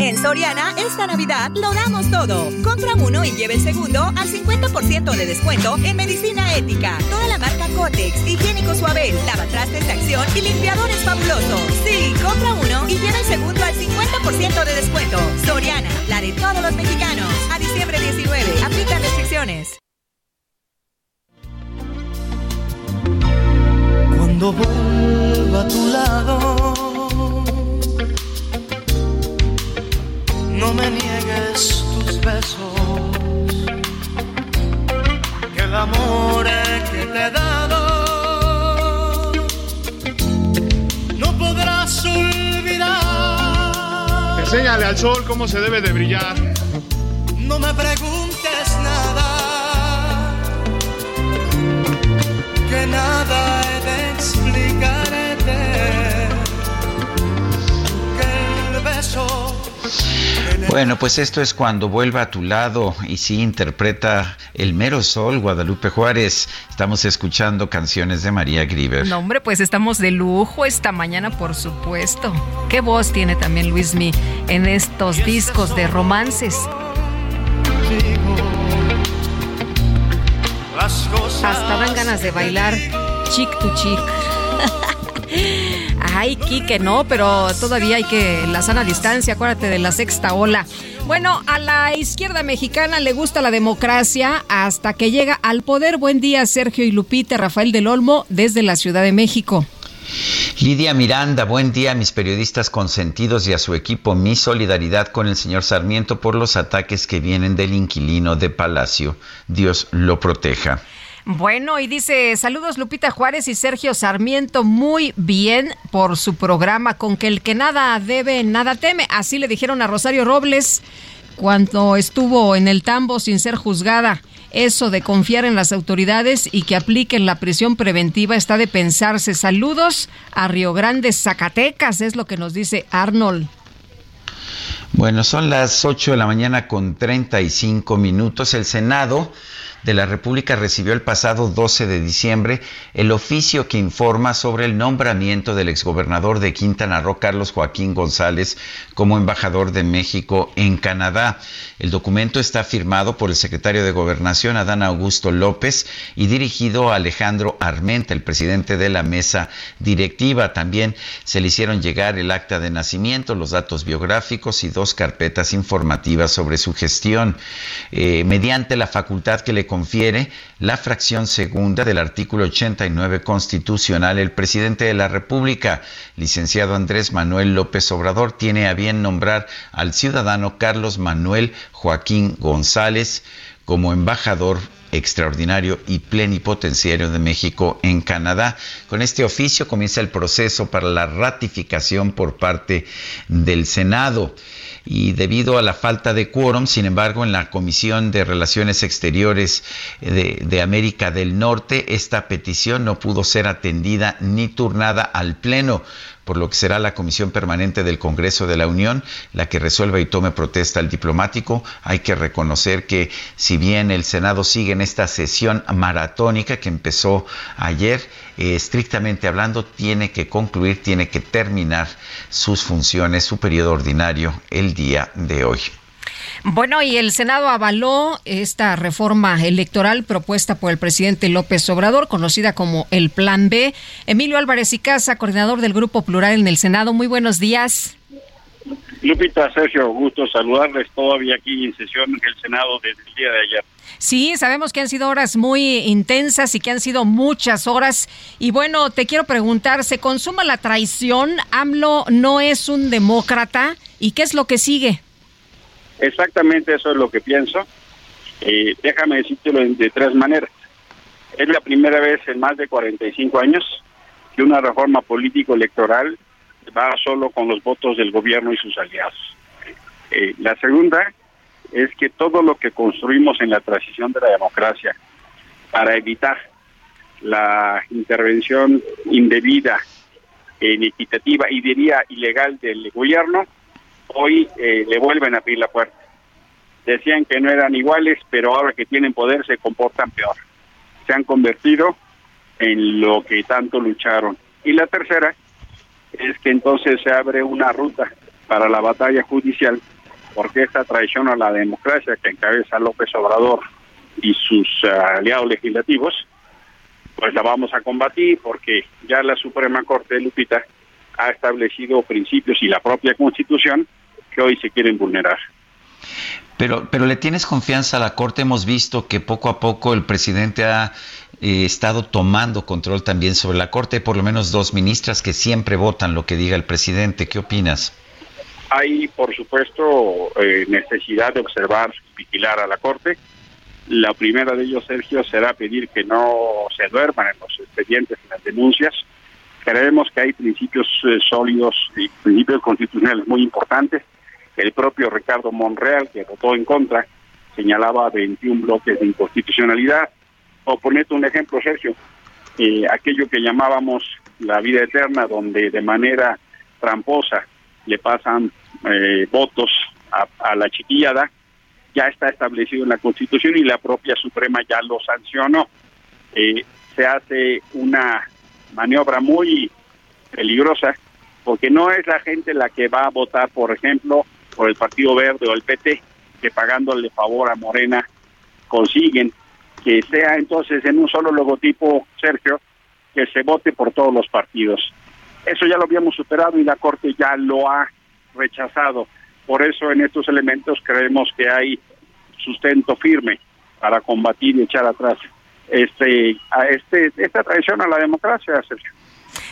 En Soriana, esta Navidad lo damos todo. Compra uno y lleve el segundo al 50% de descuento en medicina ética. Toda la marca Cotex, higiénico suave, lavatrastes de acción y limpiadores fabulosos. Sí, compra uno y lleve el segundo al 50% de descuento. Soriana, la de todos los mexicanos. A diciembre 19, aplican restricciones. Cuando vuelva a tu lado, no me niegues tus besos, que el amor que te he dado no podrás olvidar. Enséñale al sol cómo se debe de brillar. No me preguntes nada, que nada he de explicarte, Bueno, pues esto es cuando vuelva a tu lado y sí interpreta el mero sol Guadalupe Juárez. Estamos escuchando canciones de María Grieber. No, hombre, pues estamos de lujo esta mañana, por supuesto. ¿Qué voz tiene también Luismi en estos discos de romances? Hasta dan ganas de bailar chick to chick. Ay, Kike, no, pero todavía hay que la sana distancia, acuérdate de la sexta ola. Bueno, a la izquierda mexicana le gusta la democracia hasta que llega al poder. Buen día, Sergio y Lupita, Rafael del Olmo, desde la Ciudad de México. Lidia Miranda, buen día a mis periodistas consentidos y a su equipo. Mi solidaridad con el señor Sarmiento por los ataques que vienen del inquilino de Palacio. Dios lo proteja. Bueno, y dice, saludos Lupita Juárez y Sergio Sarmiento, muy bien por su programa, con que el que nada debe, nada teme. Así le dijeron a Rosario Robles cuando estuvo en el tambo sin ser juzgada. Eso de confiar en las autoridades y que apliquen la prisión preventiva está de pensarse. Saludos a Río Grande, Zacatecas, es lo que nos dice Arnold. Bueno, son las 8 de la mañana con 35 minutos. El Senado de la República recibió el pasado 12 de diciembre el oficio que informa sobre el nombramiento del exgobernador de Quintana Roo, Carlos Joaquín González, como embajador de México en Canadá. El documento está firmado por el secretario de Gobernación, Adán Augusto López, y dirigido a Alejandro Armenta, el presidente de la mesa directiva. También se le hicieron llegar el acta de nacimiento, los datos biográficos y dos carpetas informativas sobre su gestión. Eh, mediante la facultad que le confiere la fracción segunda del artículo 89 constitucional, el presidente de la República, licenciado Andrés Manuel López Obrador, tiene a bien nombrar al ciudadano Carlos Manuel Joaquín González como embajador extraordinario y plenipotenciario de México en Canadá. Con este oficio comienza el proceso para la ratificación por parte del Senado y debido a la falta de quórum, sin embargo, en la Comisión de Relaciones Exteriores de, de, América del Norte, esta petición no pudo ser atendida ni turnada al Pleno, por lo que será la Comisión Permanente del Congreso de la Unión la que resuelva y tome protesta al diplomático. Hay que reconocer que si bien el Senado sigue en esta sesión maratónica que empezó ayer, eh, estrictamente hablando, tiene que concluir, tiene que terminar sus funciones, su periodo ordinario el día de hoy. Bueno, y el Senado avaló esta reforma electoral propuesta por el presidente López Obrador, conocida como el Plan B. Emilio Álvarez y Casa, coordinador del Grupo Plural en el Senado. Muy buenos días. Lupita, Sergio, gusto saludarles todavía aquí en sesión en el Senado desde el día de ayer. Sí, sabemos que han sido horas muy intensas y que han sido muchas horas. Y bueno, te quiero preguntar, ¿se consuma la traición? ¿AMLO no es un demócrata? ¿Y qué es lo que sigue? Exactamente eso es lo que pienso. Eh, déjame decírtelo de tres maneras. Es la primera vez en más de 45 años que una reforma político-electoral va solo con los votos del gobierno y sus aliados. Eh, la segunda es que todo lo que construimos en la transición de la democracia para evitar la intervención indebida, inequitativa y diría ilegal del gobierno, hoy eh, le vuelven a abrir la puerta. Decían que no eran iguales, pero ahora que tienen poder se comportan peor. Se han convertido en lo que tanto lucharon. Y la tercera es que entonces se abre una ruta para la batalla judicial, porque esta traición a la democracia que encabeza López Obrador y sus uh, aliados legislativos, pues la vamos a combatir porque ya la Suprema Corte Lupita ha establecido principios y la propia Constitución que hoy se quieren vulnerar. Pero, pero le tienes confianza a la Corte. Hemos visto que poco a poco el presidente ha eh, estado tomando control también sobre la Corte. Hay por lo menos dos ministras que siempre votan lo que diga el presidente. ¿Qué opinas? Hay, por supuesto, eh, necesidad de observar, vigilar a la Corte. La primera de ellos, Sergio, será pedir que no se duerman en los expedientes, en las denuncias. Creemos que hay principios eh, sólidos y principios constitucionales muy importantes el propio Ricardo Monreal, que votó en contra, señalaba 21 bloques de inconstitucionalidad. O ponete un ejemplo, Sergio, eh, aquello que llamábamos la vida eterna, donde de manera tramposa le pasan eh, votos a, la chiquillada, ya está establecido en la Constitución y la propia Suprema ya lo sancionó. Eh, se hace una maniobra muy peligrosa porque no es la gente la que va a votar, por ejemplo, por el Partido Verde o el PT, que pagándole favor a Morena consiguen que sea entonces en un solo logotipo, Sergio, que se vote por todos los partidos. Eso ya lo habíamos superado y la Corte ya lo ha rechazado. Por eso en estos elementos creemos que hay sustento firme para combatir y echar atrás este, a este, esta traición a la democracia, Sergio.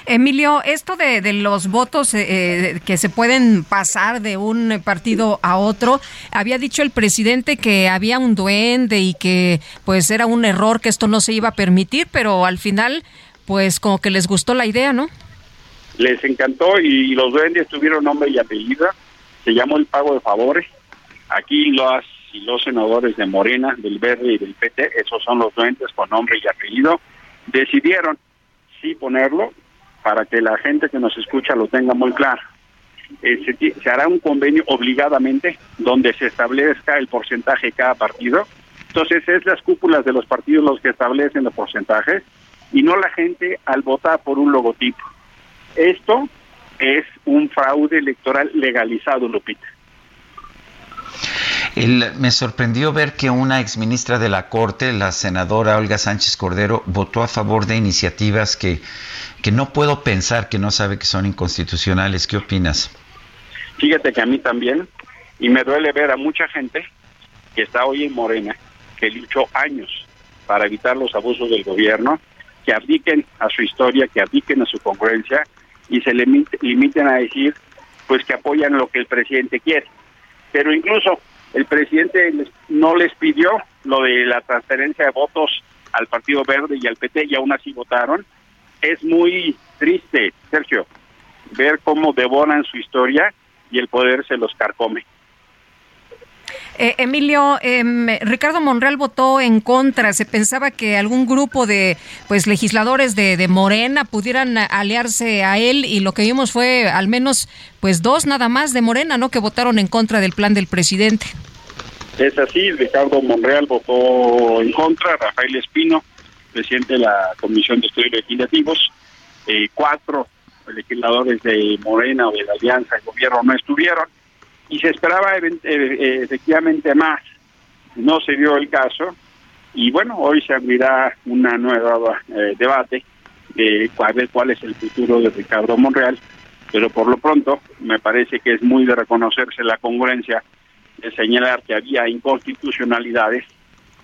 Emilio, esto de, los votos eh, eh, que se pueden pasar de un partido a otro, había dicho el presidente que había un duende y que pues era un error que esto no se iba a permitir, pero al final pues como que les gustó la idea, ¿no? Les encantó y los duendes tuvieron nombre y apellido, se llamó el pago de favores. Aquí los y los senadores de Morena, del Verde y del PT, esos son los duendes con nombre y apellido, decidieron sí ponerlo para que la gente que nos escucha lo tenga muy claro. Eh, se, hará un convenio obligadamente donde se establezca el porcentaje de cada partido. Entonces es las cúpulas de los partidos los que establecen los porcentajes y no la gente al votar por un logotipo. Esto es un fraude electoral legalizado, Lupita. Me sorprendió ver que una exministra de la Corte, la senadora Olga Sánchez Cordero, votó a favor de iniciativas que que no puedo pensar que no sabe que son inconstitucionales. ¿Qué opinas? Fíjate que a mí también, y me duele ver a mucha gente que está hoy en Morena, que luchó años para evitar los abusos del gobierno, que abdiquen a su historia, que abdiquen a su congruencia y se limiten a decir pues que apoyan lo que el presidente quiere. Pero incluso el presidente no les pidió lo de la transferencia de votos al Partido Verde y al PT y aún así votaron es muy triste, Sergio, ver cómo devoran su historia y el poder se los carcome. Eh, Emilio, em, Ricardo Monreal votó en contra. Se pensaba que algún grupo de pues legisladores de, de, Morena pudieran aliarse a él y lo que vimos fue al menos pues dos nada más de Morena, ¿no? Que votaron en contra del plan del presidente. Es así, Ricardo Monreal votó en contra, Rafael Espino presidente de la Comisión de Estudios Legislativos, eh, cuatro legisladores de Morena o de la Alianza de Gobierno no estuvieron y se esperaba eh, eh, efectivamente más. No se dio el caso y bueno, hoy se abrirá una nueva debate de cuál es el futuro de Ricardo Monreal, pero por lo pronto me parece que es muy de reconocerse la congruencia de señalar que había inconstitucionalidades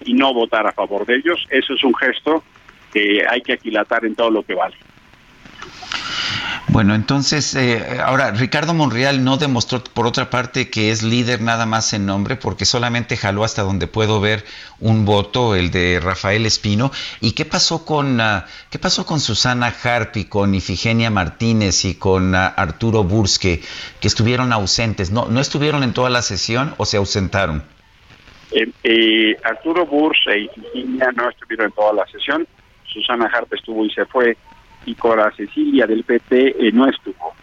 y no votar a favor de ellos. Eso es un gesto que hay que aquilatar en todo lo que vale. Bueno, entonces, eh, ahora, Ricardo Monreal no demostró, por otra parte, que es líder nada más en nombre, porque solamente jaló hasta donde puedo ver un voto, el de Rafael Espino. ¿Y qué pasó con, ah, qué pasó con Susana Harp con Ifigenia Martínez y con ah, Arturo Burske, que estuvieron ausentes? ¿No, ¿No estuvieron en toda la sesión o se ausentaron? Eh, eh, Arturo Burs y Virginia no estuvieron en toda la sesión, Susana Harpe estuvo y se fue, y Cora Cecilia del PT eh, no estuvo.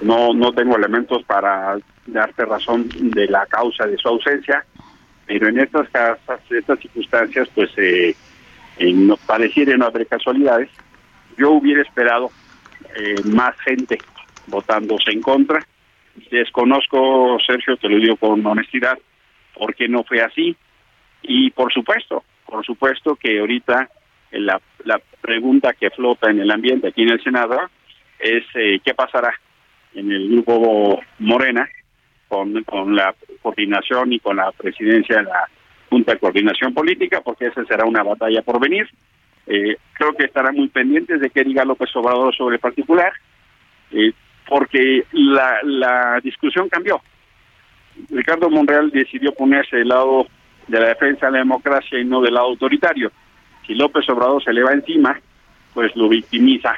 No, no tengo elementos para darte razón de la causa de su ausencia, pero en estas casas, estas circunstancias, pues eh, pareciera no haber casualidades. Yo hubiera esperado más gente votándose en contra. Desconozco, Sergio, te lo digo con honestidad, porque no fue así. Y por supuesto, por supuesto que ahorita la, la pregunta que flota en el ambiente aquí en el Senado es eh, qué pasará en el grupo Morena, con, la coordinación y con la presidencia de la Junta de Coordinación Política, porque esa será una batalla por venir. Eh, creo que estarán muy pendientes de qué diga López Obrador sobre el particular, eh, porque la, la discusión cambió. Ricardo Monreal decidió ponerse del lado de la defensa de la democracia y no del lado autoritario. Si López Obrador se le va encima, pues lo victimiza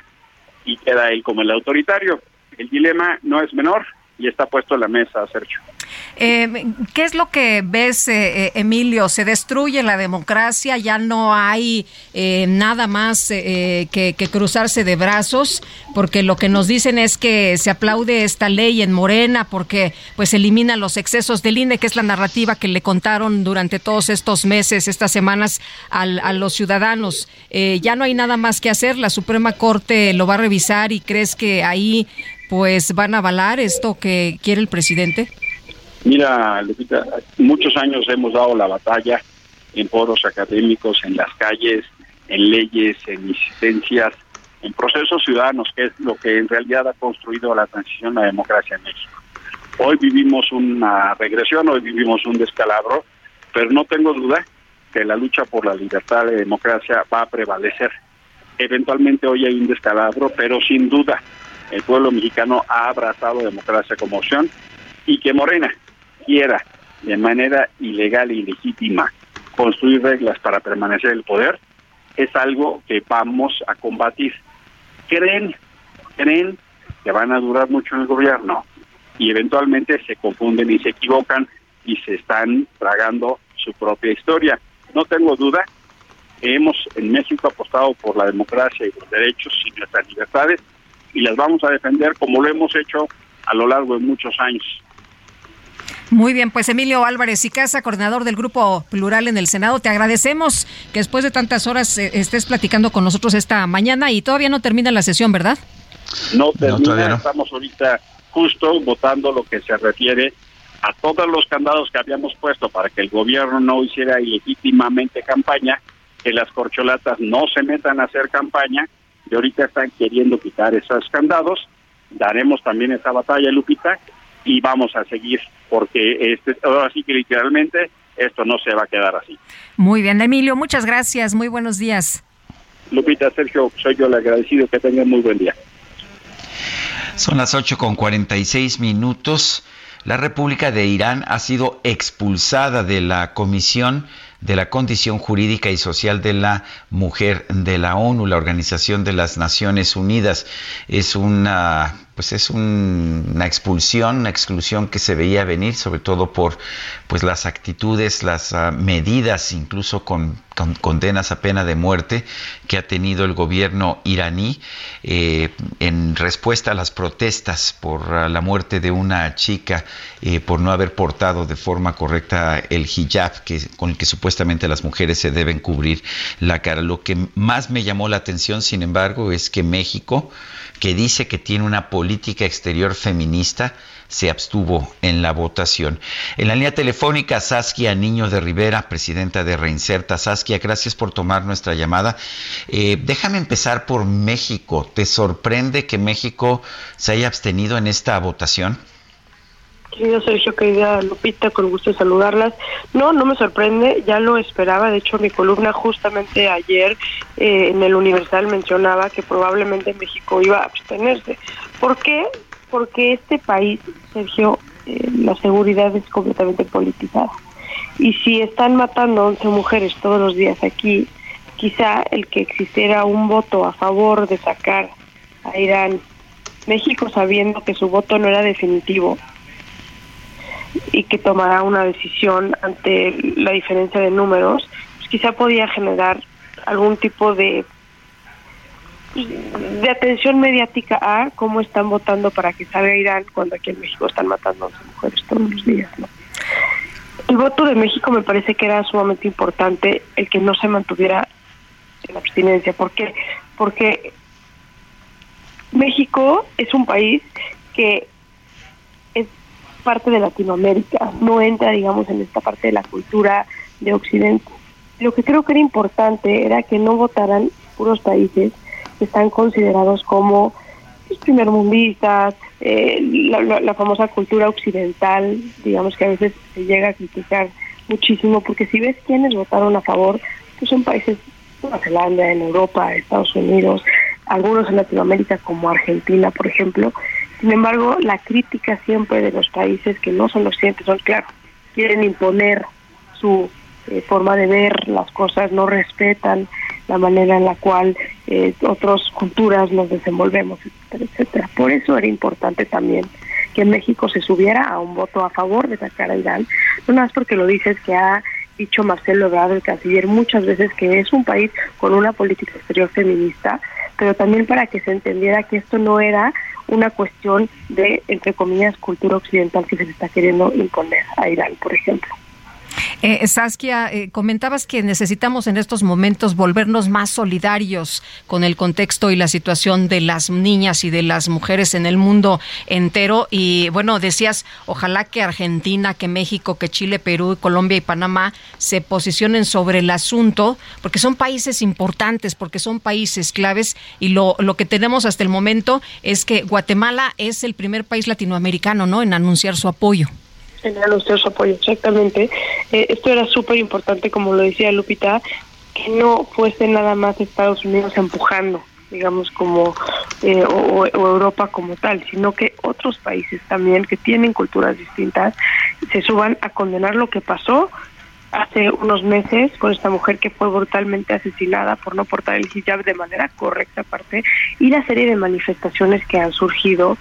y queda él como el autoritario. El dilema no es menor y está puesto en la mesa, Sergio. Eh, ¿Qué es lo que ves, eh, eh, Emilio? ¿Se destruye la democracia? ¿Ya no hay eh, nada más eh, que, que cruzarse de brazos? Porque lo que nos dicen es que se aplaude esta ley en Morena porque pues elimina los excesos del INE, que es la narrativa que le contaron durante todos estos meses, estas semanas al- a los ciudadanos. Eh, ya no hay nada más que hacer. La Suprema Corte lo va a revisar y crees que ahí pues van a avalar esto que quiere el presidente. Mira, Lupita, muchos años hemos dado la batalla en foros académicos, en las calles, en leyes, en insistencias, en procesos ciudadanos, que es lo que en realidad ha construido la transición a la democracia en México. Hoy vivimos una regresión, hoy vivimos un descalabro, pero no tengo duda que la lucha por la libertad y democracia va a prevalecer. Eventualmente hoy hay un descalabro, pero sin duda el pueblo mexicano ha abrazado democracia como opción y que Morena quiera de manera ilegal e ilegítima construir reglas para permanecer en el poder es algo que vamos a combatir. Creen, creen que van a durar mucho en el gobierno y eventualmente se confunden y se equivocan y se están tragando su propia historia. No tengo duda que hemos en México apostado por la democracia y los derechos y nuestras libertades y las vamos a defender como lo hemos hecho a lo largo de muchos años. Muy bien, pues Emilio Álvarez y Casa, coordinador del Grupo Plural en el Senado, te agradecemos que después de tantas horas eh, estés platicando con nosotros esta mañana y todavía no termina la sesión, ¿verdad? No termina, no. estamos ahorita justo votando lo que se refiere a todos los candados que habíamos puesto para que el gobierno no hiciera ilegítimamente campaña, que las corcholatas no se metan a hacer campaña, y ahorita están queriendo quitar esos candados. Daremos también esa batalla, Lupita, y vamos a seguir, porque este, ahora sí que literalmente esto no se va a quedar así. Muy bien, Emilio, muchas gracias, muy buenos días. Lupita, Sergio, soy yo el agradecido, que tengan muy buen día. Son las 8 con 46 minutos. La República de Irán ha sido expulsada de la Comisión de la Condición Jurídica y Social de la Mujer de la ONU, la Organización de las Naciones Unidas. Es una pues es un- una expulsión, una exclusión que se veía venir, sobre todo por pues las actitudes, las ah, medidas, incluso con, con condenas a pena de muerte que ha tenido el gobierno iraní eh, en respuesta a las protestas por ah, la muerte de una chica eh, por no haber portado de forma correcta el hijab que, con el que supuestamente las mujeres se deben cubrir la cara. Lo que más me llamó la atención, sin embargo, es que México, que dice que tiene una política exterior feminista, se abstuvo en la votación. En la línea telefónica, Saskia Niño de Rivera, presidenta de Reinserta. Saskia, gracias por tomar nuestra llamada. Eh, déjame empezar por México. ¿Te sorprende que México se haya abstenido en esta votación? Querido Sergio, querida Lupita, con gusto saludarlas. No, no me sorprende, ya lo esperaba. De hecho, mi columna justamente ayer eh, en el Universal mencionaba que probablemente México iba a abstenerse. ¿Por qué? Porque este país, Sergio, eh, la seguridad es completamente politizada. Y si están matando a 11 mujeres todos los días aquí, quizá el que existiera un voto a favor de sacar a Irán, México sabiendo que su voto no era definitivo, y que tomará una decisión ante la diferencia de números, pues quizá podía generar algún tipo de de atención mediática a cómo están votando para que salga Irán cuando aquí en México están matando a 11 mujeres todos los días. ¿no? El voto de México me parece que era sumamente importante el que no se mantuviera en abstinencia. ¿Por qué? Porque México es un país que es parte de Latinoamérica, no entra, digamos, en esta parte de la cultura de Occidente. Lo que creo que era importante era que no votaran puros países están considerados como pues, primermundistas, eh, la, famosa cultura occidental, digamos que a veces se llega a criticar muchísimo, porque si ves quiénes votaron a favor, pues son países, Nueva Zelanda, en Europa, Estados Unidos, algunos en Latinoamérica como Argentina, por ejemplo. Sin embargo, la crítica siempre de los países que no son occidentales son, claro, quieren imponer su eh, forma de ver las cosas, no respetan la manera en la cual eh, otras culturas nos desenvolvemos, etcétera, etcétera. Por eso era importante también que México se subiera a un voto a favor de sacar a Irán, no más porque lo dices que ha dicho Marcelo Ebrard, el canciller, muchas veces que es un país con una política exterior feminista, pero también para que se entendiera que esto no era una cuestión de, entre comillas, cultura occidental que se está queriendo imponer a Irán, por ejemplo. Eh, Saskia, eh, comentabas que necesitamos en estos momentos volvernos más solidarios con el contexto y la situación de las niñas y de las mujeres en el mundo entero. Y bueno, decías, ojalá que Argentina, que México, que Chile, Perú, Colombia y Panamá se posicionen sobre el asunto, porque son países importantes, porque son países claves. Y lo, lo que tenemos hasta el momento es que Guatemala es el primer país latinoamericano, ¿no?, en anunciar su apoyo general usted su apoyo, exactamente. Eh, esto era súper importante, como lo decía Lupita, que no fuese nada más Estados Unidos empujando, digamos, como, eh, o, Europa como tal, sino que otros países también que tienen culturas distintas se suban a condenar lo que pasó hace unos meses con esta mujer que fue brutalmente asesinada por no portar el hijab de manera correcta aparte y la serie de manifestaciones que han surgido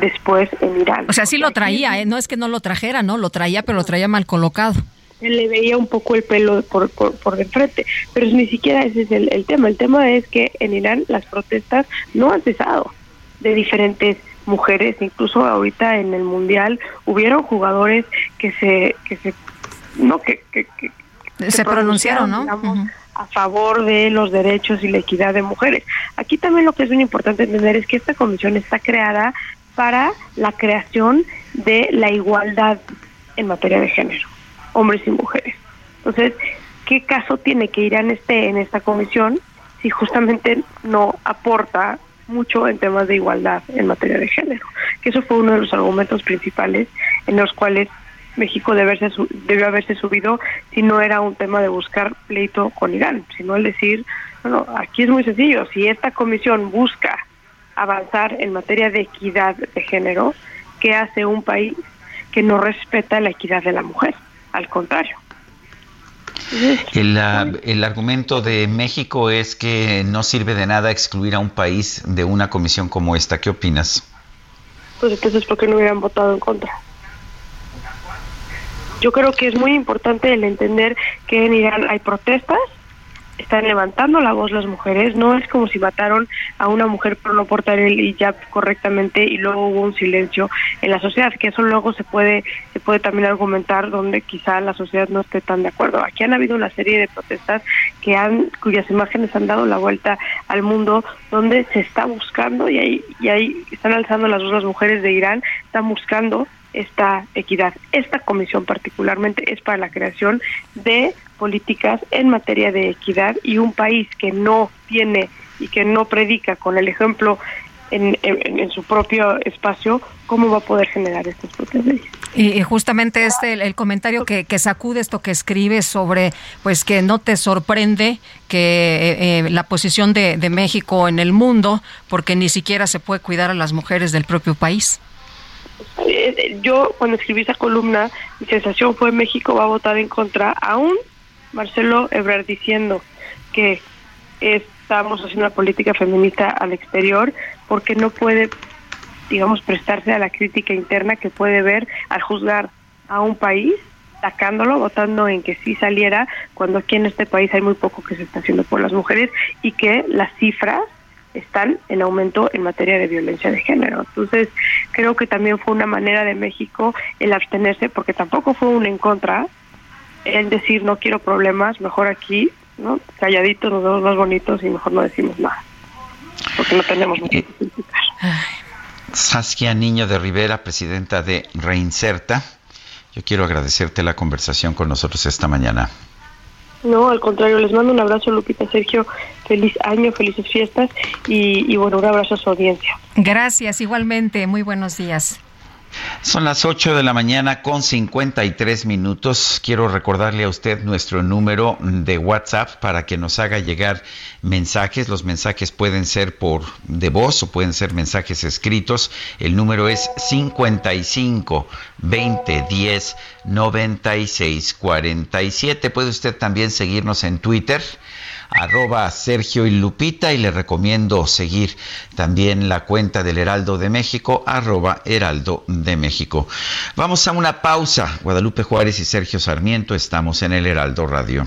después en Irán. O sea, sí lo traía, ¿eh? no es que no lo trajera, ¿no? Lo traía, pero lo traía mal colocado. Le veía un poco el pelo por, por, por de frente, pero ni siquiera ese es el, el tema. El tema es que en Irán las protestas no han cesado de diferentes mujeres, incluso ahorita en el mundial hubieron jugadores que se que se no que, se, pronunciaron, ¿no? a favor de los derechos y la equidad de mujeres. Aquí también lo que es muy importante entender es que esta comisión está creada para la creación de la igualdad en materia de género, hombres y mujeres. Entonces, ¿qué caso tiene que Irán esté en esta comisión si justamente no aporta mucho en temas de igualdad en materia de género? Que eso fue uno de los argumentos principales en los cuales México debe haberse, debió haberse subido si no era un tema de buscar pleito con Irán, sino el decir, bueno, aquí es muy sencillo, si esta comisión busca avanzar en materia de equidad de género, ¿qué hace un país que no respeta la equidad de la mujer? Al contrario. El, el, argumento de México es que no sirve de nada excluir a un país de una comisión como esta. ¿Qué opinas? Pues entonces, ¿por qué no hubieran votado en contra? Yo creo que es muy importante el entender que en Irán hay protestas, están levantando la voz las mujeres, no es como si mataron a una mujer por no portar el hijab correctamente y luego hubo un silencio en la sociedad, que eso luego se puede se puede también argumentar donde quizá la sociedad no esté tan de acuerdo. Aquí han habido una serie de protestas que han cuyas imágenes han dado la vuelta al mundo donde se está buscando y ahí y ahí están alzando las dos las mujeres de Irán, están buscando esta equidad. Esta comisión particularmente es para la creación de políticas en materia de equidad y un país que no tiene y que no predica con el ejemplo en, su propio espacio, ¿cómo va a poder generar estas propias leyes? Y, justamente este el, comentario que, sacude esto que escribe sobre pues que no te sorprende que eh, eh, la posición de, de México en el mundo porque ni siquiera se puede cuidar a las mujeres del propio país. Eh, yo cuando escribí esa columna, mi sensación fue México va a votar en contra, aún Marcelo Ebrard diciendo que estamos haciendo una política feminista al exterior porque no puede, digamos, prestarse a la crítica interna que puede ver al juzgar a un país sacándolo, votando en que sí saliera, cuando aquí en este país hay muy poco que se está haciendo por las mujeres y que las cifras están en aumento en materia de violencia de género. Entonces, creo que también fue una manera de México el abstenerse, porque tampoco fue un en contra, el decir no quiero problemas, mejor aquí, ¿no? Calladitos, nos vemos más bonitos y mejor no decimos nada, porque no tenemos mucho que criticar. Saskia Niño de Rivera, presidenta de Reinserta, yo quiero agradecerte la conversación con nosotros esta mañana. No, al contrario, les mando un abrazo, Lupita, Sergio. Feliz año, felices fiestas y, y bueno, un abrazo a su audiencia. Gracias, igualmente. Muy buenos días. Son las 8 de la mañana con 53 minutos. Quiero recordarle a usted nuestro número de WhatsApp para que nos haga llegar mensajes. Los mensajes pueden ser por de voz o pueden ser mensajes escritos. El número es 55 20 10 96 47. Puede usted también seguirnos en Twitter arroba Sergio y Lupita y le recomiendo seguir también la cuenta del Heraldo de México, arroba Heraldo de México. Vamos a una pausa. Guadalupe Juárez y Sergio Sarmiento estamos en el Heraldo Radio.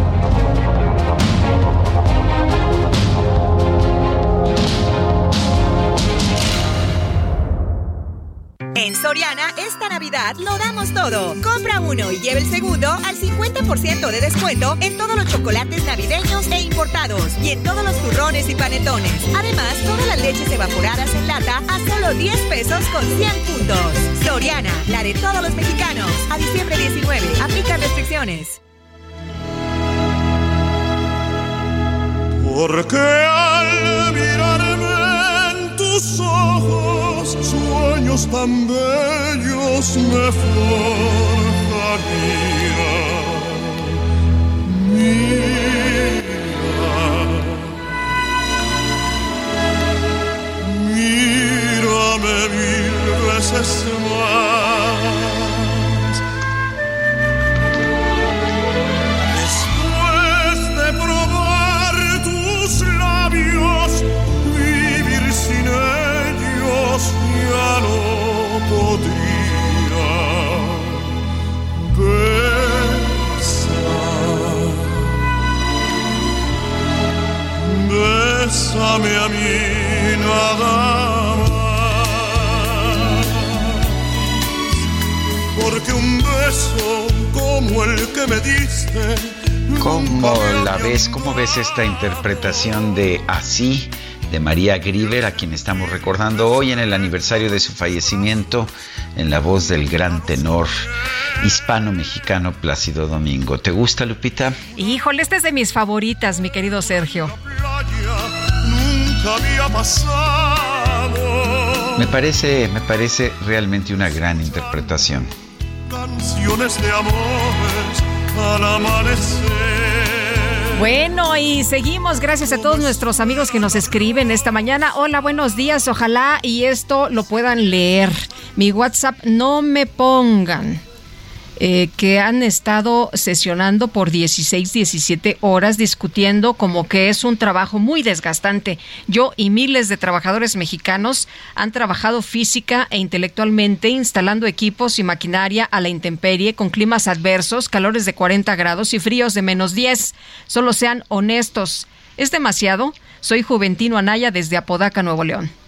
Soriana, esta Navidad lo damos todo. Compra uno y lleve el segundo al 50% de descuento en todos los chocolates navideños e importados y en todos los turrones y panetones. Además, todas las leches evaporadas en lata a solo 10 pesos con 100 puntos. Soriana, la de todos los mexicanos. A diciembre 19, aplica restricciones. Porque al mirarme en tus ojos, sueños tan bellos me forjarían. Mira, mírame mil veces más. Bésame a mí nada más. Porque un beso como el que me diste ¿Cómo la ves? ¿Cómo ves esta interpretación de Así de María Grieber, a quien estamos recordando hoy en el aniversario de su fallecimiento en la voz del gran tenor hispano-mexicano Plácido Domingo? ¿Te gusta, Lupita? Híjole, esta es de mis favoritas, mi querido Sergio. Nunca había pasado. Me parece, me parece realmente una gran interpretación. Canciones de amores al amanecer. Bueno, y seguimos. Gracias a todos nuestros amigos que nos escriben esta mañana. Hola, buenos días. Ojalá y esto lo puedan leer. Mi WhatsApp, no me pongan. Eh, que han estado sesionando por 16, 17 horas discutiendo como que es un trabajo muy desgastante. Yo y miles de trabajadores mexicanos han trabajado física e intelectualmente instalando equipos y maquinaria a la intemperie con climas adversos, calores de 40 grados y fríos de menos 10. Solo sean honestos. ¿Es demasiado? Soy Juventino Anaya desde Apodaca, Nuevo León.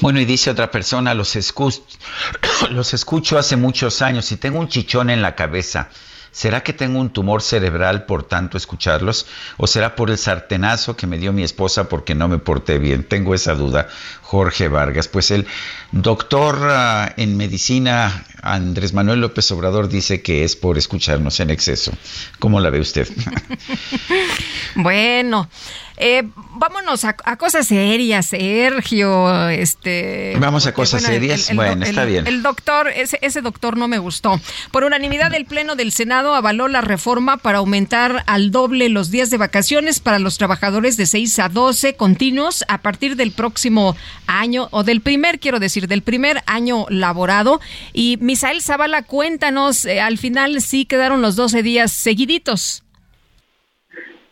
Bueno, y dice otra persona, los, escu- los escucho hace muchos años y tengo un chichón en la cabeza. ¿será que tengo un tumor cerebral por tanto escucharlos? ¿O será por el sartenazo que me dio mi esposa porque no me porté bien? Tengo esa duda, Jorge Vargas. Pues el doctor ah, en medicina, Andrés Manuel López Obrador, dice que es por escucharnos en exceso. ¿Cómo la ve usted? bueno. Eh, vámonos a, cosas serias, Sergio. Este, Vamos a cosas serias. bueno, está bien. El doctor, ese, ese doctor no me gustó. Por unanimidad, el Pleno del Senado avaló la reforma para aumentar al doble los días de vacaciones para los trabajadores de 6 a 12 continuos a partir del próximo año, o del primer, quiero decir, del primer año laborado. Y Misael Zavala, cuéntanos, eh, al final sí quedaron los 12 días seguiditos.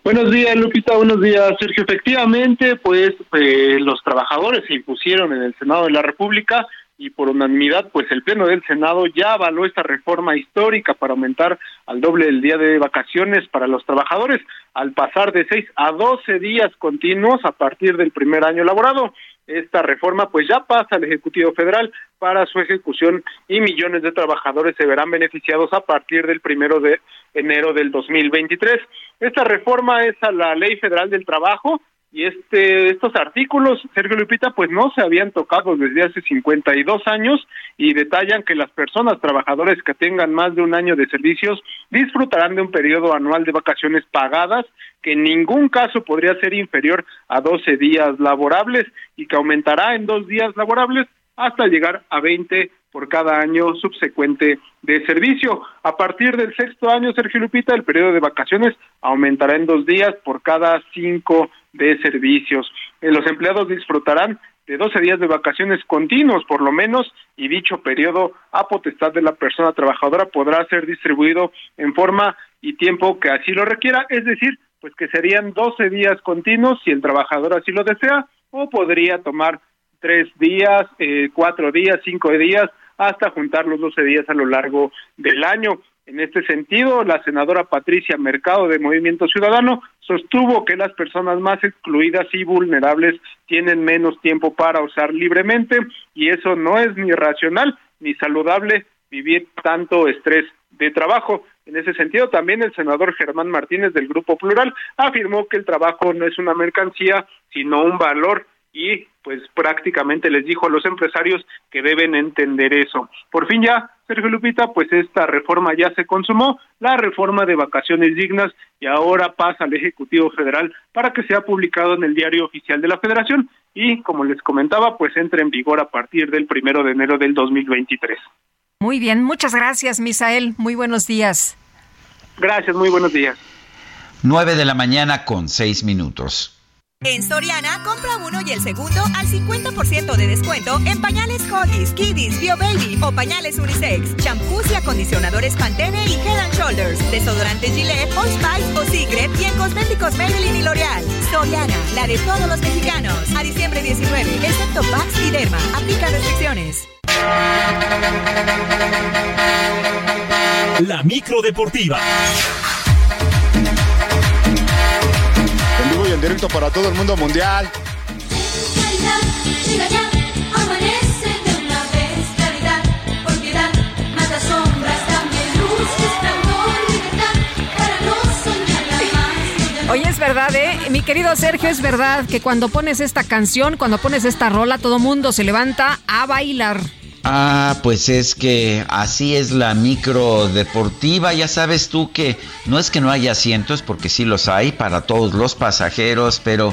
Buenos días, Lupita. Buenos días, Sergio. Efectivamente, pues eh, los trabajadores se impusieron en el Senado de la República y por unanimidad, pues el Pleno del Senado ya avaló esta reforma histórica para aumentar al doble el día de vacaciones para los trabajadores, al pasar de seis a doce días continuos a partir del primer año laborado esta reforma pues ya pasa al Ejecutivo Federal para su ejecución y millones de trabajadores se verán beneficiados a partir del primero de enero del 2023. Esta reforma es a la Ley Federal del Trabajo y este estos artículos, Sergio Lupita, pues no se habían tocado desde hace 52 años y detallan que las personas trabajadores que tengan más de un año de servicios disfrutarán de un periodo anual de vacaciones pagadas que en ningún caso podría ser inferior a 12 días laborables y que aumentará en dos días laborables hasta llegar a 20 por cada año subsecuente de servicio. A partir del sexto año, Sergio Lupita, el periodo de vacaciones aumentará en dos días por cada cinco de servicios. Eh, los empleados disfrutarán de 12 días de vacaciones continuos, por lo menos, y dicho periodo a potestad de la persona trabajadora podrá ser distribuido en forma y tiempo que así lo requiera, es decir, pues que serían 12 días continuos si el trabajador así lo desea, o podría tomar tres días, eh, cuatro días, cinco días, hasta juntar los 12 días a lo largo del año. En este sentido, la senadora Patricia Mercado de Movimiento Ciudadano sostuvo que las personas más excluidas y vulnerables tienen menos tiempo para usar libremente y eso no es ni racional ni saludable vivir tanto estrés de trabajo. En ese sentido, también el senador Germán Martínez del Grupo Plural afirmó que el trabajo no es una mercancía, sino un valor y pues prácticamente les dijo a los empresarios que deben entender eso. Por fin ya, Sergio Lupita, pues esta reforma ya se consumó, la reforma de vacaciones dignas y ahora pasa al Ejecutivo Federal para que sea publicado en el Diario Oficial de la Federación y, como les comentaba, pues entre en vigor a partir del primero de enero del 2023. Muy bien, muchas gracias, Misael. Muy buenos días. Gracias, muy buenos días. 9 de la mañana con seis minutos. En Soriana, compra uno y el segundo al 50% de descuento en pañales Huggies, Kiddies, Bio Baby o pañales Unisex, champús y acondicionadores Pantene y Head and Shoulders, desodorantes Gillette, Old Spice o Secret y en cosméticos Maybelline y L'Oreal. Soriana, la de todos los mexicanos. A diciembre 19, excepto Pax y Derma. Aplica restricciones. La micro deportiva. Directo para todo el mundo mundial. Oye, es verdad, ¿eh? Mi querido Sergio, es verdad que cuando pones esta canción, cuando pones esta rola, todo mundo se levanta a bailar. Ah, pues es que así es la micro deportiva. Ya sabes tú que no es que no haya asientos, porque sí los hay para todos los pasajeros, pero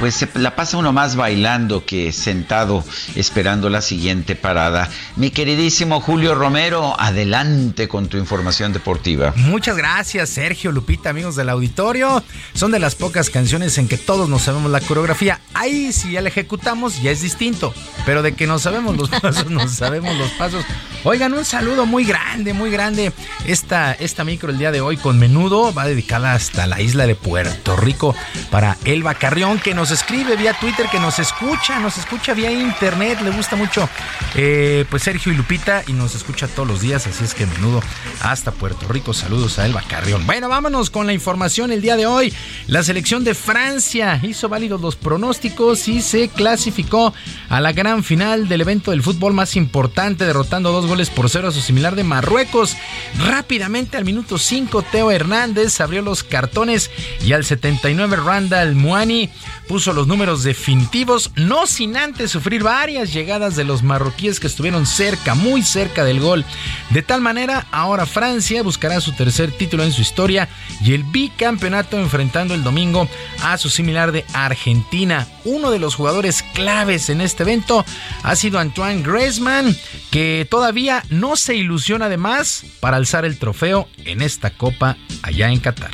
pues se la pasa uno más bailando que sentado esperando la siguiente parada. Mi queridísimo Julio Romero, adelante con tu información deportiva. Muchas gracias, Sergio, Lupita, amigos del auditorio. Son de las pocas canciones en que todos nos sabemos la coreografía. Ahí si ya la ejecutamos ya es distinto, pero de que no sabemos los pasos, nos sabemos los pasos. Oigan, un saludo muy grande, muy grande. Esta, esta micro el día de hoy con menudo va dedicada hasta la isla de Puerto Rico para Elba Carrión, que nos escribe vía Twitter, que nos escucha, nos escucha vía internet, le gusta mucho eh, pues Sergio y Lupita y nos escucha todos los días, así es que menudo hasta Puerto Rico. Saludos a Elba Carrión. Bueno, vámonos con la información el día de hoy. La selección de Francia hizo válidos los pronósticos y se clasificó a la gran final del evento del fútbol más importante, derrotando dos goles por cero a su similar de Marruecos. Rápidamente al minuto 5 Teo Hernández abrió los cartones y al 79 Randall Muani puso los números definitivos, no sin antes sufrir varias llegadas de los marroquíes que estuvieron cerca, muy cerca del gol. De tal manera, ahora Francia buscará su tercer título en su historia y el bicampeonato enfrentando el domingo a su similar de Argentina. Uno de los jugadores claves en este evento ha sido Antoine Griezmann, que todavía no se ilusiona de más para alzar el trofeo en esta copa allá en Qatar.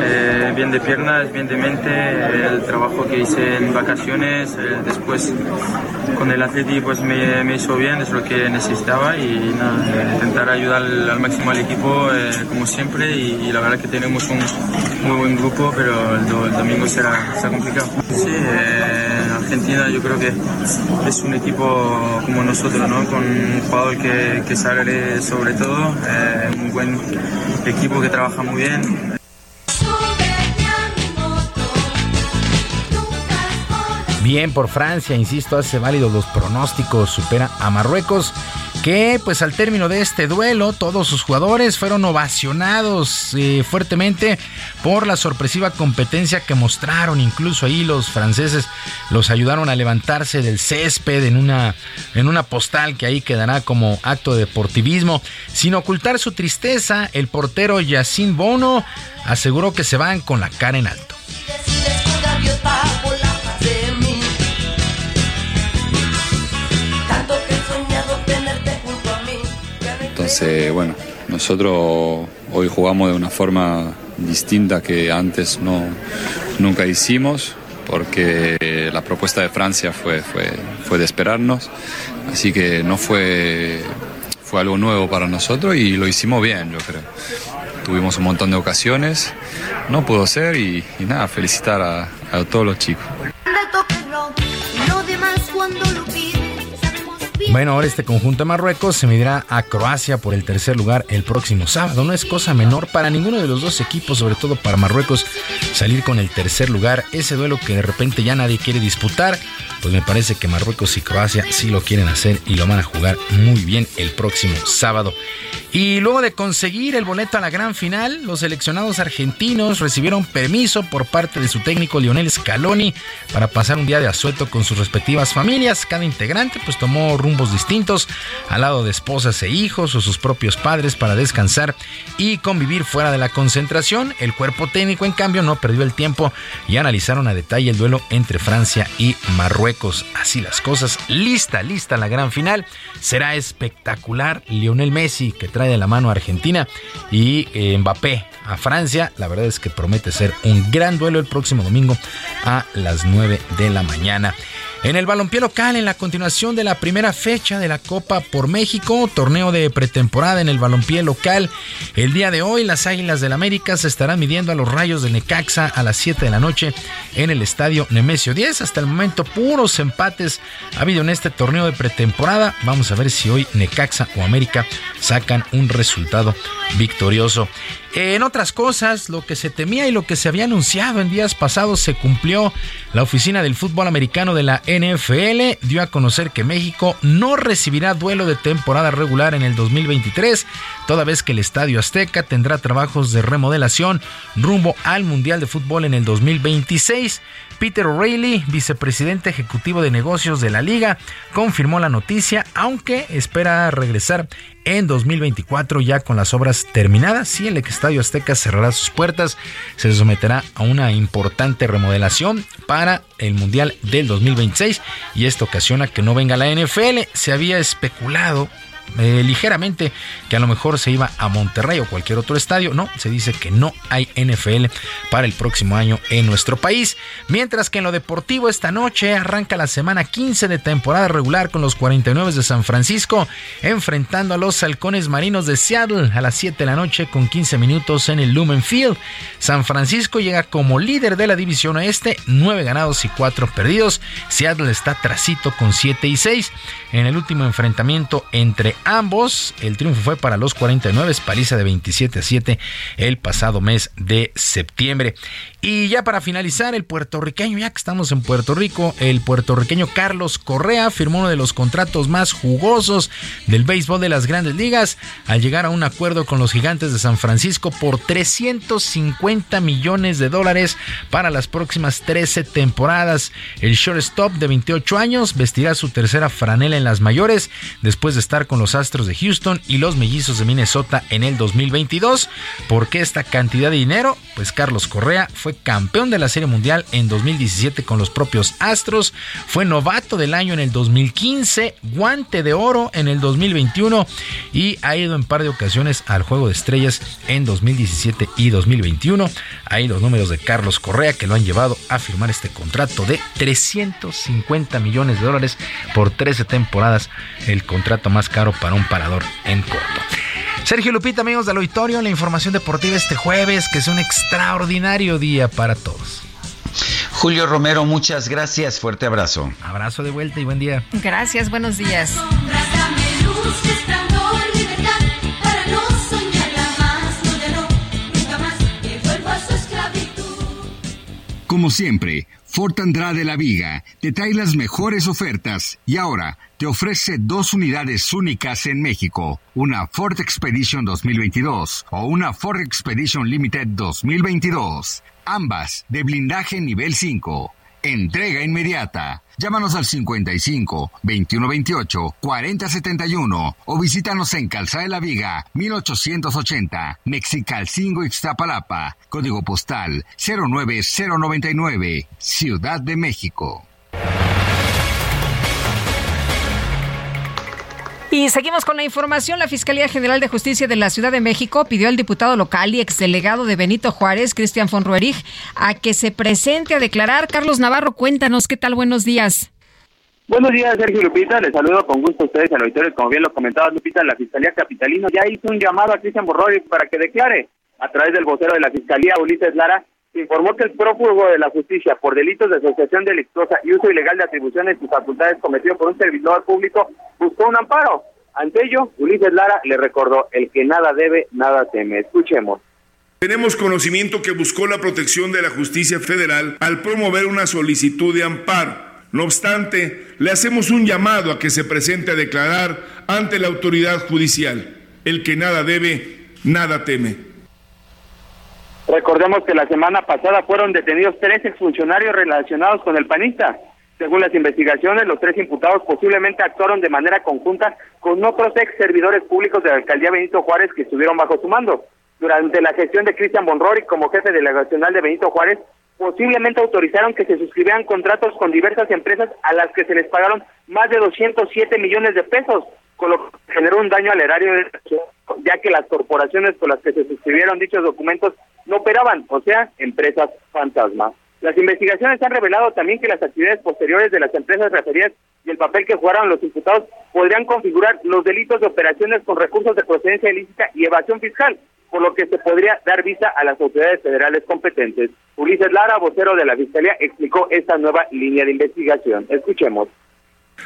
Eh, bien de piernas, bien de mente, el trabajo que hice en vacaciones, eh, después con el Atleti pues me, hizo bien, es lo que necesitaba y nada, intentar ayudar al, máximo al equipo eh, como siempre y, la verdad que tenemos un muy buen grupo, pero el, domingo será, será, complicado. Sí, Argentina yo creo que es un equipo como nosotros, ¿no? con un jugador que, que sale sobre todo, un buen equipo que trabaja muy bien. Bien por Francia, insisto, hace válido los pronósticos, supera a Marruecos, que pues al término de este duelo todos sus jugadores fueron ovacionados eh, fuertemente por la sorpresiva competencia que mostraron, incluso ahí los franceses los ayudaron a levantarse del césped en una, en una postal que ahí quedará como acto de deportivismo. Sin ocultar su tristeza, el portero Yacine Bono aseguró que se van con la cara en alto. Entonces, bueno, nosotros hoy jugamos de una forma distinta que antes no, nunca hicimos, porque la propuesta de Francia fue, fue, fue de esperarnos, así que no fue, fue algo nuevo para nosotros y lo hicimos bien, yo creo. Tuvimos un montón de ocasiones, no pudo ser y, nada, felicitar a, a todos los chicos. Bueno, ahora este conjunto de Marruecos se medirá a Croacia por el tercer lugar el próximo sábado. No es cosa menor para ninguno de los dos equipos, sobre todo para Marruecos, salir con el tercer lugar. Ese duelo que de repente ya nadie quiere disputar, pues me parece que Marruecos y Croacia sí lo quieren hacer y lo van a jugar muy bien el próximo sábado. Y luego de conseguir el boleto a la gran final, los seleccionados argentinos recibieron permiso por parte de su técnico Lionel Scaloni para pasar un día de asueto con sus respectivas familias. Cada integrante pues tomó distintos al lado de esposas e hijos o sus propios padres para descansar y convivir fuera de la concentración. El cuerpo técnico en cambio no perdió el tiempo y analizaron a detalle el duelo entre Francia y Marruecos. Así las cosas, lista, lista la gran final. Será espectacular. Lionel Messi que trae de la mano a Argentina y eh, Mbappé a Francia. La verdad es que promete ser un gran duelo el próximo domingo a las 9 de la mañana. En el balompié local, en la continuación de la primera fecha de la Copa por México, torneo de pretemporada en el balompié local, el día de hoy las Águilas del América se estarán midiendo a los Rayos de Necaxa a las 7 de la noche en el estadio Nemesio 10. Hasta el momento puros empates ha habido en este torneo de pretemporada. Vamos a ver si hoy Necaxa o América sacan un resultado victorioso. En otras cosas, lo que se temía y lo que se había anunciado en días pasados se cumplió. La oficina del fútbol americano de la NFL dio a conocer que México no recibirá duelo de temporada regular en el 2023, toda vez que el Estadio Azteca tendrá trabajos de remodelación rumbo al Mundial de Fútbol en el 2026. Peter O'Reilly, vicepresidente ejecutivo de negocios de la liga, confirmó la noticia, aunque espera regresar en 2024 ya con las obras terminadas. Sí, el Estadio Azteca cerrará sus puertas, se someterá a una importante remodelación para el Mundial del 2026 y esto ocasiona que no venga la NFL. Se había especulado eh, ligeramente que a lo mejor se iba a Monterrey o cualquier otro estadio. No, se dice que no hay NFL para el próximo año en nuestro país. Mientras que en lo deportivo esta noche arranca la semana 15 de temporada regular con los 49 de San Francisco enfrentando a los halcones marinos de Seattle a las 7 de la noche con 15 minutos en el Lumen Field. San Francisco llega como líder de la división oeste, 9 ganados y 4 perdidos. Seattle está trasito con 7 y 6. En el último enfrentamiento entre ambos. El triunfo fue para los 49, paliza de 27 a 7 el pasado mes de septiembre. Y ya para finalizar, el puertorriqueño, ya que estamos en Puerto Rico, el puertorriqueño Carlos Correa firmó uno de los contratos más jugosos del béisbol de las grandes ligas al llegar a un acuerdo con los gigantes de San Francisco por 350 millones de dólares para las próximas 13 temporadas. El shortstop de 28 años vestirá su tercera franela en las mayores después de estar con los Astros de Houston y los Mellizos de Minnesota en el 2022. ¿Por qué esta cantidad de dinero? Pues Carlos Correa fue campeón de la Serie Mundial en 2017 con los propios Astros, fue novato del año en el 2015, guante de oro en el 2021 y ha ido en par de ocasiones al Juego de Estrellas en 2017 y 2021. Ahí los números de Carlos Correa que lo han llevado a firmar este contrato de 350 millones de dólares por 13 temporadas, el contrato más caro para un parador en corto. Sergio Lupita, amigos del auditorio, la información deportiva este jueves, que es un extraordinario día para todos. Julio Romero, muchas gracias. Fuerte abrazo. Abrazo de vuelta y buen día. Gracias, buenos días. Como siempre, Ford Andrade La Viga te trae las mejores ofertas y ahora te ofrece dos unidades únicas en México, una Ford Expedition 2022 o una Ford Expedition Limited 2022, ambas de blindaje nivel 5. Entrega inmediata. Llámanos al 55 2128 4071 o visítanos en Calzada de la Viga 1880, Mexicalcingo Ixtapalapa, código postal 09099, Ciudad de México. Y seguimos con la información. La Fiscalía General de Justicia de la Ciudad de México pidió al diputado local y exdelegado de Benito Juárez, Cristian von Ruerich, a que se presente a declarar. Carlos Navarro, cuéntanos, ¿qué tal? Buenos días. Buenos días, Sergio Lupita. Les saludo con gusto a ustedes al auditorio. Como bien lo comentaba Lupita, la Fiscalía Capitalino ya hizo un llamado a Cristian Borroy para que declare. A través del vocero de la Fiscalía, Ulises Lara, informó que el prófugo de la justicia por delitos de asociación delictuosa y uso ilegal de atribuciones y facultades cometido por un servidor público buscó un amparo. Ante ello, Ulises Lara le recordó, el que nada debe, nada teme. Escuchemos. Tenemos conocimiento que buscó la protección de la justicia federal al promover una solicitud de amparo. No obstante, le hacemos un llamado a que se presente a declarar ante la autoridad judicial. El que nada debe, nada teme. Recordemos que la semana pasada fueron detenidos tres exfuncionarios relacionados con el panista. Según las investigaciones, los tres imputados posiblemente actuaron de manera conjunta con otros ex servidores públicos de la alcaldía Benito Juárez que estuvieron bajo su mando. Durante la gestión de Cristian Bonrori como jefe delegacional de Benito Juárez, posiblemente autorizaron que se suscribieran contratos con diversas empresas a las que se les pagaron más de 207 millones de pesos, con lo que generó un daño al erario, ya que las corporaciones con las que se suscribieron dichos documentos no operaban, o sea, empresas fantasma. Las investigaciones han revelado también que las actividades posteriores de las empresas referidas y el papel que jugaron los imputados podrían configurar los delitos de operaciones con recursos de procedencia ilícita y evasión fiscal, por lo que se podría dar vista a las autoridades federales competentes. Ulises Lara, vocero de la Fiscalía, explicó esta nueva línea de investigación. Escuchemos.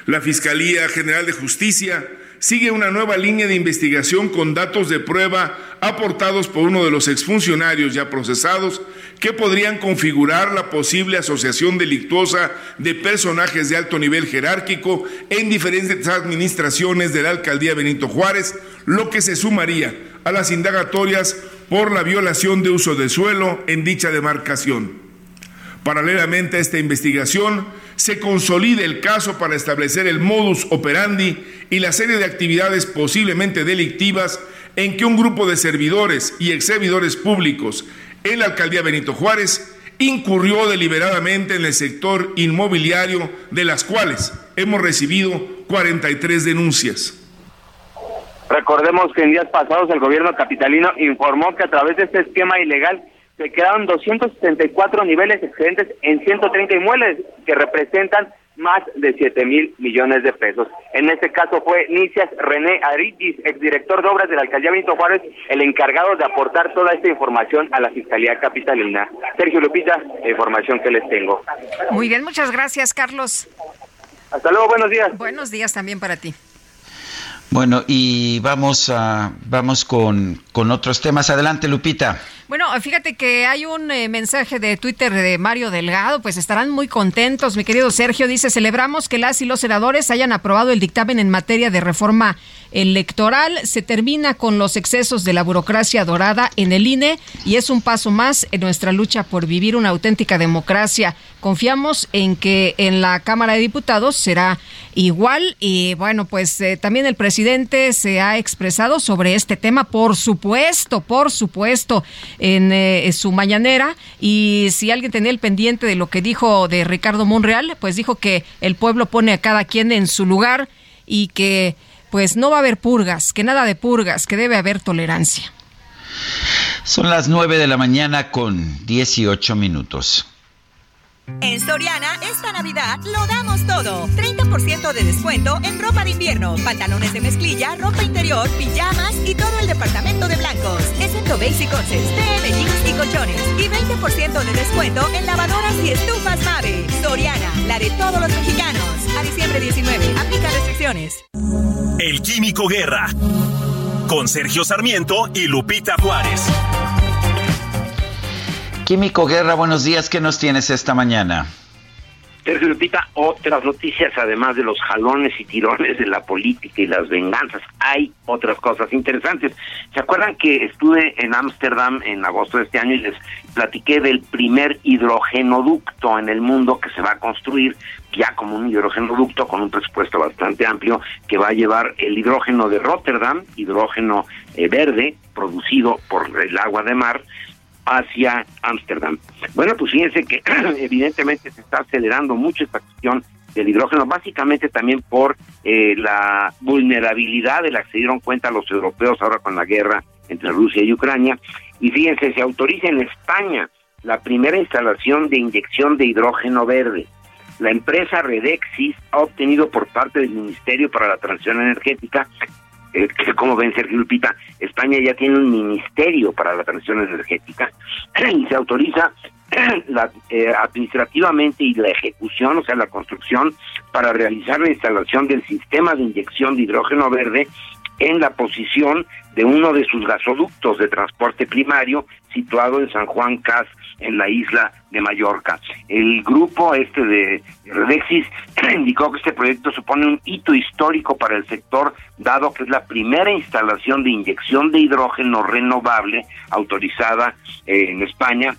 La Fiscalía General de Justicia sigue una nueva línea de investigación con datos de prueba aportados por uno de los exfuncionarios ya procesados que podrían configurar la posible asociación delictuosa de personajes de alto nivel jerárquico en diferentes administraciones de la alcaldía Benito Juárez, lo que se sumaría a las indagatorias por la violación de uso de suelo en dicha demarcación. Paralelamente a esta investigación, se consolide el caso para establecer el modus operandi y la serie de actividades posiblemente delictivas en que un grupo de servidores y ex servidores públicos en la alcaldía Benito Juárez incurrió deliberadamente en el sector inmobiliario, de las cuales hemos recibido 43 denuncias. Recordemos que en días pasados el gobierno capitalino informó que a través de este esquema ilegal se quedaron 274 niveles excedentes en 130 inmuebles que representan más de 7 mil millones de pesos. En este caso fue Nicias René Aritis, exdirector de obras de la alcaldía Benito Juárez, el encargado de aportar toda esta información a la Fiscalía Capitalina. Sergio Lupita, la información que les tengo. Muy bien, muchas gracias, Carlos. Hasta luego, buenos días. Buenos días también para ti. Bueno, y vamos a vamos con, con otros temas. Adelante, Lupita. Bueno, fíjate que hay un eh, mensaje de Twitter de Mario Delgado, pues estarán muy contentos, mi querido Sergio, dice, celebramos que las y los senadores hayan aprobado el dictamen en materia de reforma electoral, se termina con los excesos de la burocracia dorada en el INE y es un paso más en nuestra lucha por vivir una auténtica democracia. Confiamos en que en la Cámara de Diputados será igual y bueno, pues eh, también el presidente se ha expresado sobre este tema, por supuesto, por supuesto en eh, su mañanera y si alguien tenía el pendiente de lo que dijo de Ricardo Monreal, pues dijo que el pueblo pone a cada quien en su lugar y que pues no va a haber purgas, que nada de purgas, que debe haber tolerancia. Son las 9 de la mañana con 18 minutos. En Soriana, esta Navidad lo damos todo. 30% de descuento en ropa de invierno, pantalones de mezclilla, ropa interior, pijamas y todo el departamento de blancos. Excepto Basic Concepts, TM, jeans y colchones. Y 20% de descuento en lavadoras y estufas Mave. Soriana, la de todos los mexicanos. A diciembre 19, aplica restricciones. El Químico Guerra. Con Sergio Sarmiento y Lupita Juárez. Químico Guerra, buenos días. ¿Qué nos tienes esta mañana? Sergio Lupita, otras noticias, además de los jalones y tirones de la política y las venganzas, hay otras cosas interesantes. ¿Se acuerdan que estuve en Ámsterdam en agosto de este año y les platiqué del primer hidrogenoducto en el mundo que se va a construir ya como un hidrogenoducto con un presupuesto bastante amplio que va a llevar el hidrógeno de Rotterdam, hidrógeno eh, verde producido por el agua de mar, hacia Ámsterdam. Bueno, pues fíjense que evidentemente se está acelerando mucho esta cuestión del hidrógeno, básicamente también por eh, la vulnerabilidad de la que se dieron cuenta los europeos ahora con la guerra entre Rusia y Ucrania. Y fíjense, se autoriza en España la primera instalación de inyección de hidrógeno verde. La empresa Redexis ha obtenido por parte del Ministerio para la Transición Energética eh, como ven Sergio Lupita, España ya tiene un ministerio para la transición energética y se autoriza la, eh, administrativamente y la ejecución, o sea, la construcción, para realizar la instalación del sistema de inyección de hidrógeno verde en la posición de uno de sus gasoductos de transporte primario situado en San Juan Cas, en la isla de Mallorca. El grupo este de Redexis indicó que este proyecto supone un hito histórico para el sector, dado que es la primera instalación de inyección de hidrógeno renovable autorizada eh, en España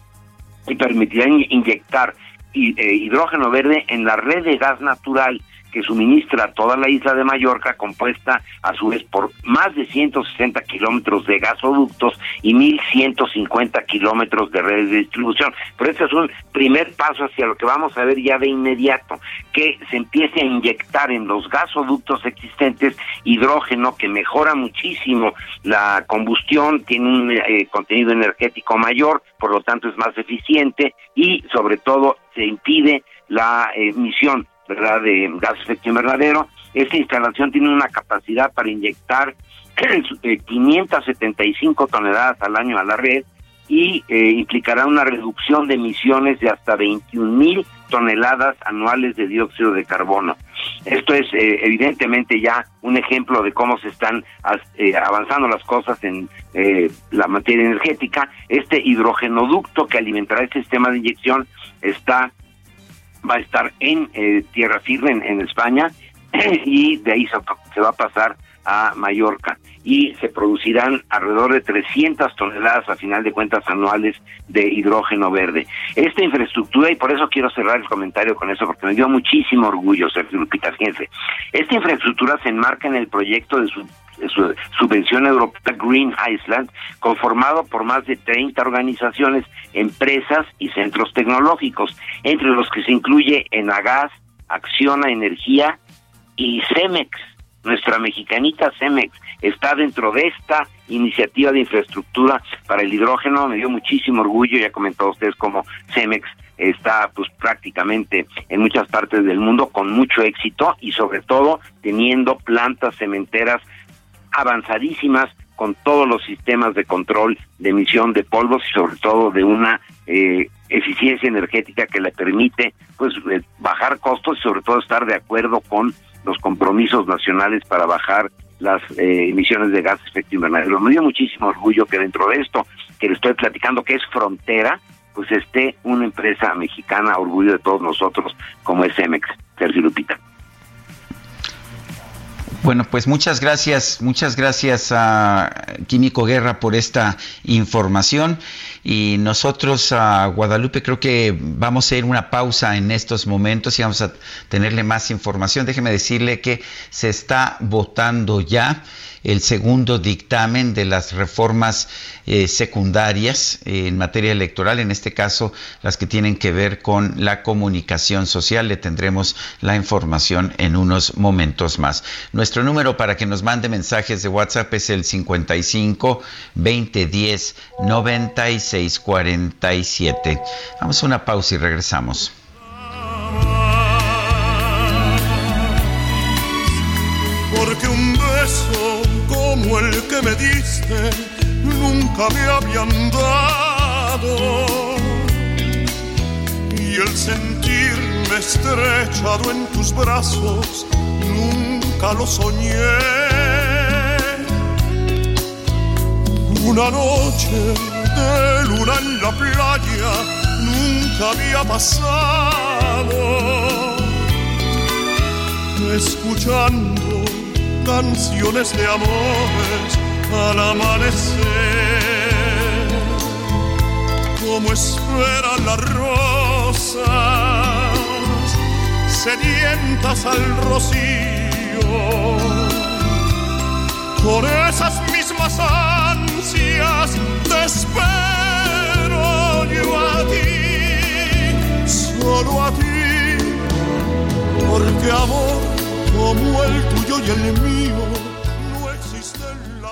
y permitirá inyectar eh, hidrógeno verde en la red de gas natural que suministra toda la isla de Mallorca, compuesta a su vez por más de 160 kilómetros de gasoductos y 1.150 kilómetros de redes de distribución. Pero este es un primer paso hacia lo que vamos a ver ya de inmediato, que se empiece a inyectar en los gasoductos existentes hidrógeno que mejora muchísimo la combustión, tiene un eh, contenido energético mayor, por lo tanto es más eficiente y sobre todo se impide la emisión ¿verdad? de gas efecto invernadero. Esta instalación tiene una capacidad para inyectar 575 toneladas al año a la red y eh, implicará una reducción de emisiones de hasta 21 mil toneladas anuales de dióxido de carbono. Esto es eh, evidentemente ya un ejemplo de cómo se están eh, avanzando las cosas en la materia energética. Este hidrogenoducto que alimentará este sistema de inyección está va a estar en eh, tierra firme en, España y de ahí se, va a pasar a Mallorca y se producirán alrededor de 300 toneladas a final de cuentas anuales de hidrógeno verde. Esta infraestructura, y por eso quiero cerrar el comentario con eso, porque me dio muchísimo orgullo ser Lupita, fíjense, esta infraestructura se enmarca en el proyecto de su su subvención europea Green Iceland, conformado por más de 30 organizaciones, empresas y centros tecnológicos, entre los que se incluye Enagas, Acciona Energía y Cemex. Nuestra mexicanita Cemex está dentro de esta iniciativa de infraestructura para el hidrógeno. Me dio muchísimo orgullo, ya comentado ustedes cómo Cemex está pues prácticamente en muchas partes del mundo con mucho éxito y sobre todo teniendo plantas cementeras avanzadísimas con todos los sistemas de control de emisión de polvos y sobre todo de una eh, eficiencia energética que le permite pues eh, bajar costos y sobre todo estar de acuerdo con los compromisos nacionales para bajar las eh, emisiones de gases de efecto invernadero. Me dio muchísimo orgullo que dentro de esto que le estoy platicando, que es frontera, pues esté una empresa mexicana, orgullo de todos nosotros, como es Cemex, Sergio Lupita. Bueno, pues muchas gracias, muchas gracias a Químico Guerra por esta información y nosotros a Guadalupe creo que vamos a ir una pausa en estos momentos y vamos a tenerle más información. Déjeme decirle que se está votando ya el segundo dictamen de las reformas eh, secundarias en materia electoral, en este caso las que tienen que ver con la comunicación social. Le tendremos la información en unos momentos más. Nuestro número para que nos mande mensajes de WhatsApp es el 55 2010 96 47. Vamos a una pausa y regresamos. Porque un beso como el que me diste nunca me habían dado. Y el sentirme estrechado en tus brazos nunca lo soñé. Una noche de luna en la playa nunca había pasado. Escuchando canciones de amores al amanecer, como esperan las rosas sedientas al rocío, con esas mismas ansias te espero yo a ti, solo a ti, porque amor como el tuyo y el mío, no existe en la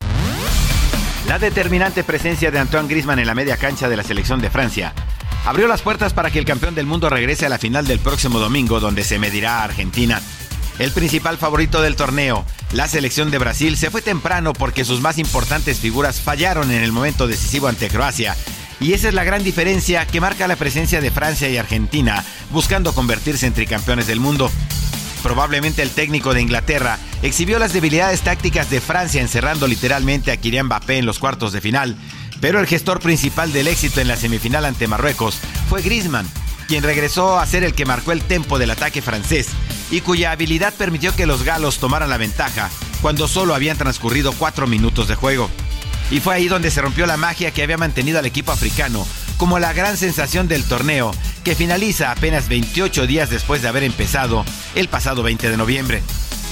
La determinante presencia de Antoine Griezmann en la media cancha de la selección de Francia abrió las puertas para que el campeón del mundo regrese a la final del próximo domingo, donde se medirá a Argentina. El principal favorito del torneo, la selección de Brasil, se fue temprano porque sus más importantes figuras fallaron en el momento decisivo ante Croacia. Y esa es la gran diferencia que marca la presencia de Francia y Argentina, buscando convertirse en tricampeones del mundo. Probablemente el técnico de Inglaterra exhibió las debilidades tácticas de Francia encerrando literalmente a Kylian Mbappé en los cuartos de final, pero el gestor principal del éxito en la semifinal ante Marruecos fue Griezmann, quien regresó a ser el que marcó el tempo del ataque francés y cuya habilidad permitió que los galos tomaran la ventaja cuando solo habían transcurrido cuatro minutos de juego. Y fue ahí donde se rompió la magia que había mantenido al equipo africano como la gran sensación del torneo, que finaliza apenas 28 días después de haber empezado el pasado 20 de noviembre.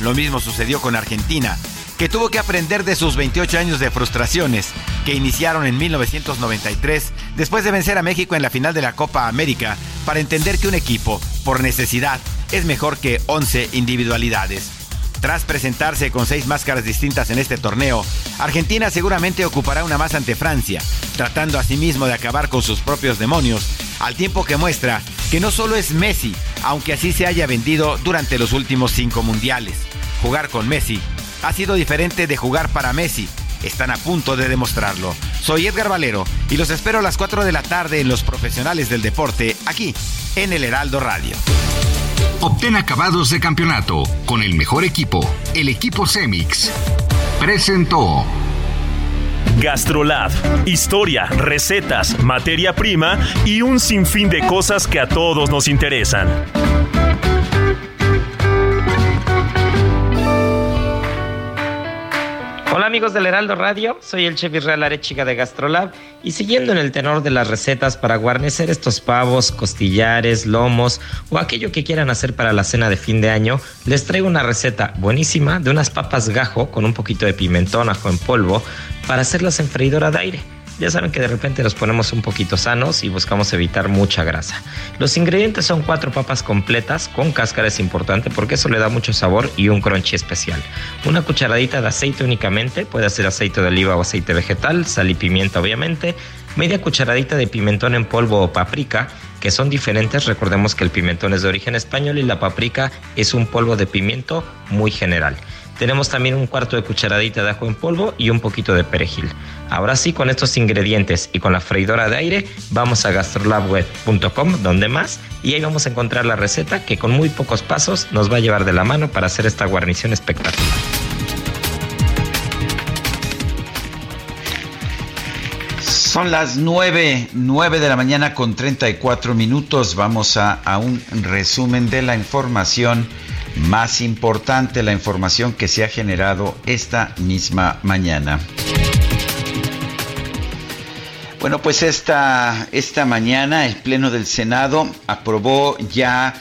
Lo mismo sucedió con Argentina, que tuvo que aprender de sus 28 años de frustraciones que iniciaron en 1993 después de vencer a México en la final de la Copa América para entender que un equipo, por necesidad, es mejor que 11 individualidades. Tras presentarse con seis máscaras distintas en este torneo, Argentina seguramente ocupará una más ante Francia, tratando asimismo de acabar con sus propios demonios, al tiempo que muestra que no solo es Messi, aunque así se haya vendido durante los últimos cinco mundiales. Jugar con Messi ha sido diferente de jugar para Messi, están a punto de demostrarlo. Soy Edgar Valero y los espero a las 4 de la tarde en Los Profesionales del Deporte, aquí en el Heraldo Radio. Obtén acabados de campeonato con el mejor equipo, el equipo Cemix. Presentó. Gastrolab. Historia, recetas, materia prima y un sinfín de cosas que a todos nos interesan. Hola amigos del Heraldo Radio, soy el chef Israel Arechiga de Gastrolab. Y siguiendo en el tenor de las recetas para guarnecer estos pavos, costillares, lomos o aquello que quieran hacer para la cena de fin de año, les traigo una receta buenísima de unas papas gajo con un poquito de pimentón, ajo en polvo para hacerlas en freidora de aire. Ya saben que de repente nos ponemos un poquito sanos y buscamos evitar mucha grasa. Los ingredientes son cuatro papas completas, con cáscara es importante porque eso le da mucho sabor y un crunchy especial. Una cucharadita de aceite únicamente, puede ser aceite de oliva o aceite vegetal, sal y pimienta obviamente, media cucharadita de pimentón en polvo o paprika, que son diferentes. Recordemos que el pimentón es de origen español y la paprika es un polvo de pimiento muy general. Tenemos también un cuarto de cucharadita de ajo en polvo y un poquito de perejil. Ahora sí, con estos ingredientes y con la freidora de aire, vamos a gastrolabweb.com, donde más, y ahí vamos a encontrar la receta que con muy pocos pasos nos va a llevar de la mano para hacer esta guarnición espectacular. Son las 9, 9 de la mañana con 34 minutos. Vamos a, a un resumen de la información más importante, la información que se ha generado esta misma mañana. Bueno, pues esta, esta mañana el Pleno del Senado aprobó ya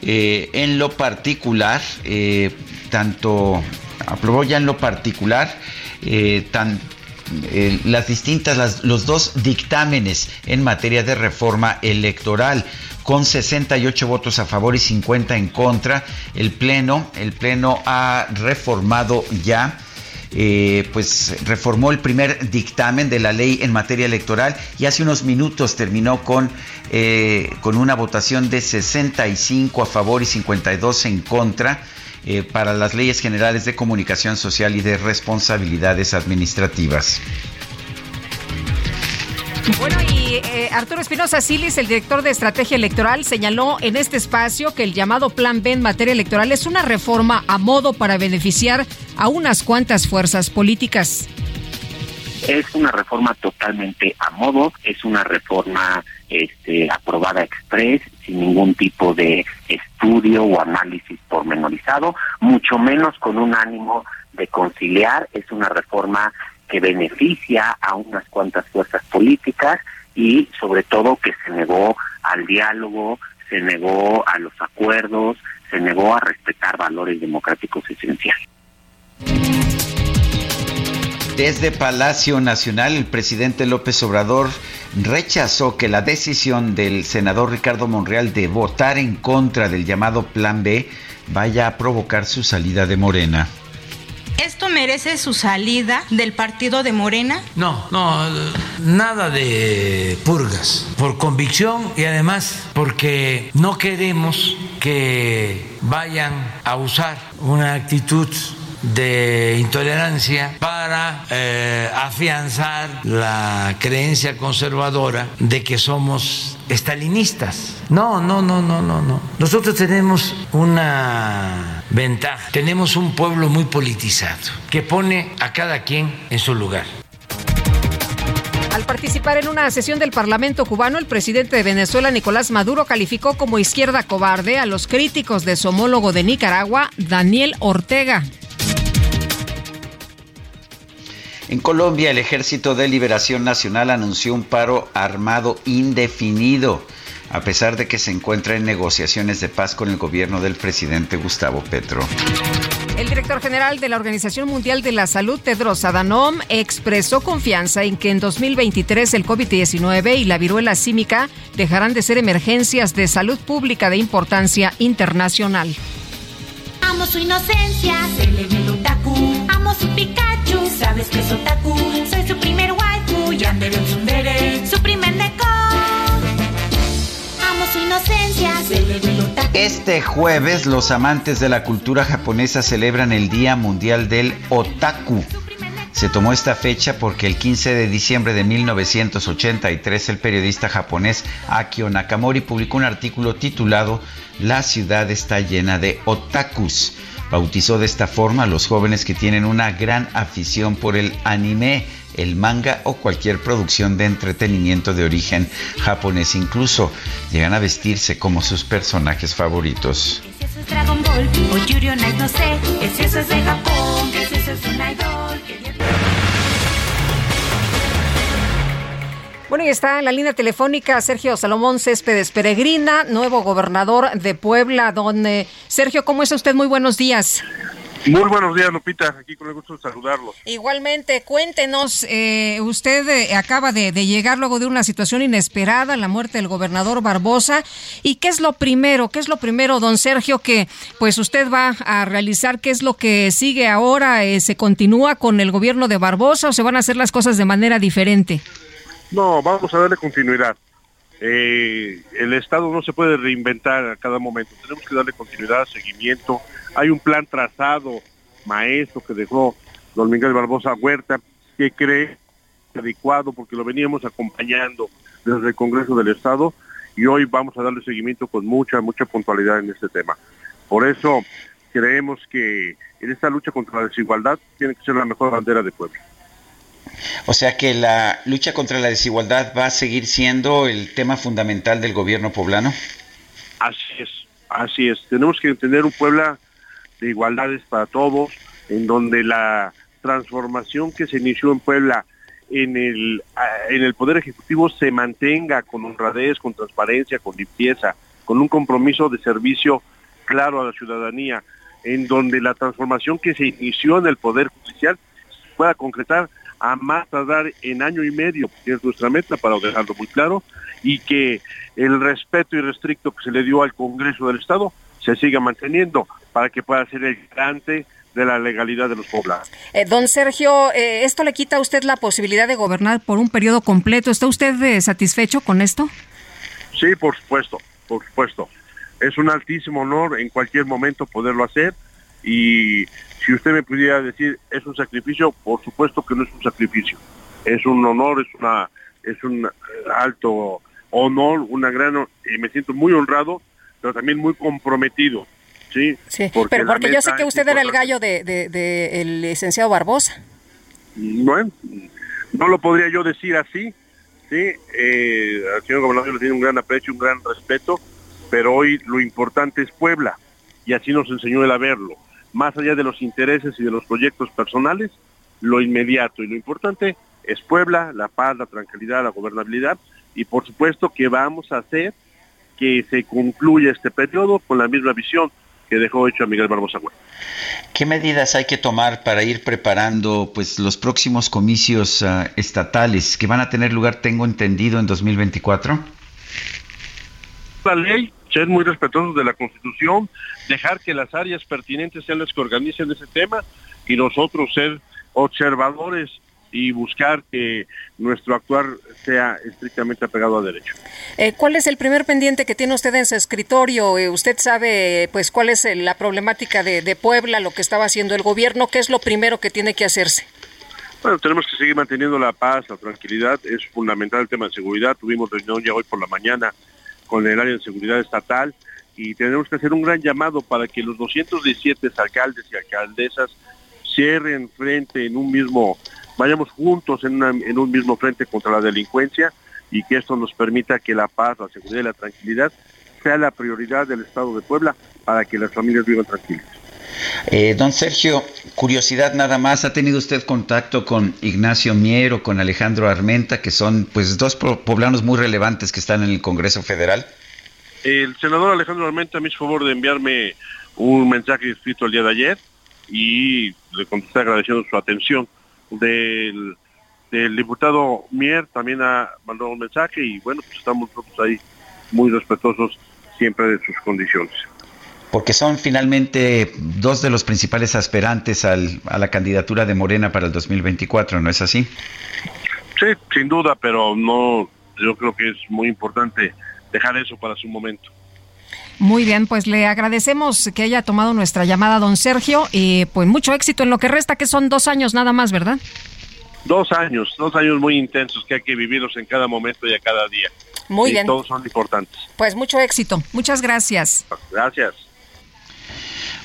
eh, en lo particular, eh, tanto, aprobó ya en lo particular, eh, las distintas, los dos dictámenes en materia de reforma electoral con 68 votos a favor y 50 en contra. El Pleno, el Pleno ha reformado ya. Eh, pues reformó el primer dictamen de la ley en materia electoral y hace unos minutos terminó con, eh, con una votación de 65 a favor y 52 en contra eh, para las leyes generales de comunicación social y de responsabilidades administrativas. Bueno, y eh, Arturo Espinosa Silis, el director de estrategia electoral, señaló en este espacio que el llamado Plan B en materia electoral es una reforma a modo para beneficiar a unas cuantas fuerzas políticas. Es una reforma totalmente a modo, es una reforma este, aprobada express, sin ningún tipo de estudio o análisis pormenorizado, mucho menos con un ánimo de conciliar, es una reforma que beneficia a unas cuantas fuerzas políticas y sobre todo que se negó al diálogo, se negó a los acuerdos, se negó a respetar valores democráticos esenciales. Desde Palacio Nacional, el presidente López Obrador rechazó que la decisión del senador Ricardo Monreal de votar en contra del llamado Plan B vaya a provocar su salida de Morena. ¿Esto merece su salida del partido de Morena? No, no, nada de purgas, por convicción y además porque no queremos que vayan a usar una actitud de intolerancia para eh, afianzar la creencia conservadora de que somos estalinistas. No, no, no, no, no, no. Nosotros tenemos una ventaja. Tenemos un pueblo muy politizado que pone a cada quien en su lugar. Al participar en una sesión del Parlamento cubano, el presidente de Venezuela, Nicolás Maduro, calificó como izquierda cobarde a los críticos de su homólogo de Nicaragua, Daniel Ortega. En Colombia, el Ejército de Liberación Nacional anunció un paro armado indefinido, a pesar de que se encuentra en negociaciones de paz con el gobierno del presidente Gustavo Petro. El director general de la Organización Mundial de la Salud, Tedros Adhanom, expresó confianza en que en 2023 el COVID-19 y la viruela símica dejarán de ser emergencias de salud pública de importancia internacional. Amo su inocencia, se le ve el otaku. Amo su Pikachu, sabes que es otaku. Soy su primer waifu, yandere un tsundere. Su primer neko. Amo su inocencia, se le ve el otaku. Este jueves, los amantes de la cultura japonesa celebran el Día Mundial del Otaku. Se tomó esta fecha porque el 15 de diciembre de 1983 el periodista japonés Akio Nakamori publicó un artículo titulado La ciudad está llena de otakus. Bautizó de esta forma a los jóvenes que tienen una gran afición por el anime el manga o cualquier producción de entretenimiento de origen japonés. Incluso llegan a vestirse como sus personajes favoritos. Bueno, y está en la línea telefónica Sergio Salomón Céspedes Peregrina, nuevo gobernador de Puebla. Donde Sergio, ¿cómo está usted? Muy buenos días. Muy buenos días, Lupita. Aquí con el gusto de saludarlos. Igualmente, cuéntenos, eh, usted eh, acaba de, llegar luego de una situación inesperada, la muerte del gobernador Barbosa. ¿Y qué es lo primero? ¿Qué es lo primero, don Sergio, que pues usted va a realizar? ¿Qué es lo que sigue ahora? Eh, ¿Se continúa con el gobierno de Barbosa o se van a hacer las cosas de manera diferente? No, vamos a darle continuidad. el Estado no se puede reinventar a cada momento. Tenemos que darle continuidad, seguimiento hay un plan trazado, maestro, que dejó don Miguel Barbosa Huerta, que cree adecuado porque lo veníamos acompañando desde el Congreso del Estado y hoy vamos a darle seguimiento con mucha, mucha puntualidad en este tema. Por eso creemos que en esta lucha contra la desigualdad tiene que ser la mejor bandera de pueblo. O sea que la lucha contra la desigualdad va a seguir siendo el tema fundamental del gobierno poblano. Así es, así es. Tenemos que entender un Puebla de igualdades para todos, en donde la transformación que se inició en Puebla en el, en el Poder Ejecutivo se mantenga con honradez, con transparencia, con limpieza, con un compromiso de servicio claro a la ciudadanía, en donde la transformación que se inició en el Poder Judicial pueda concretar a más tardar en año y medio, que es nuestra meta para dejarlo muy claro, y que el respeto irrestricto que se le dio al Congreso del Estado se siga manteniendo para que pueda ser el garante de la legalidad de los poblados. Eh, don Sergio, eh, ¿esto le quita a usted la posibilidad de gobernar por un periodo completo? ¿Está usted eh, satisfecho con esto? Sí, por supuesto, por supuesto. Es un altísimo honor en cualquier momento poderlo hacer y si usted me pudiera decir es un sacrificio, por supuesto que no es un sacrificio. Es un honor, es una es un alto honor, una gran y me siento muy honrado pero también muy comprometido. Sí, porque pero porque yo sé que usted era el gallo del de, el licenciado Barbosa. Bueno, no lo podría yo decir así, sí, eh, al señor gobernador le tiene un gran aprecio, un gran respeto, pero hoy lo importante es Puebla, y así nos enseñó él a verlo. Más allá de los intereses y de los proyectos personales, lo inmediato y lo importante es Puebla, la paz, la tranquilidad, la gobernabilidad, y por supuesto que vamos a hacer que se concluya este periodo con la misma visión que dejó hecho a Miguel Barbosa Huerta. ¿Qué medidas hay que tomar para ir preparando pues los próximos comicios ah, estatales que van a tener lugar, tengo entendido, en 2024? La ley, ser muy respetuosos de la Constitución, dejar que las áreas pertinentes sean las que organicen ese tema y nosotros ser observadores y buscar que nuestro actuar sea estrictamente apegado a derecho. Eh, ¿Cuál es el primer pendiente que tiene usted en su escritorio? Eh, usted sabe, pues, cuál es la problemática de, Puebla, lo que estaba haciendo el gobierno. ¿Qué es lo primero que tiene que hacerse? Bueno, tenemos que seguir manteniendo la paz, la tranquilidad. Es fundamental el tema de seguridad. Tuvimos reunión ya hoy por la mañana con el área de seguridad estatal y tenemos que hacer un gran llamado para que los 217 alcaldes y alcaldesas cierren frente en un mismo vayamos juntos en, en un mismo frente contra la delincuencia y que esto nos permita que la paz, la seguridad y la tranquilidad sea la prioridad del Estado de Puebla para que las familias vivan tranquilas. Eh, don Sergio, curiosidad nada más, ¿ha tenido usted contacto con Ignacio Mier o con Alejandro Armenta, que son pues dos poblanos muy relevantes que están en el Congreso Federal? El senador Alejandro Armenta me hizo favor de enviarme un mensaje escrito el día de ayer y le contesté agradeciendo su atención del, diputado Mier también ha mandado un mensaje y bueno, pues estamos nosotros ahí muy respetuosos siempre de sus condiciones. Porque son finalmente dos de los principales aspirantes al, a la candidatura de Morena para el 2024, ¿no es así? Sí, sin duda, pero no, yo creo que es muy importante dejar eso para su momento. Muy bien, pues le agradecemos que haya tomado nuestra llamada, don Sergio, y pues mucho éxito en lo que resta, que son dos años nada más, ¿verdad? Dos años, dos años muy intensos que hay que vivirlos en cada momento y a cada día. Muy y bien. Todos son importantes. Pues mucho éxito. Muchas gracias. Gracias.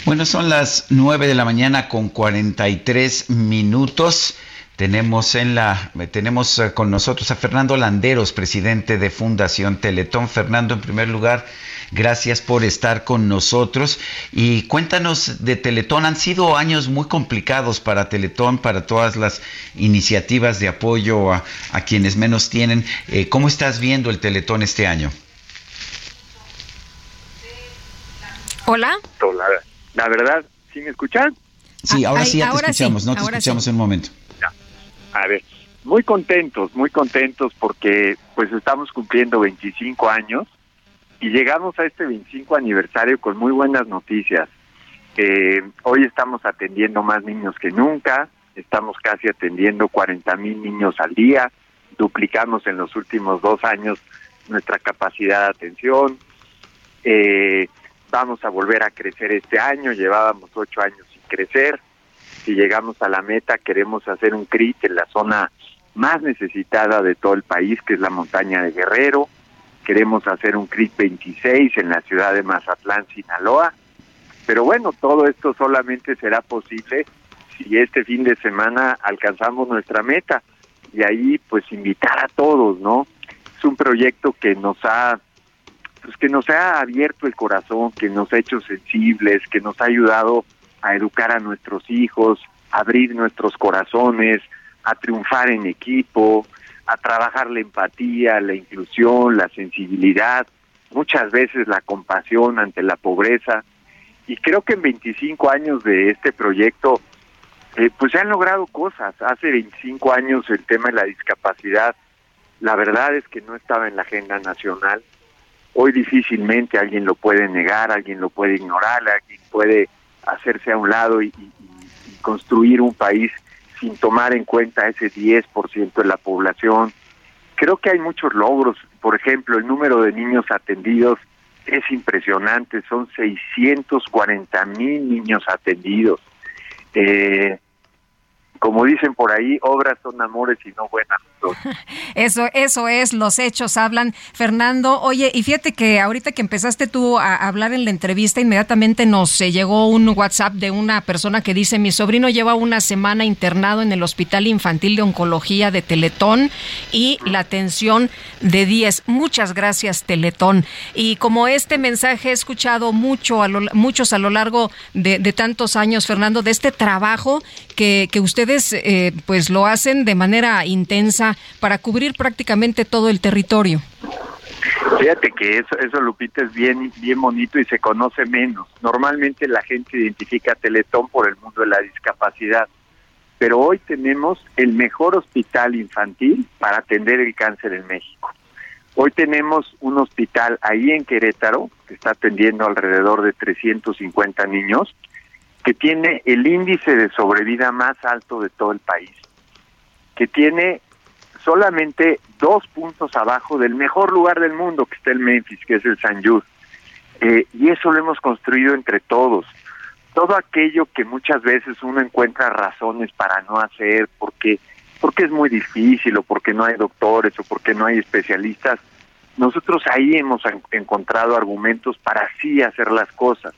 Bueno, son las 9 de la mañana con 43 minutos. Tenemos en la tenemos eh, con nosotros a Fernando Landeros, presidente de Fundación Teletón. Fernando, en primer lugar, gracias por estar con nosotros y cuéntanos de Teletón. Han sido años muy complicados para Teletón, para todas las iniciativas de apoyo a, a quienes menos tienen. Eh, ¿Cómo estás viendo el Teletón este año? Hola. La, la verdad, ¿sí me escuchan? Sí, ahora Ay, sí ya te ahora sí, escuchamos, no te ahora escuchamos sí. en un momento. A ver, muy contentos, muy contentos porque pues estamos cumpliendo 25 años y llegamos a este 25 aniversario con muy buenas noticias. Eh, hoy estamos atendiendo más niños que nunca, estamos casi atendiendo 40 mil niños al día, duplicamos en los últimos dos años nuestra capacidad de atención. Eh, vamos a volver a crecer este año, llevábamos ocho años sin crecer. Si llegamos a la meta, queremos hacer un CRIT en la zona más necesitada de todo el país, que es la montaña de Guerrero. Queremos hacer un CRIT 26 en la ciudad de Mazatlán, Sinaloa. Pero bueno, todo esto solamente será posible si este fin de semana alcanzamos nuestra meta. Y ahí, pues, invitar a todos, ¿no? Es un proyecto que nos ha pues que nos ha abierto el corazón, que nos ha hecho sensibles, que nos ha ayudado a educar a nuestros hijos, a abrir nuestros corazones, a triunfar en equipo, a trabajar la empatía, la inclusión, la sensibilidad, muchas veces la compasión ante la pobreza. Y creo que en 25 años de este proyecto, eh, pues se han logrado cosas. Hace 25 años el tema de la discapacidad, la verdad es que no estaba en la agenda nacional. Hoy difícilmente alguien lo puede negar, alguien lo puede ignorar, alguien puede hacerse a un lado y, construir un país sin tomar en cuenta ese 10% de la población. Creo que hay muchos logros. Por ejemplo, el número de niños atendidos es impresionante. Son 640 mil niños atendidos. Eh, como dicen por ahí, obras son amores y no buenas. Eso, eso es, los hechos hablan. Fernando, oye, y fíjate que ahorita que empezaste tú a hablar en la entrevista, inmediatamente nos eh, llegó un WhatsApp de una persona que dice, mi sobrino lleva una semana internado en el Hospital Infantil de Oncología de Teletón y la atención de 10. Muchas gracias, Teletón. Y como este mensaje he escuchado mucho a lo- muchos a lo largo de, de tantos años, Fernando, de este trabajo que, que eh, pues lo hacen de manera intensa para cubrir prácticamente todo el territorio. Fíjate que eso, eso Lupita, es bien, bien bonito y se conoce menos. Normalmente la gente identifica a Teletón por el mundo de la discapacidad, pero hoy tenemos el mejor hospital infantil para atender el cáncer en México. Hoy tenemos un hospital ahí en Querétaro que está atendiendo alrededor de 350 niños, que tiene el índice de sobrevida más alto de todo el país, que tiene solamente dos puntos abajo del mejor lugar del mundo, que está el Memphis, que es el San Jude. Eh, y eso lo hemos construido entre todos. Todo aquello que muchas veces uno encuentra razones para no hacer, porque, porque es muy difícil, o porque no hay doctores, o porque no hay especialistas, nosotros ahí hemos en- encontrado argumentos para sí hacer las cosas.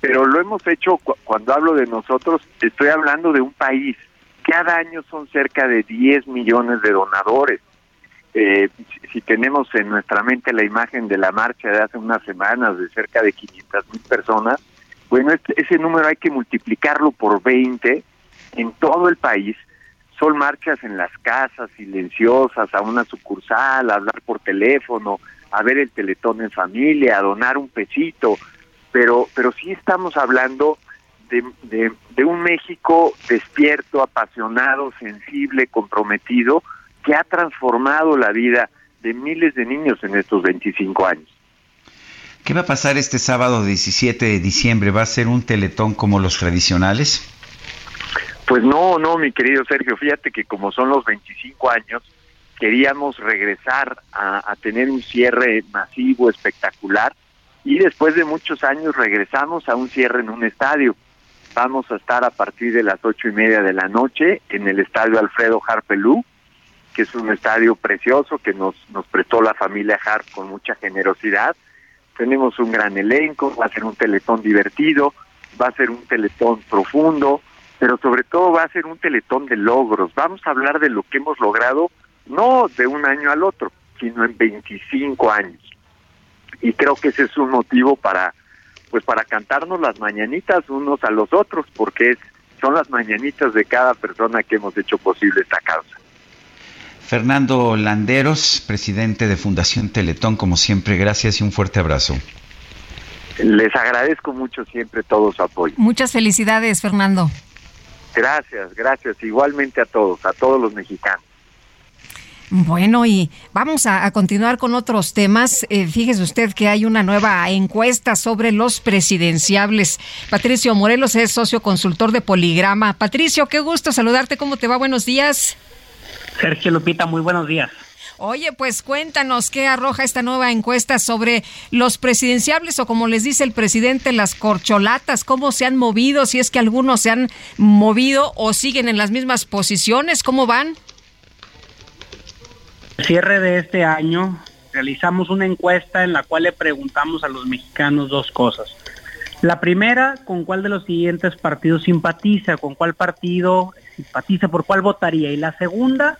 Pero lo hemos hecho, cu- cuando hablo de nosotros, estoy hablando de un país. Cada año son cerca de 10 millones de donadores. Eh, si, si tenemos en nuestra mente la imagen de la marcha de hace unas semanas de cerca de 500 mil personas, bueno, este- ese número hay que multiplicarlo por 20 en todo el país. Son marchas en las casas, silenciosas, a una sucursal, a hablar por teléfono, a ver el teletón en familia, a donar un pesito, pero, pero sí estamos hablando de, de, de un México despierto, apasionado, sensible, comprometido, que ha transformado la vida de miles de niños en estos 25 años. ¿Qué va a pasar este sábado 17 de diciembre? ¿Va a ser un teletón como los tradicionales? Pues no, no, mi querido Sergio, fíjate que como son los 25 años, queríamos regresar a, a tener un cierre masivo, espectacular, y después de muchos años regresamos a un cierre en un estadio. Vamos a estar a partir de las ocho y media de la noche en el estadio Alfredo Harpelú, que es un estadio precioso que nos, nos prestó la familia Harp con mucha generosidad. Tenemos un gran elenco, va a ser un teletón divertido, va a ser un teletón profundo, pero sobre todo va a ser un teletón de logros. Vamos a hablar de lo que hemos logrado no de un año al otro, sino en 25 años. Y creo que ese es un motivo para pues para cantarnos las mañanitas unos a los otros, porque es, son las mañanitas de cada persona que hemos hecho posible esta causa. Fernando Landeros, presidente de Fundación Teletón, como siempre, gracias y un fuerte abrazo. Les agradezco mucho siempre todo su apoyo. Muchas felicidades, Fernando. Gracias, gracias. Igualmente a todos, a todos los mexicanos. Bueno, y vamos a, continuar con otros temas. Eh, fíjese usted que hay una nueva encuesta sobre los presidenciables. Patricio Morelos es socio consultor de Poligrama. Patricio, qué gusto saludarte. ¿Cómo te va? Buenos días. Sergio Lupita, muy buenos días. Oye, pues cuéntanos qué arroja esta nueva encuesta sobre los presidenciables o como les dice el presidente, las corcholatas, cómo se han movido, si es que algunos se han movido o siguen en las mismas posiciones, ¿cómo van? Cierre de este año realizamos una encuesta en la cual le preguntamos a los mexicanos dos cosas. La primera, con cuál de los siguientes partidos simpatiza, con cuál partido simpatiza, por cuál votaría. Y la segunda,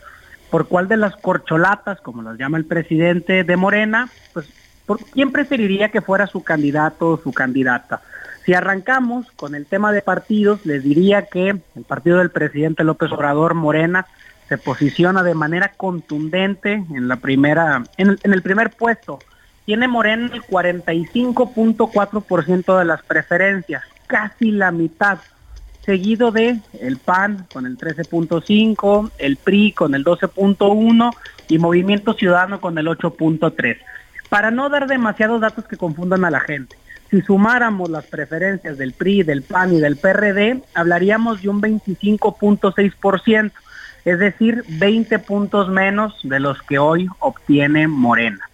por cuál de las corcholatas, como las llama el presidente de Morena, pues por quién preferiría que fuera su candidato o su candidata. Si arrancamos con el tema de partidos, les diría que el partido del presidente López Obrador, Morena, se posiciona de manera contundente en la primera, en el, primer puesto. Tiene Morena el 45.4% de las preferencias, casi la mitad, seguido de el PAN con el 13.5, el PRI con el 12.1 y Movimiento Ciudadano con el 8.3. Para no dar demasiados datos que confundan a la gente, si sumáramos las preferencias del PRI, del PAN y del PRD, hablaríamos de un 25.6% es decir, 20 puntos menos de los que hoy obtiene Morena.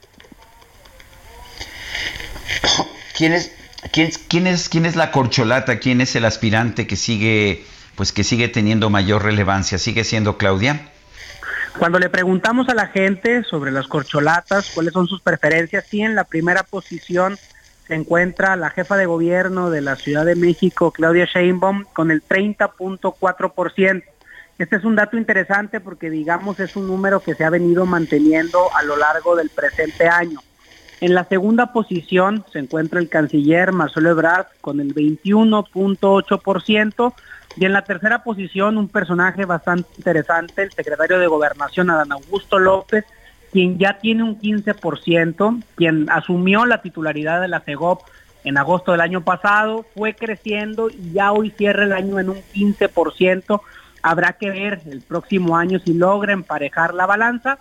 ¿Quién es, quién, quién es, quién es la corcholata? ¿Quién es el aspirante que sigue, pues que sigue teniendo mayor relevancia? ¿Sigue siendo Claudia? Cuando le preguntamos a la gente sobre las corcholatas, cuáles son sus preferencias, sí en la primera posición se encuentra la jefa de gobierno de la Ciudad de México, Claudia Sheinbaum, con el 30.4%. Este es un dato interesante porque digamos es un número que se ha venido manteniendo a lo largo del presente año. En la segunda posición se encuentra el canciller Marcelo Ebrard con el 21.8% y en la tercera posición un personaje bastante interesante, el secretario de Gobernación Adán Augusto López, quien ya tiene un 15%, quien asumió la titularidad de la CEGOP en agosto del año pasado, fue creciendo y ya hoy cierra el año en un 15%, Habrá que ver el próximo año si logra emparejar la balanza.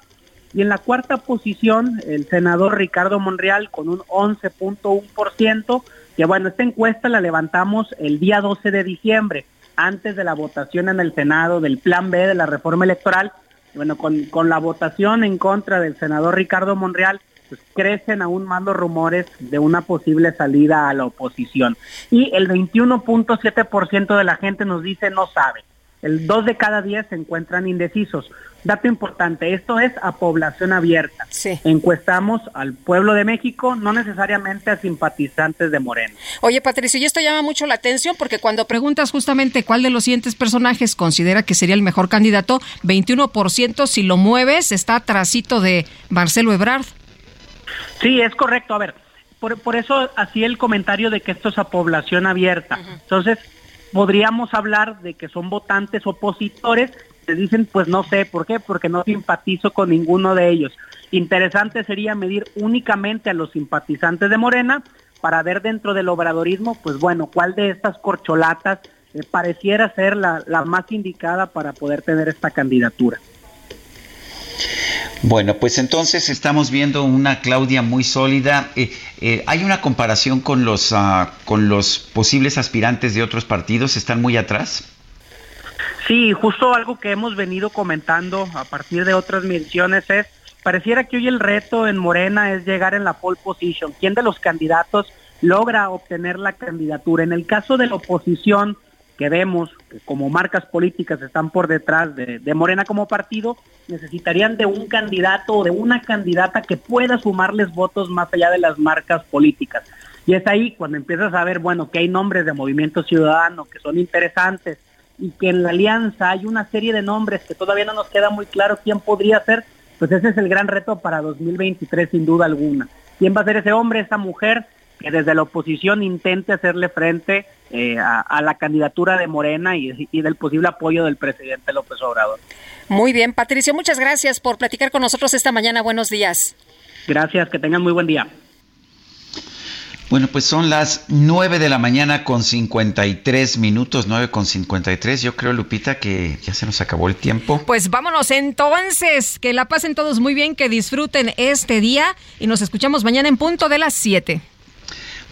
Y en la cuarta posición, el senador Ricardo Monreal con un 11.1%, que bueno, esta encuesta la levantamos el día 12 de diciembre, antes de la votación en el Senado del Plan B de la reforma electoral. bueno, con, con la votación en contra del senador Ricardo Monreal, pues crecen aún más los rumores de una posible salida a la oposición. Y el 21.7% de la gente nos dice no sabe el dos de cada diez se encuentran indecisos. Dato importante, esto es a población abierta. Encuestamos al pueblo de México, no necesariamente a simpatizantes de Moreno. Oye, Patricio, y esto llama mucho la atención porque cuando preguntas justamente cuál de los siguientes personajes considera que sería el mejor candidato, 21% si lo mueves está trasito de Marcelo Ebrard. Sí, es correcto. A ver, por, por eso hacía el comentario de que esto es a población abierta. Entonces, podríamos hablar de que son votantes opositores, te dicen, pues no sé, ¿por qué? Porque no simpatizo con ninguno de ellos. Interesante sería medir únicamente a los simpatizantes de Morena para ver dentro del obradorismo, pues bueno, cuál de estas corcholatas eh, pareciera ser la, la más indicada para poder tener esta candidatura. Bueno, pues entonces estamos viendo una Claudia muy sólida. Eh, eh, ¿Hay una comparación con los, ah, con los posibles aspirantes de otros partidos? ¿Están muy atrás? Sí, justo algo que hemos venido comentando a partir de otras menciones es, pareciera que hoy el reto en Morena es llegar en la pole position. ¿Quién de los candidatos logra obtener la candidatura. En el caso de la oposición, que vemos que como marcas políticas están por detrás de, de, Morena como partido, necesitarían de un candidato o de una candidata que pueda sumarles votos más allá de las marcas políticas. Y es ahí cuando empiezas a ver, bueno, que hay nombres de Movimiento Ciudadano que son interesantes y que en la alianza hay una serie de nombres que todavía no nos queda muy claro quién podría ser, pues ese es el gran reto para 2023 sin duda alguna. ¿Quién va a ser ese hombre, esa mujer que desde la oposición intente hacerle frente eh, a, a, la candidatura de Morena y, y del posible apoyo del presidente López Obrador? Muy bien, Patricio, muchas gracias por platicar con nosotros esta mañana. Buenos días. Gracias, que tengan muy buen día. Bueno, pues son las 9 de la mañana con 53 minutos, 9 con 53. Yo creo, Lupita, que ya se nos acabó el tiempo. Pues vámonos entonces, que la pasen todos muy bien, que disfruten este día y nos escuchamos mañana en punto de las 7.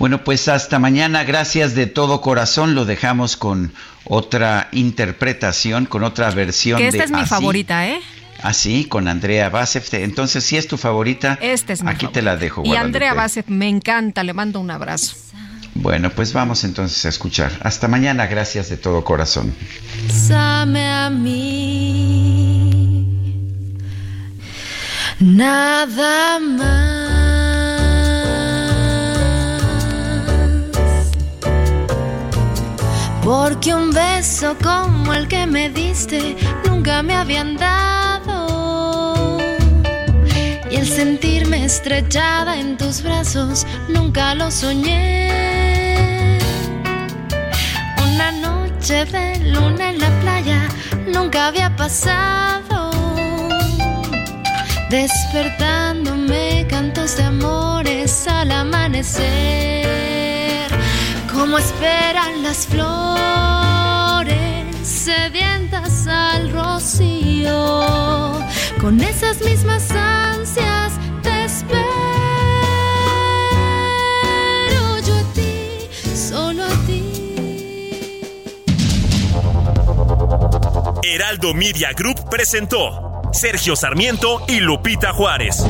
Bueno, pues hasta mañana, gracias de todo corazón. Lo dejamos con otra interpretación, con otra versión que esta de es mi Así. favorita, ¿eh? Así, con Andrea Basef. Entonces, si es tu favorita, Este es mi aquí favorita. te la dejo. Y. Andrea Basset, me encanta, le mando un abrazo. Bueno, pues vamos entonces a escuchar. Hasta mañana, gracias de todo corazón. Bésame a mí. Nada más. Porque un beso como el que me diste nunca me habían dado. Y el sentirme estrechada en tus brazos nunca lo soñé. Una noche de luna en la playa nunca había pasado. Despertándome cantos de amores al amanecer. Como esperan las flores sedientas al rocío. Con esas mismas ansias te espero yo a ti, solo a ti. Heraldo Media Group presentó Sergio Sarmiento y Lupita Juárez.